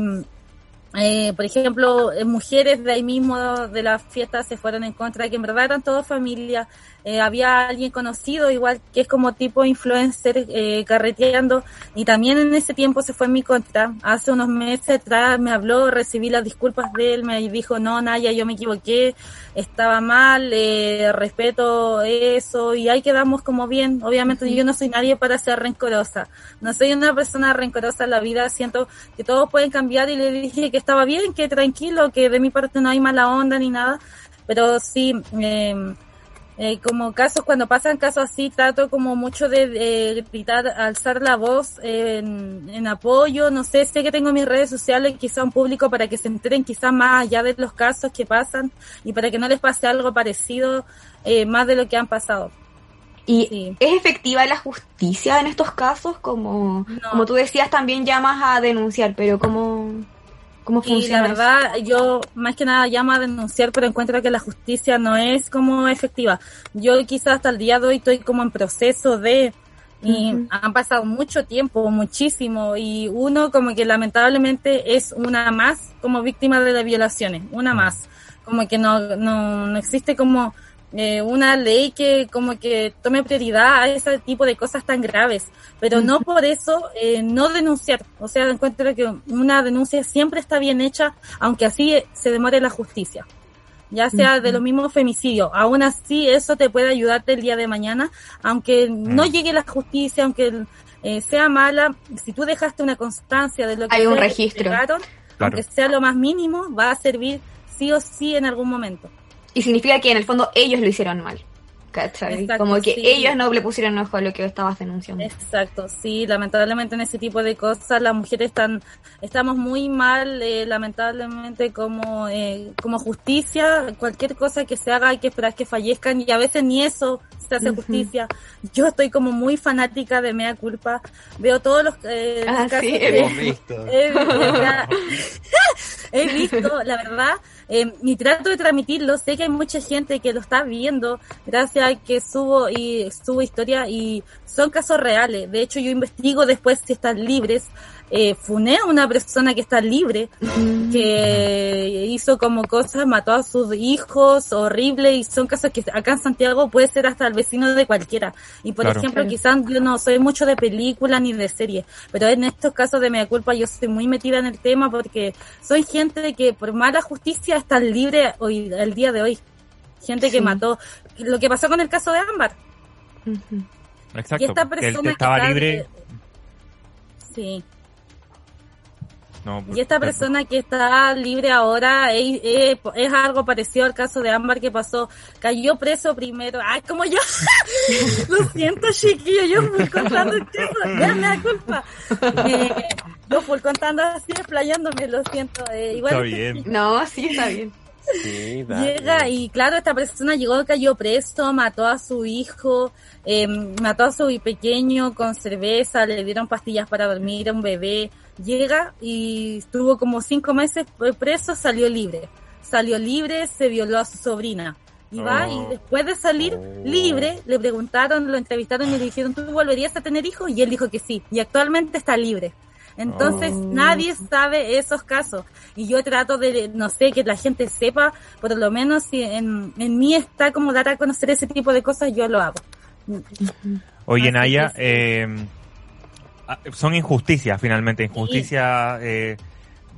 eh, por ejemplo, eh, mujeres de ahí mismo de la fiesta se fueron en contra, que en verdad eran todos familia. Eh, había alguien conocido, igual que es como tipo influencer, eh, carreteando, y también en ese tiempo se fue en mi contra. Hace unos meses atrás me habló, recibí las disculpas de él, me dijo, no, Naya, yo me equivoqué, estaba mal, eh, respeto eso, y ahí quedamos como bien. Obviamente yo no soy nadie para ser rencorosa, no soy una persona rencorosa en la vida, siento que todos pueden cambiar y le dije que estaba bien, que tranquilo, que de mi parte no hay mala onda ni nada, pero sí, eh, eh, como casos, cuando pasan casos así, trato como mucho de, de gritar, alzar la voz en, en apoyo, no sé, sé que tengo mis redes sociales, quizá un público para que se enteren quizá más allá de los casos que pasan y para que no les pase algo parecido eh, más de lo que han pasado. ¿Y Sí. es efectiva la justicia en estos casos? Como, No. como tú decías, también llamas a denunciar, pero ¿cómo, cómo Y la eso? verdad, yo más que nada llamo a denunciar, pero encuentro que la justicia no es como efectiva. Yo quizás hasta el día de hoy estoy como en proceso de... Y han pasado mucho tiempo, muchísimo, y uno como que lamentablemente es una más como víctima de las violaciones, una más. Como que no, no, no existe como eh, una ley que como que tome prioridad a ese tipo de cosas tan graves, pero no por eso eh, no denunciar. O sea, encuentro que una denuncia siempre está bien hecha, aunque así se demore la justicia. Ya sea de los mismos femicidios, aún así eso te puede ayudarte el día de mañana, aunque no llegue la justicia, aunque eh, sea mala, si tú dejaste una constancia de lo que Hay un registro. pegaron, Claro. aunque sea lo más mínimo, va a servir sí o sí en algún momento. Y significa que en el fondo ellos lo hicieron mal. ¿Cachai? Exacto, como que sí. ellos no le pusieron ojo a lo que estabas denunciando. Exacto, sí, lamentablemente en ese tipo de cosas las mujeres están, estamos muy mal, eh, lamentablemente como, eh, como justicia, cualquier cosa que se haga hay que esperar que fallezcan y a veces ni eso se hace justicia. Yo estoy como muy fanática de Mea Culpa, veo todos los eh, Ah, casos sí, Hemos visto. He, visto, la verdad, eh, y trato de transmitirlo. Sé que hay mucha gente que lo está viendo gracias a que subo y subo historia y son casos reales. De hecho, yo investigo después si están libres. Eh, funé a una persona que está libre, que hizo como cosas, mató a sus hijos, horrible, y son casos que acá en Santiago puede ser hasta el vecino de cualquiera. Y por Claro. ejemplo, quizás yo no soy mucho de película ni de serie, pero en estos casos de mea culpa yo estoy muy metida en el tema porque soy gente que por mala justicia está libre hoy, el día de hoy. Gente que mató. Lo que pasó con el caso de Ámbar. Exacto. y esta que persona estaba que. Sí. No, Y esta persona que está libre ahora es, es- es algo parecido al caso de Ámbar que pasó. Cayó preso primero. Ay, como yo. Lo siento, chiquillo. Yo fui contando eso. Ya me da culpa. Eh, yo fui contando así, explayándome. Lo siento. Eh, igual Está este bien. No, sí, está bien. Sí. Llega y claro, esta persona llegó, cayó preso, mató a su hijo, eh, mató a su pequeño con cerveza, le dieron pastillas para dormir a un bebé. Llega y estuvo como cinco meses preso, salió libre. Salió libre, se violó a su sobrina. Y va Oh. y después de salir Oh. libre, le preguntaron, lo entrevistaron y le dijeron, ¿tú volverías a tener hijos? Y él dijo que sí. Y actualmente está libre. Entonces Oh. nadie sabe esos casos. Y yo trato de, no sé, que la gente sepa, por lo menos si en, en mí está como dar a conocer ese tipo de cosas, yo lo hago. Oye, Así Naya, que eh, son injusticias finalmente, injusticias eh,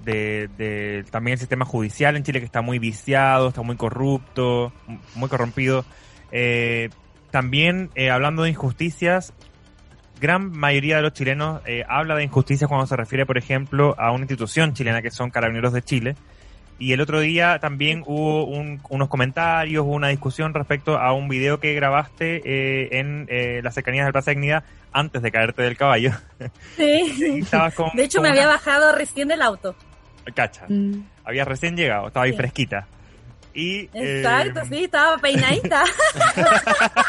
de, de también el sistema judicial en Chile que está muy viciado, está muy corrupto, muy corrompido. Eh, también eh, hablando de injusticias, gran mayoría de los chilenos eh, habla de injusticias cuando se refiere, por ejemplo, a una institución chilena que son Carabineros de Chile. Y el otro día también hubo un- unos comentarios, hubo una discusión respecto a un video que grabaste eh, en eh, las cercanías del Plaza Dignidad antes de caerte del caballo. Sí. estabas con, De hecho, con me una- había bajado recién del auto. Cacha, Mm. habías recién llegado, estaba ahí Sí. fresquita. Y, eh, Exacto, sí, estaba peinadita.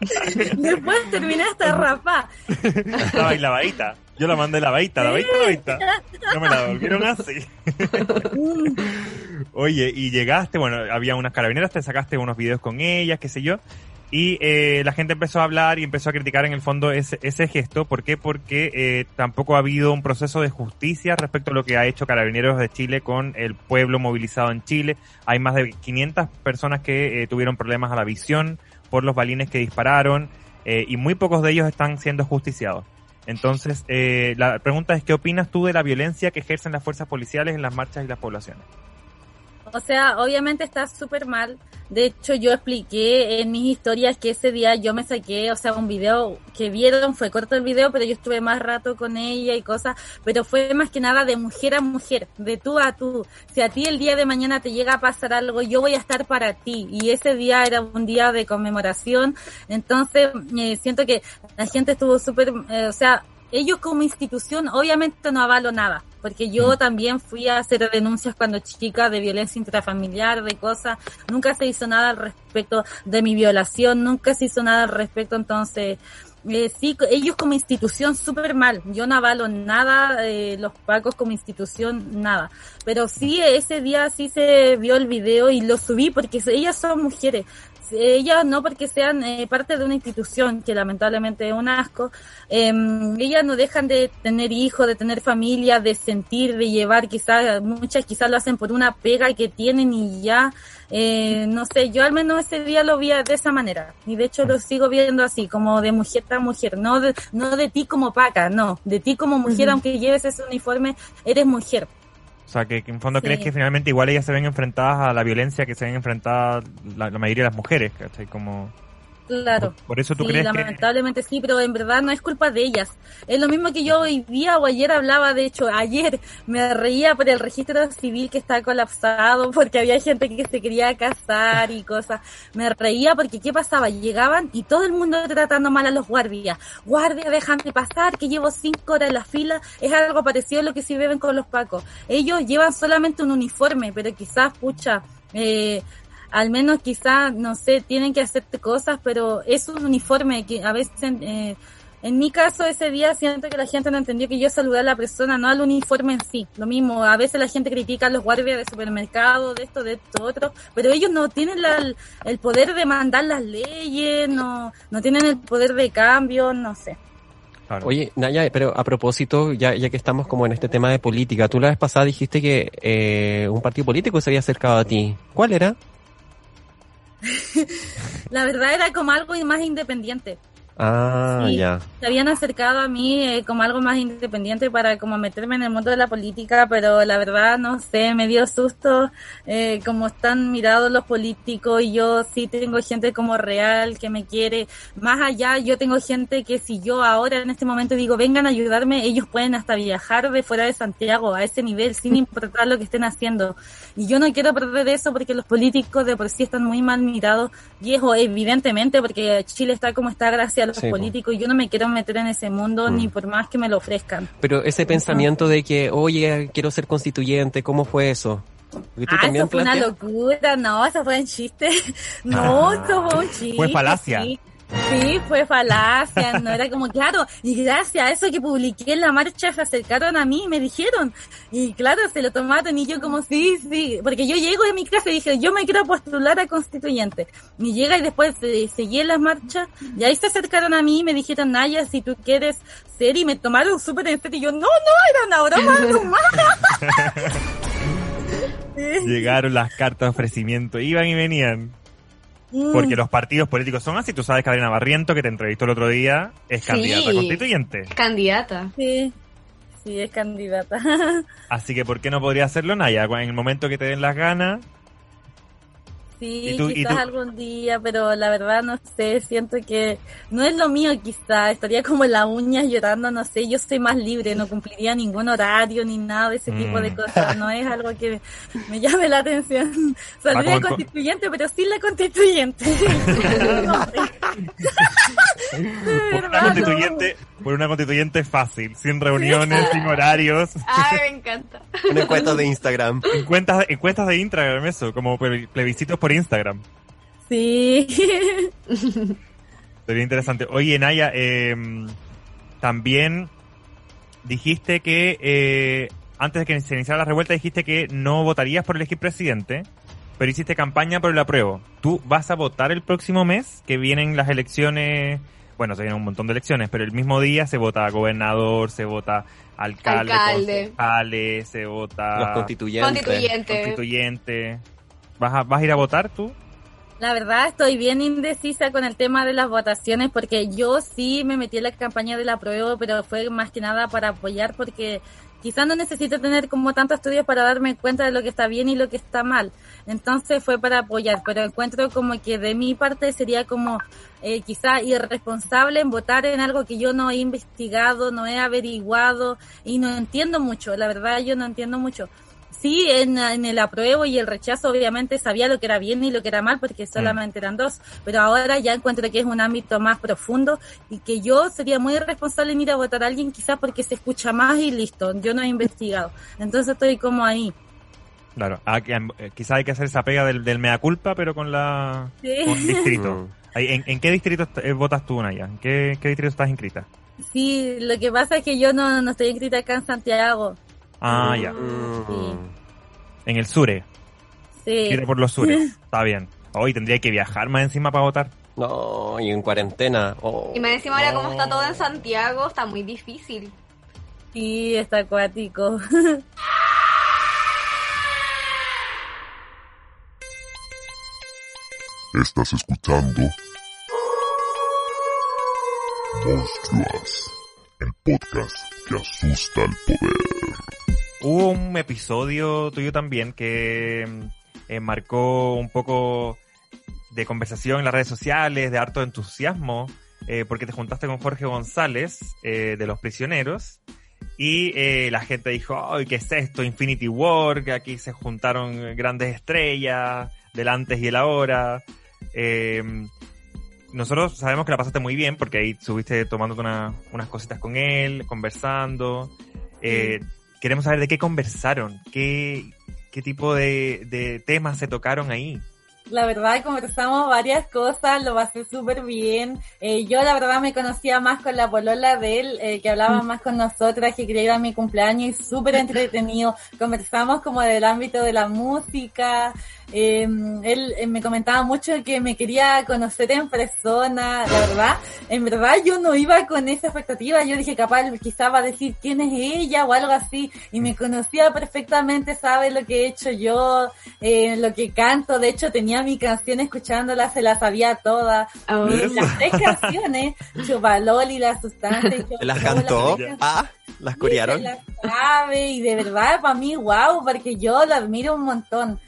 Después terminé hasta rapa. estaba ahí lavadita. Yo la mandé lavadita, lavadita, lavadita. No me la devolvieron así. Oye, y llegaste, bueno, había unas carabineras, te sacaste unos videos con ellas, qué sé yo, y eh, la gente empezó a hablar y empezó a criticar en el fondo ese, ese gesto. ¿Por qué? Porque eh, tampoco ha habido un proceso de justicia respecto a lo que ha hecho Carabineros de Chile con el pueblo movilizado en Chile. Hay más de 500 personas que eh, tuvieron problemas a la visión por los balines que dispararon eh, y muy pocos de ellos están siendo justiciados. Entonces, eh, la pregunta es, ¿qué opinas tú de la violencia que ejercen las fuerzas policiales en las marchas y las poblaciones? O sea, obviamente está súper mal. De hecho, yo expliqué en mis historias que ese día yo me saqué, o sea, un video que vieron, fue corto el video, pero yo estuve más rato con ella y cosas, pero fue más que nada de mujer a mujer, de tú a tú. Si a ti el día de mañana te llega a pasar algo, yo voy a estar para ti. Y ese día era un día de conmemoración, entonces eh, siento que la gente estuvo súper, eh, o sea, ellos como institución obviamente no avalo nada, porque yo también fui a hacer denuncias cuando chica de violencia intrafamiliar, de cosas, nunca se hizo nada al respecto de mi violación, nunca se hizo nada al respecto, entonces eh, sí, ellos como institución súper mal. Yo no avalo nada, eh, los pacos como institución, nada. Pero sí, ese día sí se vio el video y lo subí porque ellas son mujeres. Ellas no porque sean eh, parte de una institución que lamentablemente es un asco, eh, ellas no dejan de tener hijos, de tener familia, de sentir, de llevar, quizás, muchas quizás lo hacen por una pega que tienen y ya, eh, no sé, yo al menos ese día lo vi de esa manera y de hecho lo sigo viendo así, como de mujer a mujer, no de, no de ti como paca, no, de ti como mujer, aunque lleves ese uniforme, eres mujer. O sea, que, que en fondo Sí. crees que finalmente igual ellas se ven enfrentadas a la violencia que se ven enfrentadas la, la mayoría de las mujeres, ¿cachai? Como, Claro. por, por eso tú sí, crees que... lamentablemente sí, pero en verdad no es culpa de ellas. Es lo mismo que yo hoy día o ayer hablaba, de hecho, ayer me reía por el registro civil que está colapsado porque había gente que se quería casar y cosas. Me reía porque ¿qué pasaba? Llegaban y todo el mundo tratando mal a los guardias. Guardia, déjame pasar, que llevo cinco horas en la fila. Es algo parecido a lo que sí beben con los pacos. Ellos llevan solamente un uniforme, pero quizás, pucha, eh, al menos quizás, no sé, tienen que hacerte cosas, pero es un uniforme que a veces, eh, en mi caso ese día siento que la gente no entendió que yo saludé a la persona, no al uniforme en sí. Lo mismo, a veces la gente critica a los guardias de supermercado, de esto, de esto, otro, pero ellos no tienen la- el poder de mandar las leyes, no, no tienen el poder de cambio, no sé. Claro. Oye, Naya, pero a propósito, ya, ya que estamos como en este tema de política, tú la vez pasada dijiste que eh, un partido político se había acercado a ti. ¿Cuál era? La verdad era como algo más independiente. Ah, Sí. ya. se habían acercado a mí eh, como algo más independiente para como meterme en el mundo de la política, pero la verdad no sé, me dio susto eh, como están mirados los políticos y yo sí tengo gente como real que me quiere. Más allá, yo tengo gente que si yo ahora en este momento digo vengan a ayudarme, ellos pueden hasta viajar de fuera de Santiago a ese nivel sin importar lo que estén haciendo. Y yo no quiero perder eso porque los políticos de por sí están muy mal mirados, viejo, evidentemente, porque Chile está como está gracias a los Sí, po. políticos y yo no me quiero meter en ese mundo Mm. ni por más que me lo ofrezcan. Pero ese pensamiento de que, oye, quiero ser constituyente, ¿cómo fue eso? Ah, también eso fue una locura, no, eso fue un chiste. No, Ah. eso fue un chiste. Fue falacia. Sí. Sí, fue falacia, no era como, claro, y gracias a eso que publiqué en la marcha se acercaron a mí y me dijeron, y claro, se lo tomaron y yo como, sí, sí, porque yo llego de mi casa y dije, yo me quiero postular a constituyente, y llega y después eh, seguí en las marchas, y ahí se acercaron a mí y me dijeron, Naya, si tú quieres ser, y me tomaron súper en serio, y yo, no, no, era una broma nomás. Llegaron las cartas de ofrecimiento, iban y venían. Mm. Porque los partidos políticos son así. Tú sabes que Adriana Barriento, que te entrevistó el otro día, es Sí. candidata constituyente. Candidata. Sí, sí, es candidata. Así que, ¿por qué no podría hacerlo Naya? En el momento que te den las ganas. Sí, ¿Y tú- y quizás tú? algún día, pero la verdad no sé, siento que no es lo mío quizás, estaría como en las uñas llorando, no sé, yo soy más libre, no cumpliría ningún horario ni nada de ese tipo de Mm. cosas, no es algo que me llame la atención. Saldría constituyente, pero sin la constituyente. Por una constituyente, por una constituyente fácil, sin reuniones, sin horarios. Ay, me encanta. Una encuesta de Instagram. Encuestas, encuestas de Instagram, eso, como ple- plebiscitos por Instagram. Sí. Sería interesante. Oye, Naya, eh, también dijiste que eh, antes de que se iniciara la revuelta dijiste que no votarías por elegir presidente, pero hiciste campaña por el apruebo. ¿Tú vas a votar el próximo mes? Que vienen las elecciones, bueno, se vienen un montón de elecciones, pero el mismo día se vota gobernador, se vota alcalde, Alcalde. se vota Los constituyentes. Constituyente. constituyente. ¿Vas a, ¿Vas a ir a votar tú? La verdad estoy bien indecisa con el tema de las votaciones porque yo sí me metí en la campaña del apruebo, pero fue más que nada para apoyar porque quizás no necesito tener como tantos estudios para darme cuenta de lo que está bien y lo que está mal. Entonces fue para apoyar, pero encuentro como que de mi parte sería como eh, quizá irresponsable en votar en algo que yo no he investigado, no he averiguado y no entiendo mucho. La verdad yo no entiendo mucho. Sí, en, en el apruebo y el rechazo obviamente sabía lo que era bien y lo que era mal porque solamente eran dos, pero ahora ya encuentro que es un ámbito más profundo y que yo sería muy irresponsable en ir a votar a alguien quizás porque se escucha más y listo, yo no he investigado. Entonces estoy como ahí. Claro, ah, que, eh, quizá hay que hacer esa pega del, del mea culpa, pero con la Sí. con distrito. Mm. Ahí, ¿En, en qué distrito eh, votas tú, Naya? ¿En qué, qué distrito estás inscrita? Sí, lo que pasa es que yo no, no estoy inscrita acá en Santiago. Ah, ya. Mm. En el Sure. Sí. Quiere por los Sures. Está bien. Hoy tendría que viajar más encima para votar. No, y en cuarentena. Oh. Y me encima ahora como No. está todo en Santiago, está muy difícil. Sí, está acuático. Estás escuchando Monstruas, el podcast que asusta al poder. Hubo un episodio tuyo también que mm, eh, marcó un poco de conversación en las redes sociales, de harto entusiasmo, eh, porque te juntaste con Jorge González eh, de Los Prisioneros y la gente dijo, ay, ¿qué es esto? Infinity War, que aquí se juntaron grandes estrellas del antes y el ahora. Eh, nosotros sabemos que la pasaste muy bien porque ahí estuviste tomándote una- unas cositas con él, conversando. Queremos saber de qué conversaron, qué, qué tipo de, de temas se tocaron ahí. La verdad, conversamos varias cosas, lo pasé súper bien. Eh, yo la verdad me conocía más con la polola de él, eh, que hablaba más con nosotras, que quería ir a mi cumpleaños y súper entretenido. Conversamos como del ámbito de la música. Eh, él eh, me comentaba mucho que me quería conocer en persona, la verdad. En verdad yo no iba con esa expectativa, yo dije capaz quizá va a decir quién es ella o algo así, y me conocía perfectamente, sabe lo que he hecho yo, eh, lo que canto, de hecho tenía mi canción escuchándola, se la sabía toda, Y las tres canciones, Chupaloli, La Sustancia y Chau ¿Las cantó? tres Ah, ¿las Sí, corearon? se la sabe. Y de verdad para mí wow porque yo lo admiro un montón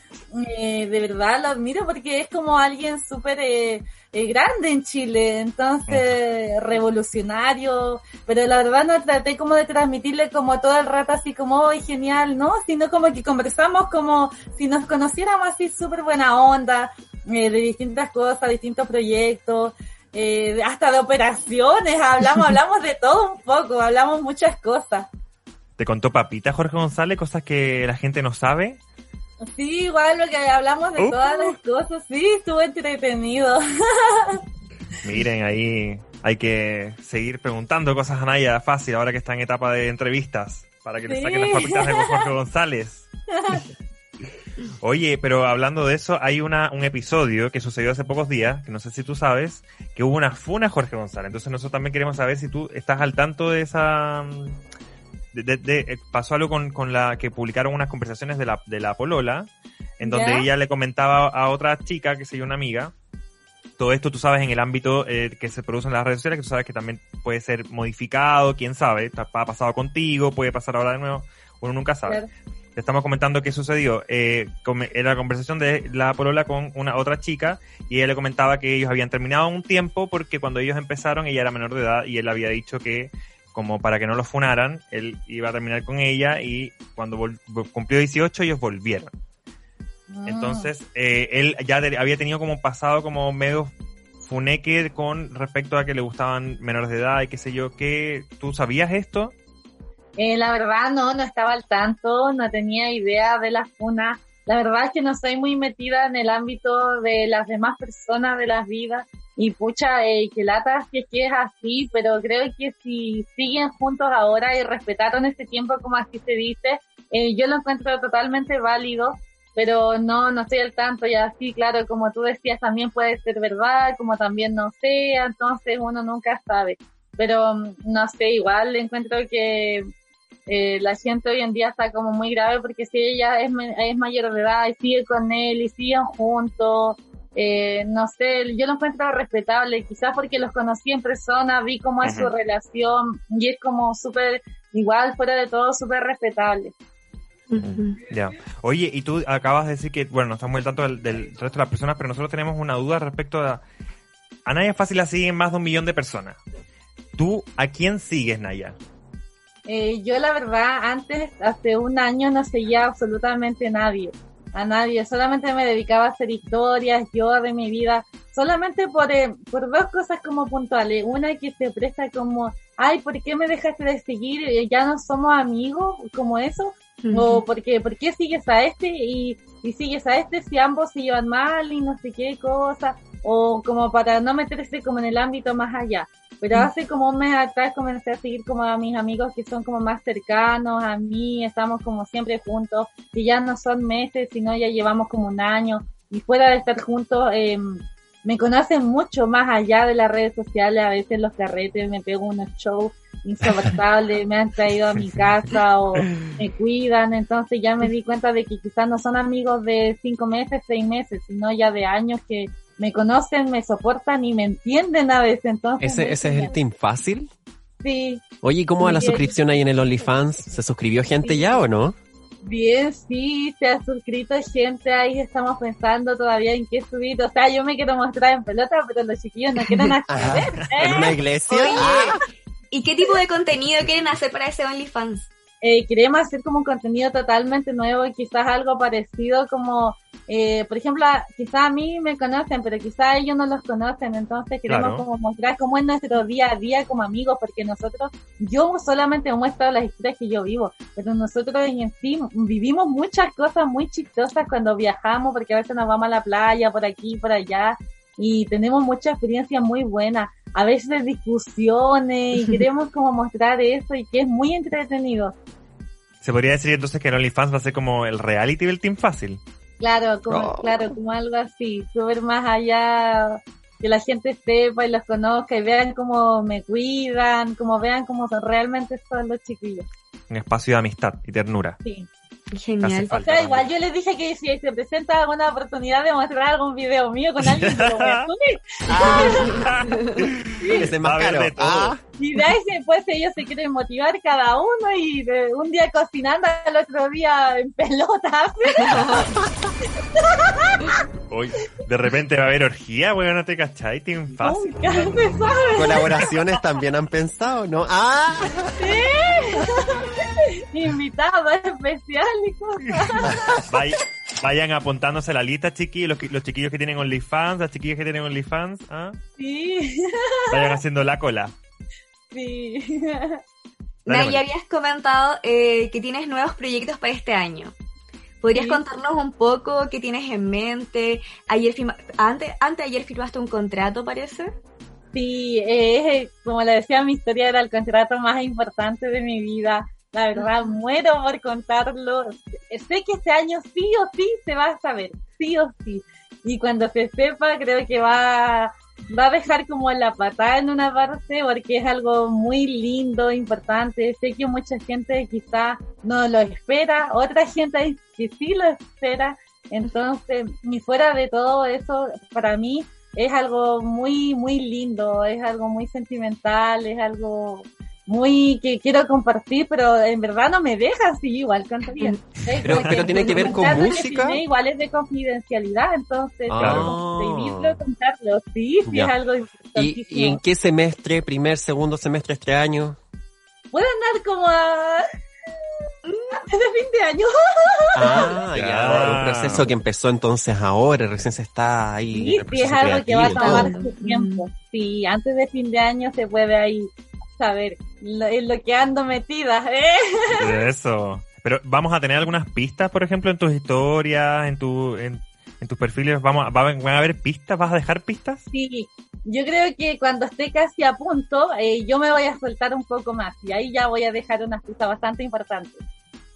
Eh, de verdad lo admiro porque es como alguien súper eh, eh, grande en Chile entonces revolucionario pero la verdad no traté como de transmitirle como todo el rato así como hoy genial no sino como que conversamos como si nos conociéramos así súper buena onda eh, de distintas cosas distintos proyectos eh, hasta de operaciones, hablamos, hablamos de todo un poco, hablamos muchas cosas. ¿Te contó Papita Jorge González cosas que la gente no sabe? Sí, igual lo que hablamos de Uh. todas las cosas, sí, estuvo entretenido. Miren, ahí hay que seguir preguntando cosas a Naya fácil ahora que está en etapa de entrevistas para que le Sí. saquen las papitas de Jorge González. Oye, pero hablando de eso, hay una, un episodio que sucedió hace pocos días, que no sé si tú sabes, que hubo una funa a Jorge González. Entonces nosotros también queremos saber si tú estás al tanto de esa... De, eh, pasó algo con, con la que publicaron unas conversaciones de la, de la Polola, en donde ¿Ya? ella le comentaba a otra chica, que se llama una amiga, todo esto tú sabes en el ámbito eh, que se produce en las redes sociales, que tú sabes que también puede ser modificado, quién sabe, ha pasado contigo, puede pasar ahora de nuevo, uno nunca sabe. Claro. Te estamos comentando qué sucedió. Eh, era la conversación de la polola con una otra chica y ella le comentaba que ellos habían terminado un tiempo porque cuando ellos empezaron ella era menor de edad y él había dicho que como para que no lo funaran, él iba a terminar con ella y cuando cumplió 18 ellos volvieron. Mm. Entonces, eh, él ya había tenido como un pasado como medio funeque con respecto a que le gustaban menores de edad y qué sé yo, que tú sabías esto? Eh, la verdad no, no estaba al tanto, no tenía idea de las funas. La verdad es que no soy muy metida en el ámbito de las demás personas de las vidas. Y pucha, eh, que lata que es así, pero creo que si siguen juntos ahora y respetaron este tiempo como así se dice, eh, yo lo encuentro totalmente válido, pero no, no estoy al tanto y así, claro, como tú decías, también puede ser verdad, como también no sea, entonces uno nunca sabe. Pero mm, no sé, igual encuentro que eh, la gente hoy en día está como muy grave porque si ella es, es mayor de edad y sigue con él y siguen juntos, eh, no sé, yo lo encuentro respetable, quizás porque los conocí en persona, vi cómo es su relación y es como súper, igual fuera de todo, súper respetable. Ya. Oye, y tú acabas de decir que, bueno, no estamos muy al tanto del, del resto de las personas, pero nosotros tenemos una duda respecto a... A Naya Fácil la siguen más de un millón de personas. ¿Tú a quién sigues, Naya? Eh, yo la verdad, antes, hace un año, no seguía absolutamente a nadie. A nadie. Solamente me dedicaba a hacer historias, yo de mi vida. Solamente por, eh, por dos cosas como puntuales. Una que se presta como, ay, ¿por qué me dejaste de seguir? Eh, Ya no somos amigos, como eso. O porque, ¿por qué sigues a este y, y sigues a este si ambos se llevan mal y no sé qué cosa? O como para no meterse como en el ámbito más allá. Pero hace como un mes atrás comencé a seguir como a mis amigos que son como más cercanos a mí, estamos como siempre juntos, y ya no son meses, sino ya llevamos como un año, y fuera de estar juntos, eh, me conocen mucho más allá de las redes sociales, a veces los carretes, me pego unos shows insoportables, me han traído a mi casa o me cuidan, entonces ya me di cuenta de que quizás no son amigos de cinco meses, seis meses, sino ya de años que me conocen, me soportan y me entienden a veces, entonces... ¿Ese, ese es el team fácil? Sí, Oye, ¿y cómo va la suscripción ahí en el OnlyFans? ¿Se suscribió gente Sí. ya o no? Bien, sí, se ha suscrito gente ahí, estamos pensando todavía en qué subir. O sea, yo me quiero mostrar en pelota, pero los chiquillos no quieren acceder. ¿En una ¿eh? iglesia? Oye, Ah, ¿y qué tipo de contenido quieren hacer para ese OnlyFans? Eh, queremos hacer como un contenido totalmente nuevo y quizás algo parecido como, eh, por ejemplo, quizás a mí me conocen, pero quizás ellos no los conocen, entonces queremos Claro. como mostrar cómo es nuestro día a día como amigos, porque nosotros, yo solamente muestro las historias que yo vivo, pero nosotros en sí vivimos muchas cosas muy chistosas cuando viajamos, porque a veces nos vamos a la playa, por aquí, por allá, y tenemos muchas experiencias muy buenas, a veces discusiones, y queremos como mostrar eso y que es muy entretenido. Se podría decir entonces que el OnlyFans va a ser como el reality del Team Fácil. Claro, como, Oh. claro, como algo así, súper más allá, que la gente sepa y los conozca y vean cómo me cuidan, como vean cómo son realmente son los chiquillos. Un espacio de amistad y ternura. Sí. Genial. O sea, igual yo les dije que si se presenta alguna oportunidad de mostrar algún video mío con alguien, yo lo voy a subir. Es más caro. Ah, Y de ahí después ellos se quieren motivar cada uno y de un día cocinando, al otro día en pelotas. Hoy, de repente va a haber orgía, weón, no te cachai, Team Fácil. Nunca se sabe. colaboraciones también han pensado, ¿no? Ah, Invitados especiales vayan apuntándose a la lista, chiquillos, los, qui- los chiquillos que tienen OnlyFans, las chiquillas que tienen OnlyFans, ¿ah? Sí, vayan haciendo la cola. sí. María. habías comentado eh, que tienes nuevos proyectos para este año. ¿Podrías Sí. contarnos un poco qué tienes en mente? Ayer firma- antes, ayer firmaste un contrato, parece. Sí, eh, como le decía, mi historia era el contrato más importante de mi vida. La verdad, muero por contarlo. Sé que este año sí o sí se va a saber, sí o sí. Y cuando se sepa, creo que va, va a dejar como la patada en una parte porque es algo muy lindo, importante. Sé que mucha gente quizá no lo espera, otra gente que sí lo espera. Entonces, y fuera de todo eso, para mí es algo muy, muy lindo, es algo muy sentimental, es algo muy que quiero compartir, pero en verdad no me deja así igual cantaría. Pero- pero tiene que ver con música. Igual es de confidencialidad, entonces Ah. prohibirlo contarlo, sí, sí Ya. es algo ¿Y, importantísimo. ¿Y en qué semestre? ¿Primer, segundo semestre este año? Puede andar como a antes de fin de año. Ah, Ya. Un proceso que empezó entonces ahora, recién se está ahí. Sí, sí, es algo que va a creativo tomar su tiempo. Sí, antes de fin de año se puede ahí saber lo, en lo que ando metida. ¿eh? Eso. Pero vamos a tener algunas pistas, por ejemplo, en tus historias, en tu, en, en tus perfiles, vamos, a- va- van a haber pistas, vas a dejar pistas. Sí, yo creo que cuando esté casi a punto, eh, yo me voy a soltar un poco más y ahí ya voy a dejar unas pistas bastante importantes.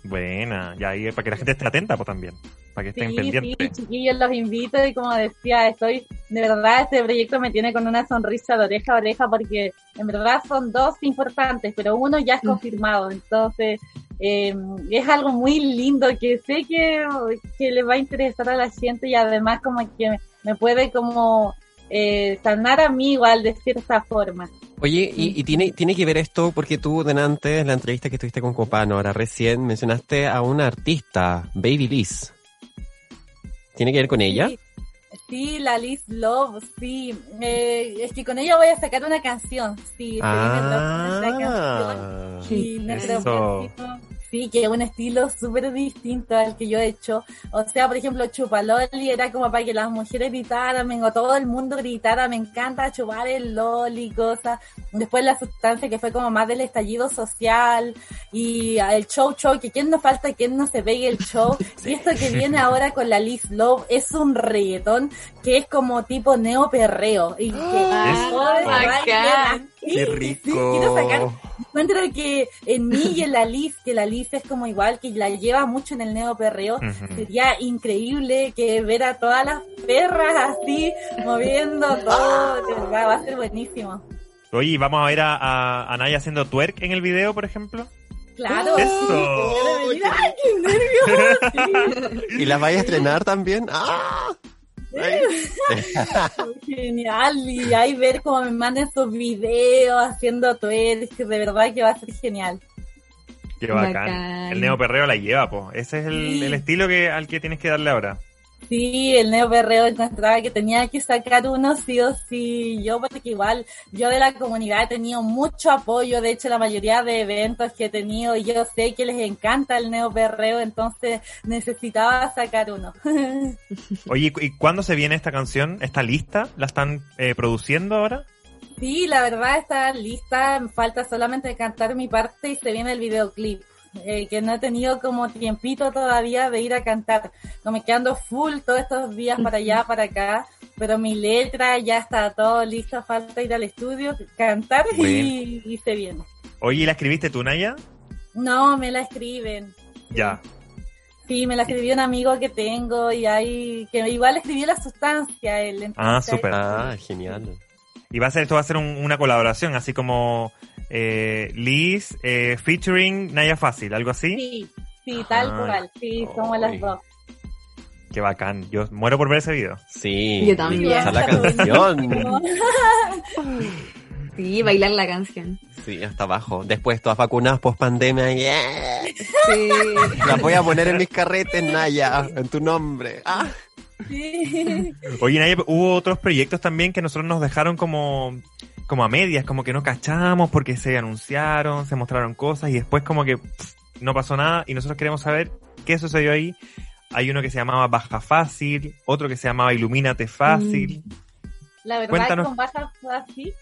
Buena, ya ahí para que la gente esté atenta, pues también, para que estén Sí, pendientes. sí, chiquillos, los invito y como decía, estoy, de verdad, este proyecto me tiene con una sonrisa de oreja a oreja porque en verdad son dos importantes, pero uno ya es Mm. confirmado, entonces eh, es algo muy lindo que sé que, que le va a interesar a la gente y además como que me puede como eh, sanar a mí igual de cierta forma. Oye, y, y tiene, tiene que ver esto porque tú, delante, en la entrevista que estuviste con Copano, ahora recién mencionaste a una artista, Baby Liz. ¿Tiene que ver con ella? Sí, Sí, la Liz Love, sí. Eh, es que con ella voy a sacar una canción. Sí, esta canción. Ah, Y nuestro Eso. Sí, que es un estilo súper distinto al que yo he hecho. O sea, por ejemplo, Chupaloli era como para que las mujeres gritaran, o todo el mundo gritara, me encanta chupar el loli, cosas. Después la sustancia que fue como más del estallido social y el show show, que quién nos falta, quién no se pegue el show. Y esto que viene ahora con la Liz Love es un reggaetón que es como tipo neo perreo. Y que todo el ¡Qué Sí, rico! quiero sacar encuentro que en mí y en la Liz, que la Liz es como igual, que la lleva mucho en el neo perreo, Ujú. sería increíble que ver a todas las perras así, moviendo todo, de verdad, va a ser buenísimo. Oye, ¿y ¿vamos a ver a, a, a Naya haciendo twerk en el video, por ejemplo? Claro. Eso. ¡Ay, qué nervios! ¿Y las vais a estrenar también? ¡Ah! Genial, y ahí ver cómo me mandan sus videos haciendo twerk, que de verdad que va a ser genial. Qué bacán. Bacán. El neo perreo la lleva, po. Ese es el, Sí. el estilo que, al que tienes que darle ahora. Sí, el neo perreo encontraba que tenía que sacar uno sí o sí. Yo, porque igual, yo de la comunidad he tenido mucho apoyo. De hecho, la mayoría de eventos que he tenido, yo sé que les encanta el neo perreo, entonces necesitaba sacar uno. Oye, ¿y cuándo se viene esta canción? ¿Está lista? ¿La están eh, produciendo ahora? Sí, la verdad está lista. Falta solamente cantar mi parte y se viene el videoclip. Eh, que no he tenido como tiempito todavía de ir a cantar. No me quedando full todos estos días para allá, para acá. Pero mi letra ya está todo listo. Falta ir al estudio, cantar y, y se viene. Oye, ¿y ¿la escribiste tú, Naya? No, me la escriben. Ya. Sí, me la escribió un amigo que tengo y ahí, que igual escribió la sustancia él. Ah, súper. Ah, genial. Y va a ser, esto va a ser un- una colaboración, así como eh, Liz eh, featuring Naya Fácil, algo así. Sí, sí, tal cual. Sí, somos las dos. Qué bacán. Yo muero por ver ese video. Sí. Yo también. Esa es la canción. Sí, bailar la canción. Sí, hasta abajo. Después todas vacunadas post pandemia. Yeah. Sí. Las voy a poner en mis carretes, Naya, en tu nombre. Ah. Sí. Oye, Naya, hubo otros proyectos también que nosotros nos dejaron como, como a medias, como que no cachamos porque se anunciaron, se mostraron cosas y después como que pff, no pasó nada y nosotros queremos saber qué sucedió ahí. Hay uno que se llamaba Baja Fácil, otro que se llamaba Ilumínate Fácil. La verdad, Cuéntanos. con baja fácil,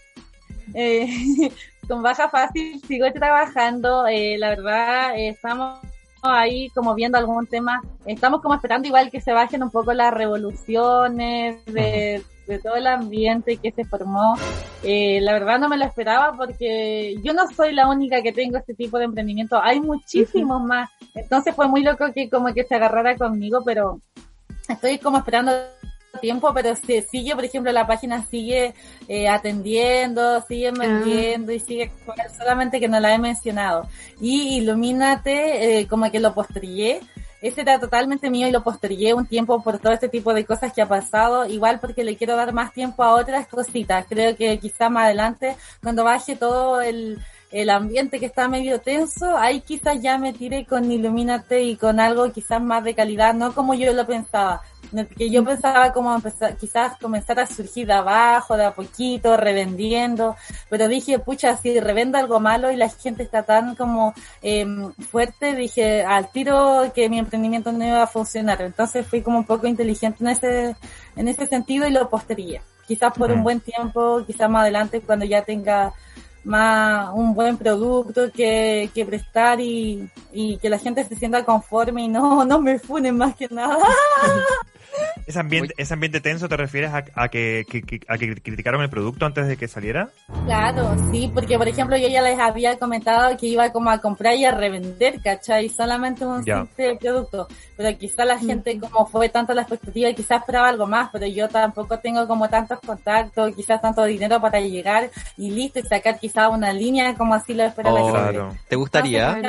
eh, con baja fácil sigo trabajando. eh, la verdad, eh, estamos ahí como viendo algún tema. Estamos como esperando igual que se bajen un poco las revoluciones de, de todo el ambiente que se formó. Eh, la verdad no me lo esperaba porque yo no soy la única que tengo este tipo de emprendimiento. Hay muchísimos más. Entonces fue muy loco que como que se agarrara conmigo, pero estoy como esperando tiempo, pero se sigue, por ejemplo, la página sigue eh, atendiendo, sigue vendiendo y sigue solamente que no la he mencionado. Y Ilumínate, eh, como que lo postergué. Ese era totalmente mío y lo postergué un tiempo por todo este tipo de cosas que ha pasado, igual porque le quiero dar más tiempo a otras cositas. Creo que quizás más adelante, cuando baje todo el, el ambiente que está medio tenso, ahí quizás ya me tire con Ilumínate y con algo quizás más de calidad, no como yo lo pensaba. Que yo pensaba como empezar, quizás comenzar a surgir de abajo, de a poquito, revendiendo, pero dije, pucha, si revendo algo malo y la gente está tan como eh, fuerte, dije, al tiro que mi emprendimiento no iba a funcionar. Entonces fui como un poco inteligente en ese, en ese sentido y lo postergué. Quizás por un buen tiempo, quizás más adelante cuando ya tenga más un buen producto que, que prestar y, y que la gente se sienta conforme y no, no me funen más que nada. ¿Ese ambiente, ese ambiente tenso te refieres a, a que, que- que- a que criticaron el producto antes de que saliera? Claro, sí, porque por ejemplo yo ya les había comentado que iba como a comprar y a revender, ¿cachai? Solamente un simple producto. Pero quizá la gente como fue tanto la expectativa, quizás esperaba algo más, pero yo tampoco tengo como tantos contactos, quizás tanto dinero para llegar y listo y sacar quizás una línea como así lo espera la Oh, gente. Claro. ¿Te gustaría?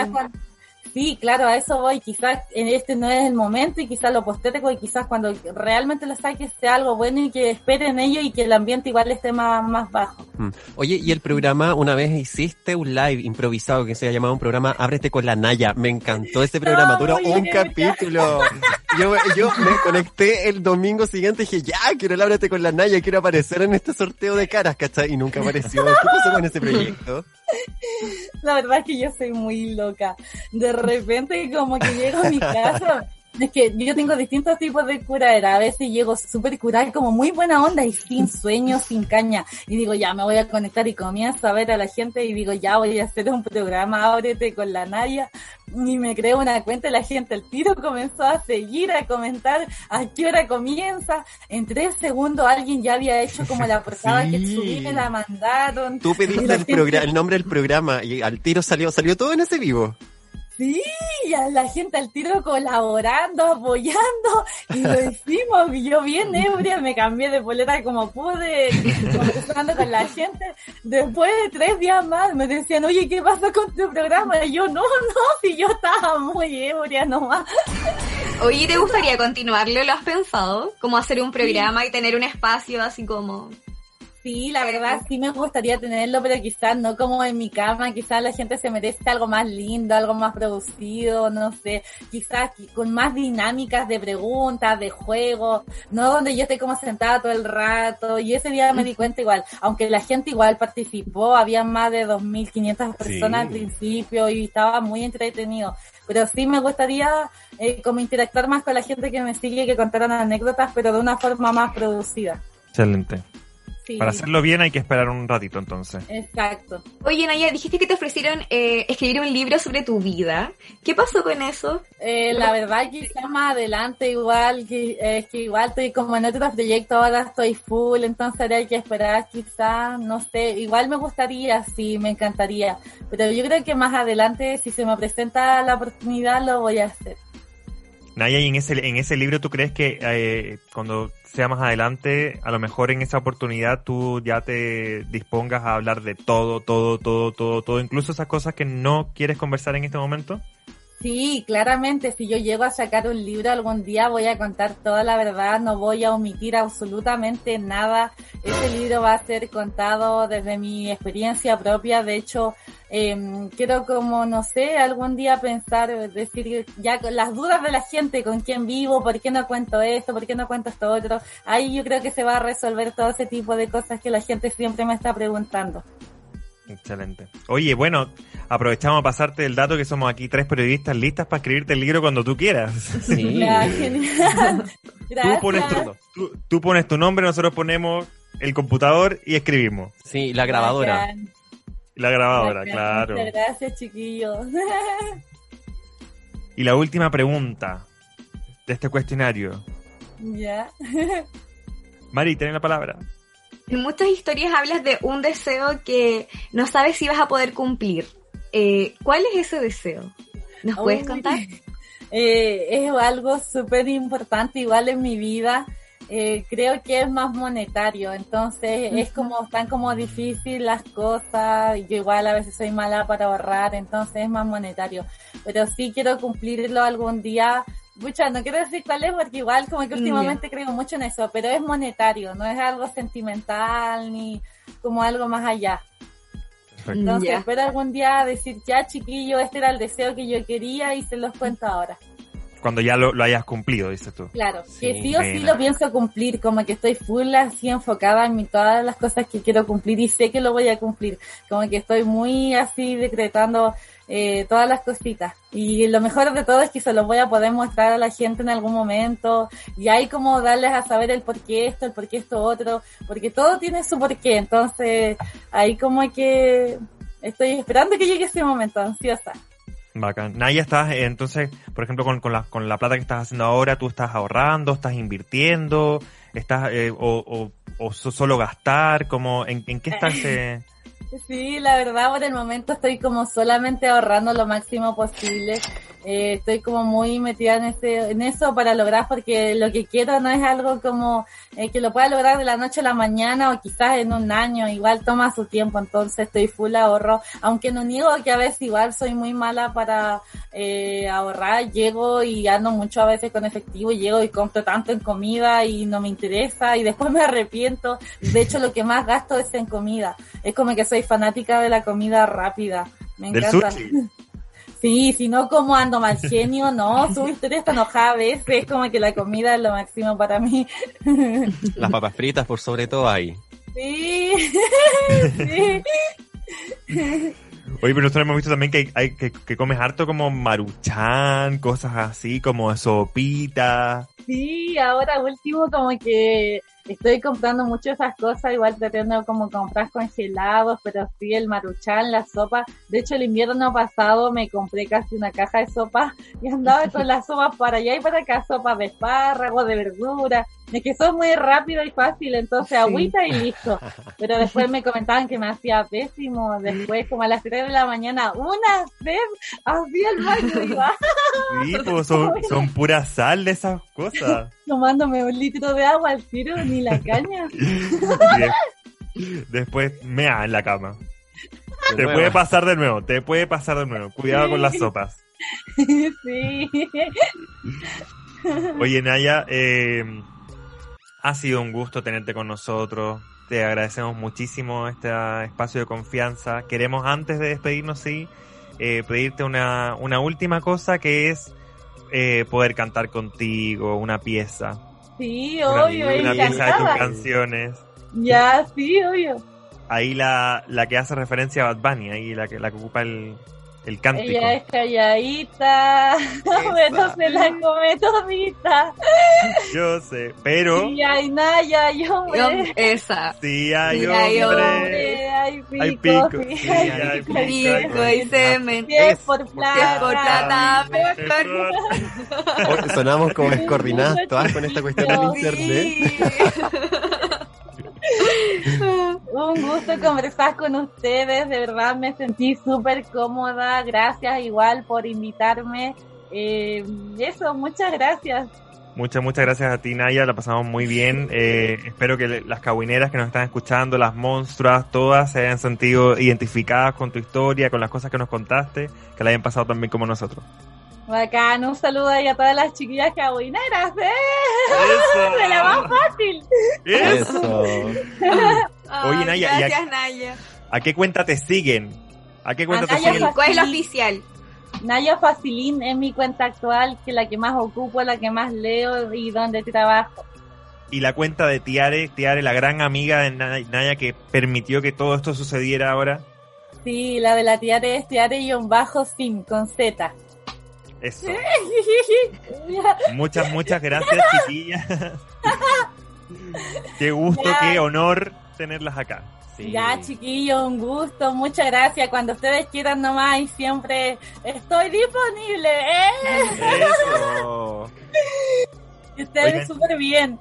Sí, claro, a eso voy. Quizás en este no es el momento y quizás lo postergo y quizás cuando realmente lo saques sea algo bueno y que esperen ello y que el ambiente igual esté más, más bajo. Mm. Oye, y el programa, una vez hiciste un live improvisado que se ha llamado un programa Ábrete con la Naya. Me encantó ese programa, No, duró un bien. capítulo. Yo, yo me conecté el domingo siguiente y dije, ya, quiero el Ábrete con la Naya, quiero aparecer en este sorteo de caras, ¿cachai? Y nunca apareció. ¿Qué pasó con ese proyecto? La verdad es que yo soy muy loca. De repente como que llego a mi casa. Es que yo tengo distintos tipos de curadera. A veces llego súper curada, como muy buena onda y sin sueño, sin caña. Y digo, ya me voy a conectar y comienzo a ver a la gente y digo, ya voy a hacer un programa, ábrete con la Naya. Y me creo una cuenta la gente al tiro comenzó a seguir, a comentar a qué hora comienza. En tres segundos alguien ya había hecho como la portada que subí, me la mandaron. Tú pediste el, gente- el nombre del programa y al tiro salió, salió todo en ese vivo. Sí, y a la gente al tiro colaborando, apoyando, y lo hicimos. Y yo bien ebria, me cambié de polera como pude, conversando con la gente. Después de tres días más me decían, oye, ¿qué pasa con tu programa? Y yo, no, no, si yo estaba muy ebria nomás. Oye, ¿te gustaría continuarlo? ¿Lo has pensado? Como hacer un programa y tener un espacio así como... Sí, la verdad sí me gustaría tenerlo, pero quizás no como en mi cama, quizás la gente se merece algo más lindo, algo más producido, no sé, quizás qui- con más dinámicas de preguntas, de juegos, no donde yo esté como sentada todo el rato, y ese día me di cuenta igual, aunque la gente igual participó, había más de 2.500 personas al principio y estaba muy entretenido, pero sí me gustaría eh, como interactuar más con la gente que me sigue, que contaran anécdotas, pero de una forma más producida. Excelente. Sí. Para hacerlo bien hay que esperar un ratito entonces. Exacto. Oye, Naya, dijiste que te ofrecieron eh, escribir un libro sobre tu vida. ¿Qué pasó con eso? Eh, la verdad quizás más adelante igual, que, eh, es que igual estoy como en otro proyecto, ahora estoy full, entonces hay que esperar quizás, no sé, igual me gustaría, sí, me encantaría, pero yo creo que más adelante, si se me presenta la oportunidad, lo voy a hacer. Naya, y en ese, en ese libro tú crees que eh, cuando sea más adelante, a lo mejor en esa oportunidad tú ya te dispongas a hablar de todo, todo, todo, todo, todo, incluso esas cosas que no quieres conversar en este momento? Sí, claramente, si yo llego a sacar un libro algún día voy a contar toda la verdad, no voy a omitir absolutamente nada. Ese libro va a ser contado desde mi experiencia propia, de hecho, eh, quiero como, no sé, algún día pensar, decir ya con las dudas de la gente, con quién vivo, por qué no cuento esto, por qué no cuento esto otro, ahí yo creo que se va a resolver todo ese tipo de cosas que la gente siempre me está preguntando. Excelente. Oye, bueno, aprovechamos a pasarte el dato que somos aquí tres periodistas listas para escribirte el libro cuando tú quieras. Sí. Ya, genial. Tú pones, Gracias. tu, tú, tú pones tu nombre, nosotros ponemos el computador y escribimos. Sí, la grabadora. La grabadora, claro. Muchas gracias, chiquillos. Y la última pregunta de este cuestionario. ya. Mari, tenés la palabra. En muchas historias hablas de un deseo que no sabes si vas a poder cumplir. Eh, ¿Cuál es ese deseo? ¿Nos puedes contar? Eh, es algo súper importante igual en mi vida. Eh, creo que es más monetario, entonces es como tan como difícil las cosas, yo igual a veces soy mala para ahorrar, entonces es más monetario, pero sí quiero cumplirlo algún día, Pucha, no quiero decir cuál es porque igual como que últimamente creo mucho en eso, pero es monetario, no es algo sentimental ni como algo más allá. Perfecto. Entonces espero algún día decir, ya chiquillo, este era el deseo que yo quería y se los cuento ahora. Cuando ya lo, lo hayas cumplido, dices tú. Claro, que Sí, sí o sí lo pienso cumplir, como que estoy full así enfocada en mi, todas las cosas que quiero cumplir y sé que lo voy a cumplir, como que estoy muy así decretando eh, todas las cositas. Y lo mejor de todo es que se los voy a poder mostrar a la gente en algún momento. Y hay como darles a saber el por qué esto, el por qué esto otro, porque todo tiene su porqué, entonces ahí como que estoy esperando que llegue ese momento, ansiosa. Bacán. Naya, estás, eh, entonces, por ejemplo, con, con, la, con la plata que estás haciendo ahora, tú estás ahorrando, estás invirtiendo, estás, eh, o, o, o so- solo gastar, como, ¿en, en qué está ese...? Sí, la verdad por el momento estoy como solamente ahorrando lo máximo posible eh, estoy como muy metida en, ese, en eso para lograr, porque lo que quiero no es algo como eh, que lo pueda lograr de la noche a la mañana o quizás en un año, igual toma su tiempo, entonces estoy full ahorro, aunque no niego que a veces igual soy muy mala para eh, ahorrar, llego y ando mucho a veces con efectivo, y llego y compro tanto en comida y no me interesa y después me arrepiento, de hecho lo que más gasto es en comida, es como que soy fanática de la comida rápida, me Del encanta. sushi. Sí, si no como ando mal genio, no, su historia está enojada a veces, es como que la comida es lo máximo para mí. Las papas fritas por sobre todo ahí. Sí, sí. Oye, pero nosotros hemos visto también que, hay, que, que comes harto como maruchan, cosas así, como sopita. Sí, ahora último como que estoy comprando mucho esas cosas, igual tratando como comprar congelados, pero sí el maruchan, la sopa. De hecho, el invierno pasado me compré casi una caja de sopa y andaba con las sopas para allá y para acá, sopas de espárragos, de verdura. Es que son muy rápido y fácil, entonces agüita y listo. Pero después me comentaban que me hacía pésimo. Después, como a las 3 de la mañana, una vez hacía el baño y iba Sí, pues son, son pura sal de esas cosas. Tomándome un litro de agua al tiro, ni la caña. Después mea en la cama. De Te nuevo. puede pasar de nuevo, te puede pasar de nuevo. Cuidado con las sopas. sí. Oye, Naya, eh, ha sido un gusto tenerte con nosotros. Te agradecemos muchísimo este espacio de confianza. Queremos, antes de despedirnos, sí, eh, pedirte una, una última cosa que es eh, poder cantar contigo una pieza. Sí, Una, obvio, una pieza de tus canciones. Ya, sí, obvio. Ahí la, la que hace referencia a Bad Bunny, ahí la que, la que ocupa el, el cántico. Ella es calladita, pero se la come todita. Yo sé, pero Y hay Naya, yo Yo- me... esa. sí hay Sí hay hombre. Hombre, hay pico, Hay pico, sí, sí, hay hay pico, pico, sí, hay Pico y semen. Si es Es por plata. por plata, Mejor. Sonamos como descoordinadas todas con esta cuestión del internet. Un gusto conversar con ustedes, de verdad me sentí súper cómoda, gracias igual por invitarme. Eh, eso, muchas gracias. Muchas, muchas gracias a ti, Naya. La pasamos muy bien. Eh, espero que las cabineras que nos están escuchando, las monstruas, todas se hayan sentido identificadas con tu historia, con las cosas que nos contaste, que la hayan pasado también como nosotros. Bacán, un saludo ahí a todas las chiquillas cabuineras, ¿eh? ¡Eso! De la más fácil. ¡Eso! Oye, Naya, y a- Gracias, Naya. ¿A qué cuenta te siguen? ¿A qué cuenta A te Naya siguen? ¿Cuál es la oficial? Naya Facilín es mi cuenta actual, que es la que más ocupo, la que más leo y donde trabajo. Y la cuenta de Tiare, Tiare, la gran amiga de Nay- Naya que permitió que todo esto sucediera ahora. Sí, la de la tiare es tiare-sim con Z. Eso. Muchas, muchas gracias, chiquillas. qué gusto, Ya. qué honor tenerlas acá. Sí. Ya, chiquillos, un gusto, muchas gracias. Cuando ustedes quieran nomás y siempre estoy disponible, ¿eh? Eso. Ustedes súper bien.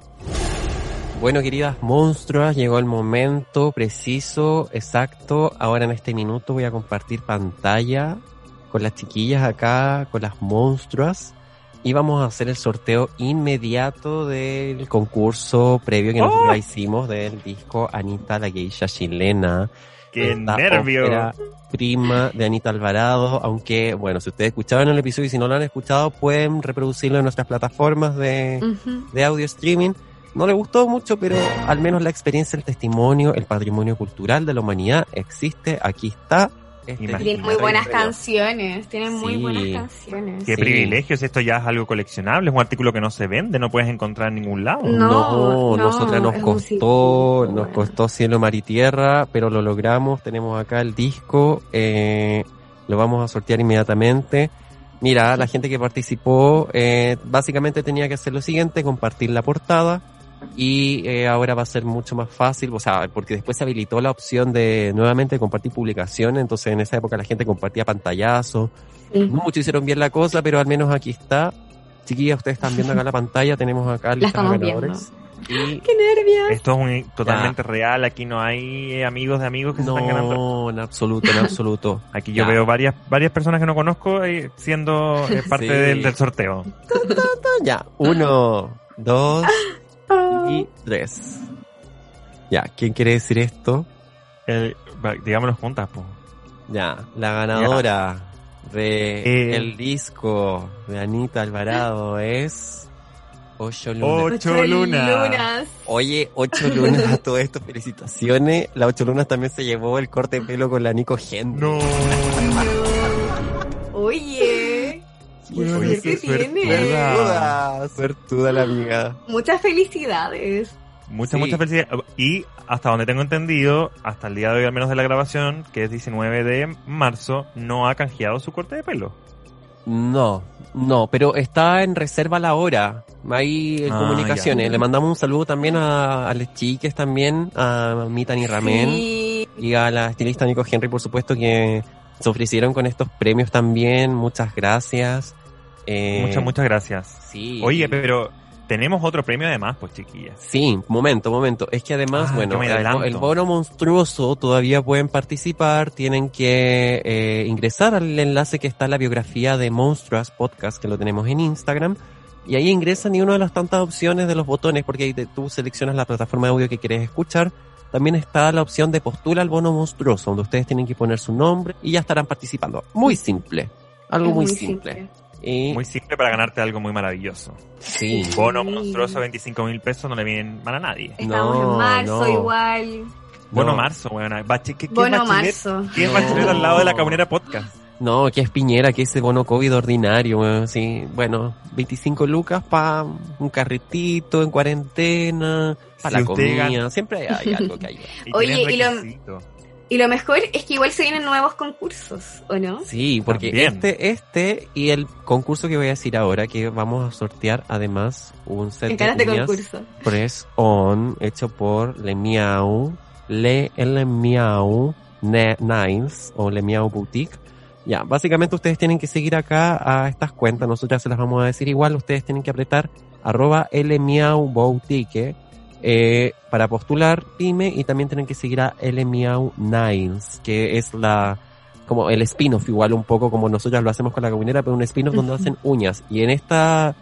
Bueno, queridas monstruas, llegó el momento preciso, exacto. Ahora en este minuto voy a compartir pantalla con las chiquillas acá, con las monstruas. Y vamos a hacer el sorteo inmediato del concurso previo que nosotros ¡Oh! hicimos del disco Anita la Geisha chilena. ¡Qué nervio! ópera prima de Anita Alvarado, aunque, bueno, si ustedes escuchaban el episodio y si no lo han escuchado, pueden reproducirlo en nuestras plataformas de, Ujú. de audio streaming. No le gustó mucho, pero al menos la experiencia, el testimonio, el patrimonio cultural de la humanidad existe, aquí está. Este. Tienen muy buenas canciones, tienen muy Sí. buenas canciones. Qué Sí. privilegios, esto ya es algo coleccionable, es un artículo que no se vende, no puedes encontrar en ningún lado. No, No, no, nosotras nos costó, nos bueno. costó cielo, mar y tierra, pero lo logramos. Tenemos acá el disco, eh, lo vamos a sortear inmediatamente. Mira, la gente que participó, eh, básicamente tenía que hacer lo siguiente, compartir la portada y eh, ahora va a ser mucho más fácil, o sea, porque después se habilitó la opción de nuevamente compartir publicaciones, entonces en esa época la gente compartía pantallazos, Sí. no muchos hicieron bien la cosa, pero al menos aquí está. Chiquillas, ustedes están viendo acá la pantalla, tenemos acá listas de ganadores. Y ¡Qué nervios! Esto es un, totalmente real. Aquí no hay eh, amigos de amigos que se están ganando. no, en absoluto, en absoluto. Aquí yo veo varias varias personas que no conozco eh, siendo eh, parte Sí. del, del sorteo. Ya, uno, dos y tres. Ya, ¿quién quiere decir esto? Digámoslo juntas, pues. Ya, la ganadora de Eh. el disco de Anita Alvarado es Ocho Lunas. Ocho lunas. Oye, Ocho Lunas, a todo esto, felicitaciones. La Ocho Lunas también se llevó el corte de pelo con la Nico Henry. No. Oye, Oye, suerte qué tiene. suertuda. Suertuda, suertuda la amiga. muchas felicidades. Muchas, Sí. muchas felicidades. Y hasta donde tengo entendido, hasta el día de hoy, al menos de la grabación, que es 19 de marzo, no ha canjeado su corte de pelo. No, no, pero está en reserva la hora. Hay Ah, comunicaciones. ya. Le mandamos un saludo también a, a las chiques también, a Mitani Ramen Sí. y a la estilista Nico Henry, por supuesto, que se ofrecieron con estos premios también. Muchas gracias. Eh, Muchas, muchas gracias. Sí. Oye, pero tenemos otro premio además, pues chiquillas. Sí, momento, momento. Es que además, Ah, bueno, el, bono monstruoso todavía pueden participar, tienen que eh, ingresar al enlace que está en la biografía de Monstruous Podcast, que lo tenemos en Instagram, y ahí ingresan y una de las tantas opciones de los botones, porque ahí te- tú seleccionas la plataforma de audio que quieres escuchar, también está la opción de postula al bono monstruoso, donde ustedes tienen que poner su nombre y ya estarán participando. Muy simple, algo Es muy, simple. Y, Muy simple para ganarte algo muy maravilloso. sí. Bono Sí. monstruoso, 25 mil pesos, no le vienen mal a nadie. Estamos No, en marzo no. igual. Bono No. marzo, weón. Bache- ¿qué- qué Bono marzo. ¿Qué es No. bachelet al lado de la cabonera podcast? No, que es Piñera, que ese bono COVID ordinario, weón, sí. Bueno, 25 lucas para un carretito en cuarentena, para Si la comida, gana- siempre hay algo que ayuda. Y Oye, y lo-. Y lo mejor es que igual se vienen nuevos concursos, ¿o no? Sí, porque También. este, este y el concurso que voy a decir ahora, que vamos a sortear además un set caras de uñas concurso. Press On, hecho por Le Miau, Le, el Miau Ne- Niles o Le Miau Boutique. Ya, básicamente ustedes tienen que seguir acá a estas cuentas, nosotras se las vamos a decir igual, ustedes tienen que apretar arroba L Miau Boutique eh, para postular pyme y también tienen que seguir a L Miau Niles, que es la como el spin-off igual un poco como nosotros lo hacemos con la cabinera, pero un spin-off donde hacen uñas. Y en esta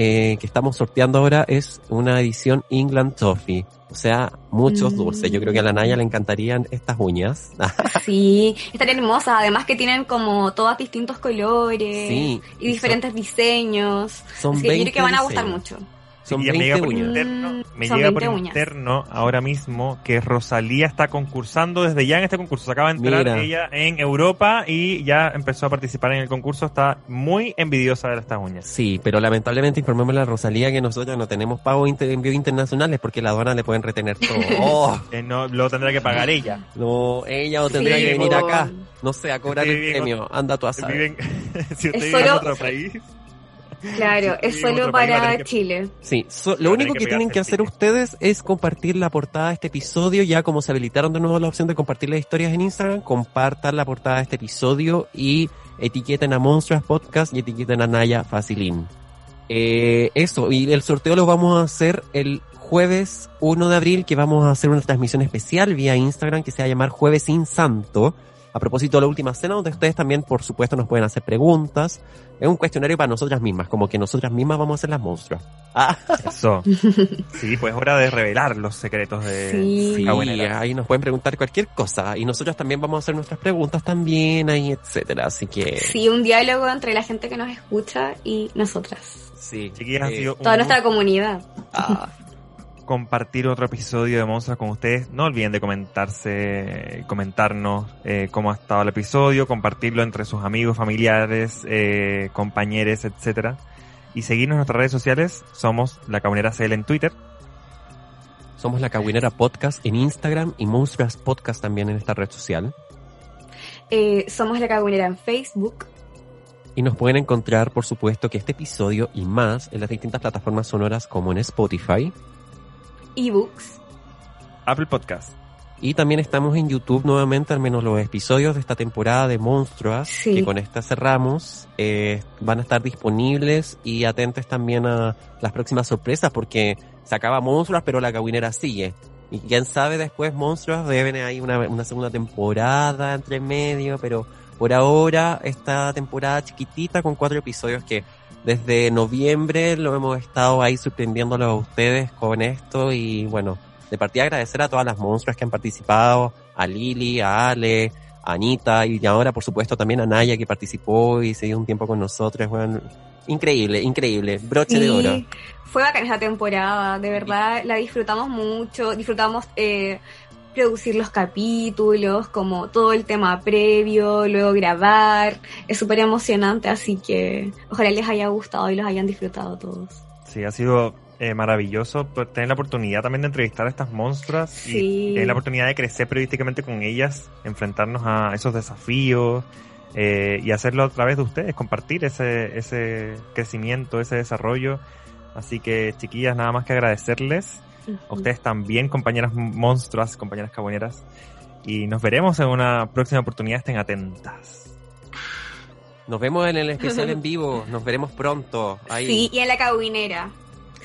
eh, que estamos sorteando ahora es una edición England Toffee. O sea, muchos Mm. dulces. Yo creo que a la Naya le encantarían estas uñas. Sí, están hermosas, además que tienen como todos distintos colores sí. y diferentes diseños. Son Así que yo 20 creo que van a gustar diseños. mucho. Son Y me 20 llega por uñas. interno, Mm, me son llega por 20 uñas. interno ahora mismo que Rosalía está concursando desde ya en este concurso. Se acaba de enterar Mira. ella en Europa y ya empezó a participar en el concurso. Está muy envidiosa de estas uñas. Sí, pero lamentablemente informémosle a Rosalía que nosotros no tenemos pago inter envíos internacionales porque la aduana le pueden retener todo. Oh, Eh, no, lo tendrá que pagar ella. no, ella no tendría Sí, que venir acá, no sé, a cobrar el premio. Anda tú a saber. Viven- si usted vive en otro país. Claro, Sí, es solo para que- Chile. Sí, so- lo único que que tienen que hacer ustedes es compartir la portada de este episodio, ya como se habilitaron de nuevo la opción de compartir las historias en Instagram, compartan la portada de este episodio y etiqueten a Monstruous Podcast y etiqueten a Naya Facilín. Eh, eso, y el sorteo lo vamos a hacer el jueves 1 de abril, que vamos a hacer una transmisión especial vía Instagram que se va a llamar Jueves sin Santo. A propósito de la última cena, donde ustedes también, por supuesto, nos pueden hacer preguntas. Es un cuestionario para nosotras mismas, como que nosotras mismas vamos a ser las monstruas. Ah, Eso. Sí, pues es hora de revelar los secretos de Sí. sí, ahí nos pueden preguntar cualquier cosa. Y nosotros también vamos a hacer nuestras preguntas también, ahí, etcétera. Así que, Sí, un diálogo entre la gente que nos escucha y nosotras. sí. Chiquillas, ha eh, sido un Toda nuestra comunidad. ah, compartir otro episodio de Monstruos con ustedes. No olviden de comentarse, comentarnos eh, cómo ha estado el episodio, compartirlo entre sus amigos, familiares, eh, compañeros, etcétera. Y seguirnos en nuestras redes sociales. Somos La Cabonera CL en Twitter. somos la Cagüinera Podcast en Instagram y Monstruas Podcast también en esta red social. Eh, somos la Cagunera en Facebook. Y nos pueden encontrar, por supuesto, que este episodio y más en las distintas plataformas sonoras como en Spotify, ebooks Apple Podcast. Y también estamos en YouTube nuevamente, al menos los episodios de esta temporada de Monstruas, Sí. que con esta cerramos, eh, van a estar disponibles y atentes también a las próximas sorpresas porque se acaba Monstruas, pero la caguinera sigue. Y quién sabe después Monstruas deben ahí una, una segunda temporada entre medio, pero por ahora esta temporada chiquitita con cuatro episodios que desde noviembre lo hemos estado ahí sorprendiéndolos a ustedes con esto y bueno, de partida agradecer a todas las monstruas que han participado, a Lili, a Ale, a Anita y ahora por supuesto también a Naya que participó y se dio un tiempo con nosotros, bueno, increíble, increíble, broche de oro. Fue bacana esa temporada, de verdad la disfrutamos mucho, disfrutamos eh, producir los capítulos, como todo el tema previo, luego grabar, es súper emocionante, así que ojalá les haya gustado y los hayan disfrutado todos. Sí, ha sido eh, maravilloso por tener la oportunidad también de entrevistar a estas monstruas Sí. y tener la oportunidad de crecer periodísticamente con ellas, enfrentarnos a esos desafíos eh, y hacerlo a través de ustedes, compartir ese, ese crecimiento, ese desarrollo. Así que, chiquillas, nada más que agradecerles. A ustedes también, compañeras monstruas, compañeras caboneras. Y nos veremos en una próxima oportunidad. Estén atentas. Nos vemos en el especial en vivo, nos veremos pronto. Ahí. Sí, y en la caguinera.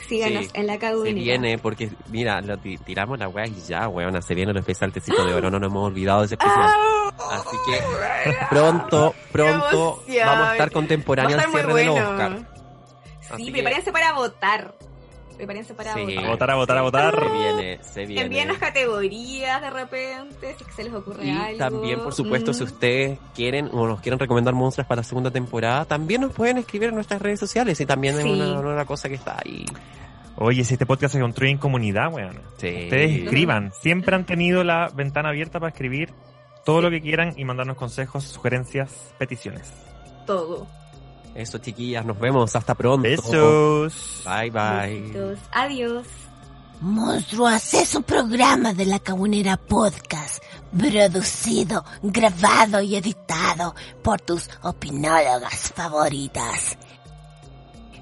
Síganos Sí, en la Se caguinera. viene, porque mira, lo tiramos la weá y ya, weona, se viene el especial Tecito de Oro, no nos hemos olvidado de ese especial. Así que pronto, pronto vamos a estar Va a contemporáneo al estar muy cierre del bueno. Oscar. Así Sí, que- prepárense para votar. Prepárense para Sí. votar. A votar, a votar, a votar. Se viene, se viene. Envíenos categorías de repente, si se les ocurre Y algo. también, por supuesto, Mm. si ustedes quieren o nos quieren recomendar monstruos para la segunda temporada, también nos pueden escribir en nuestras redes sociales y también es una, una cosa que está ahí. Oye, si este podcast se construye en comunidad, weón. Sí. Ustedes escriban. Siempre han tenido la ventana abierta para escribir todo lo que quieran y mandarnos consejos, sugerencias, peticiones. Todo. Eso, chiquillas, nos vemos. Hasta pronto. Besos. Bye, bye. Besitos. Adiós. Monstruos es un programa de la Cabunera Podcast, producido, grabado y editado por tus opinólogas favoritas.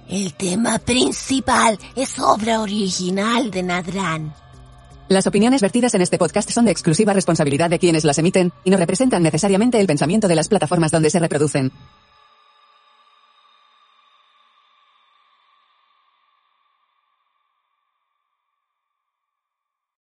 El tema principal es obra original de Nadrán. Las opiniones vertidas en este podcast son de exclusiva responsabilidad de quienes las emiten y no representan necesariamente el pensamiento de las plataformas donde se reproducen.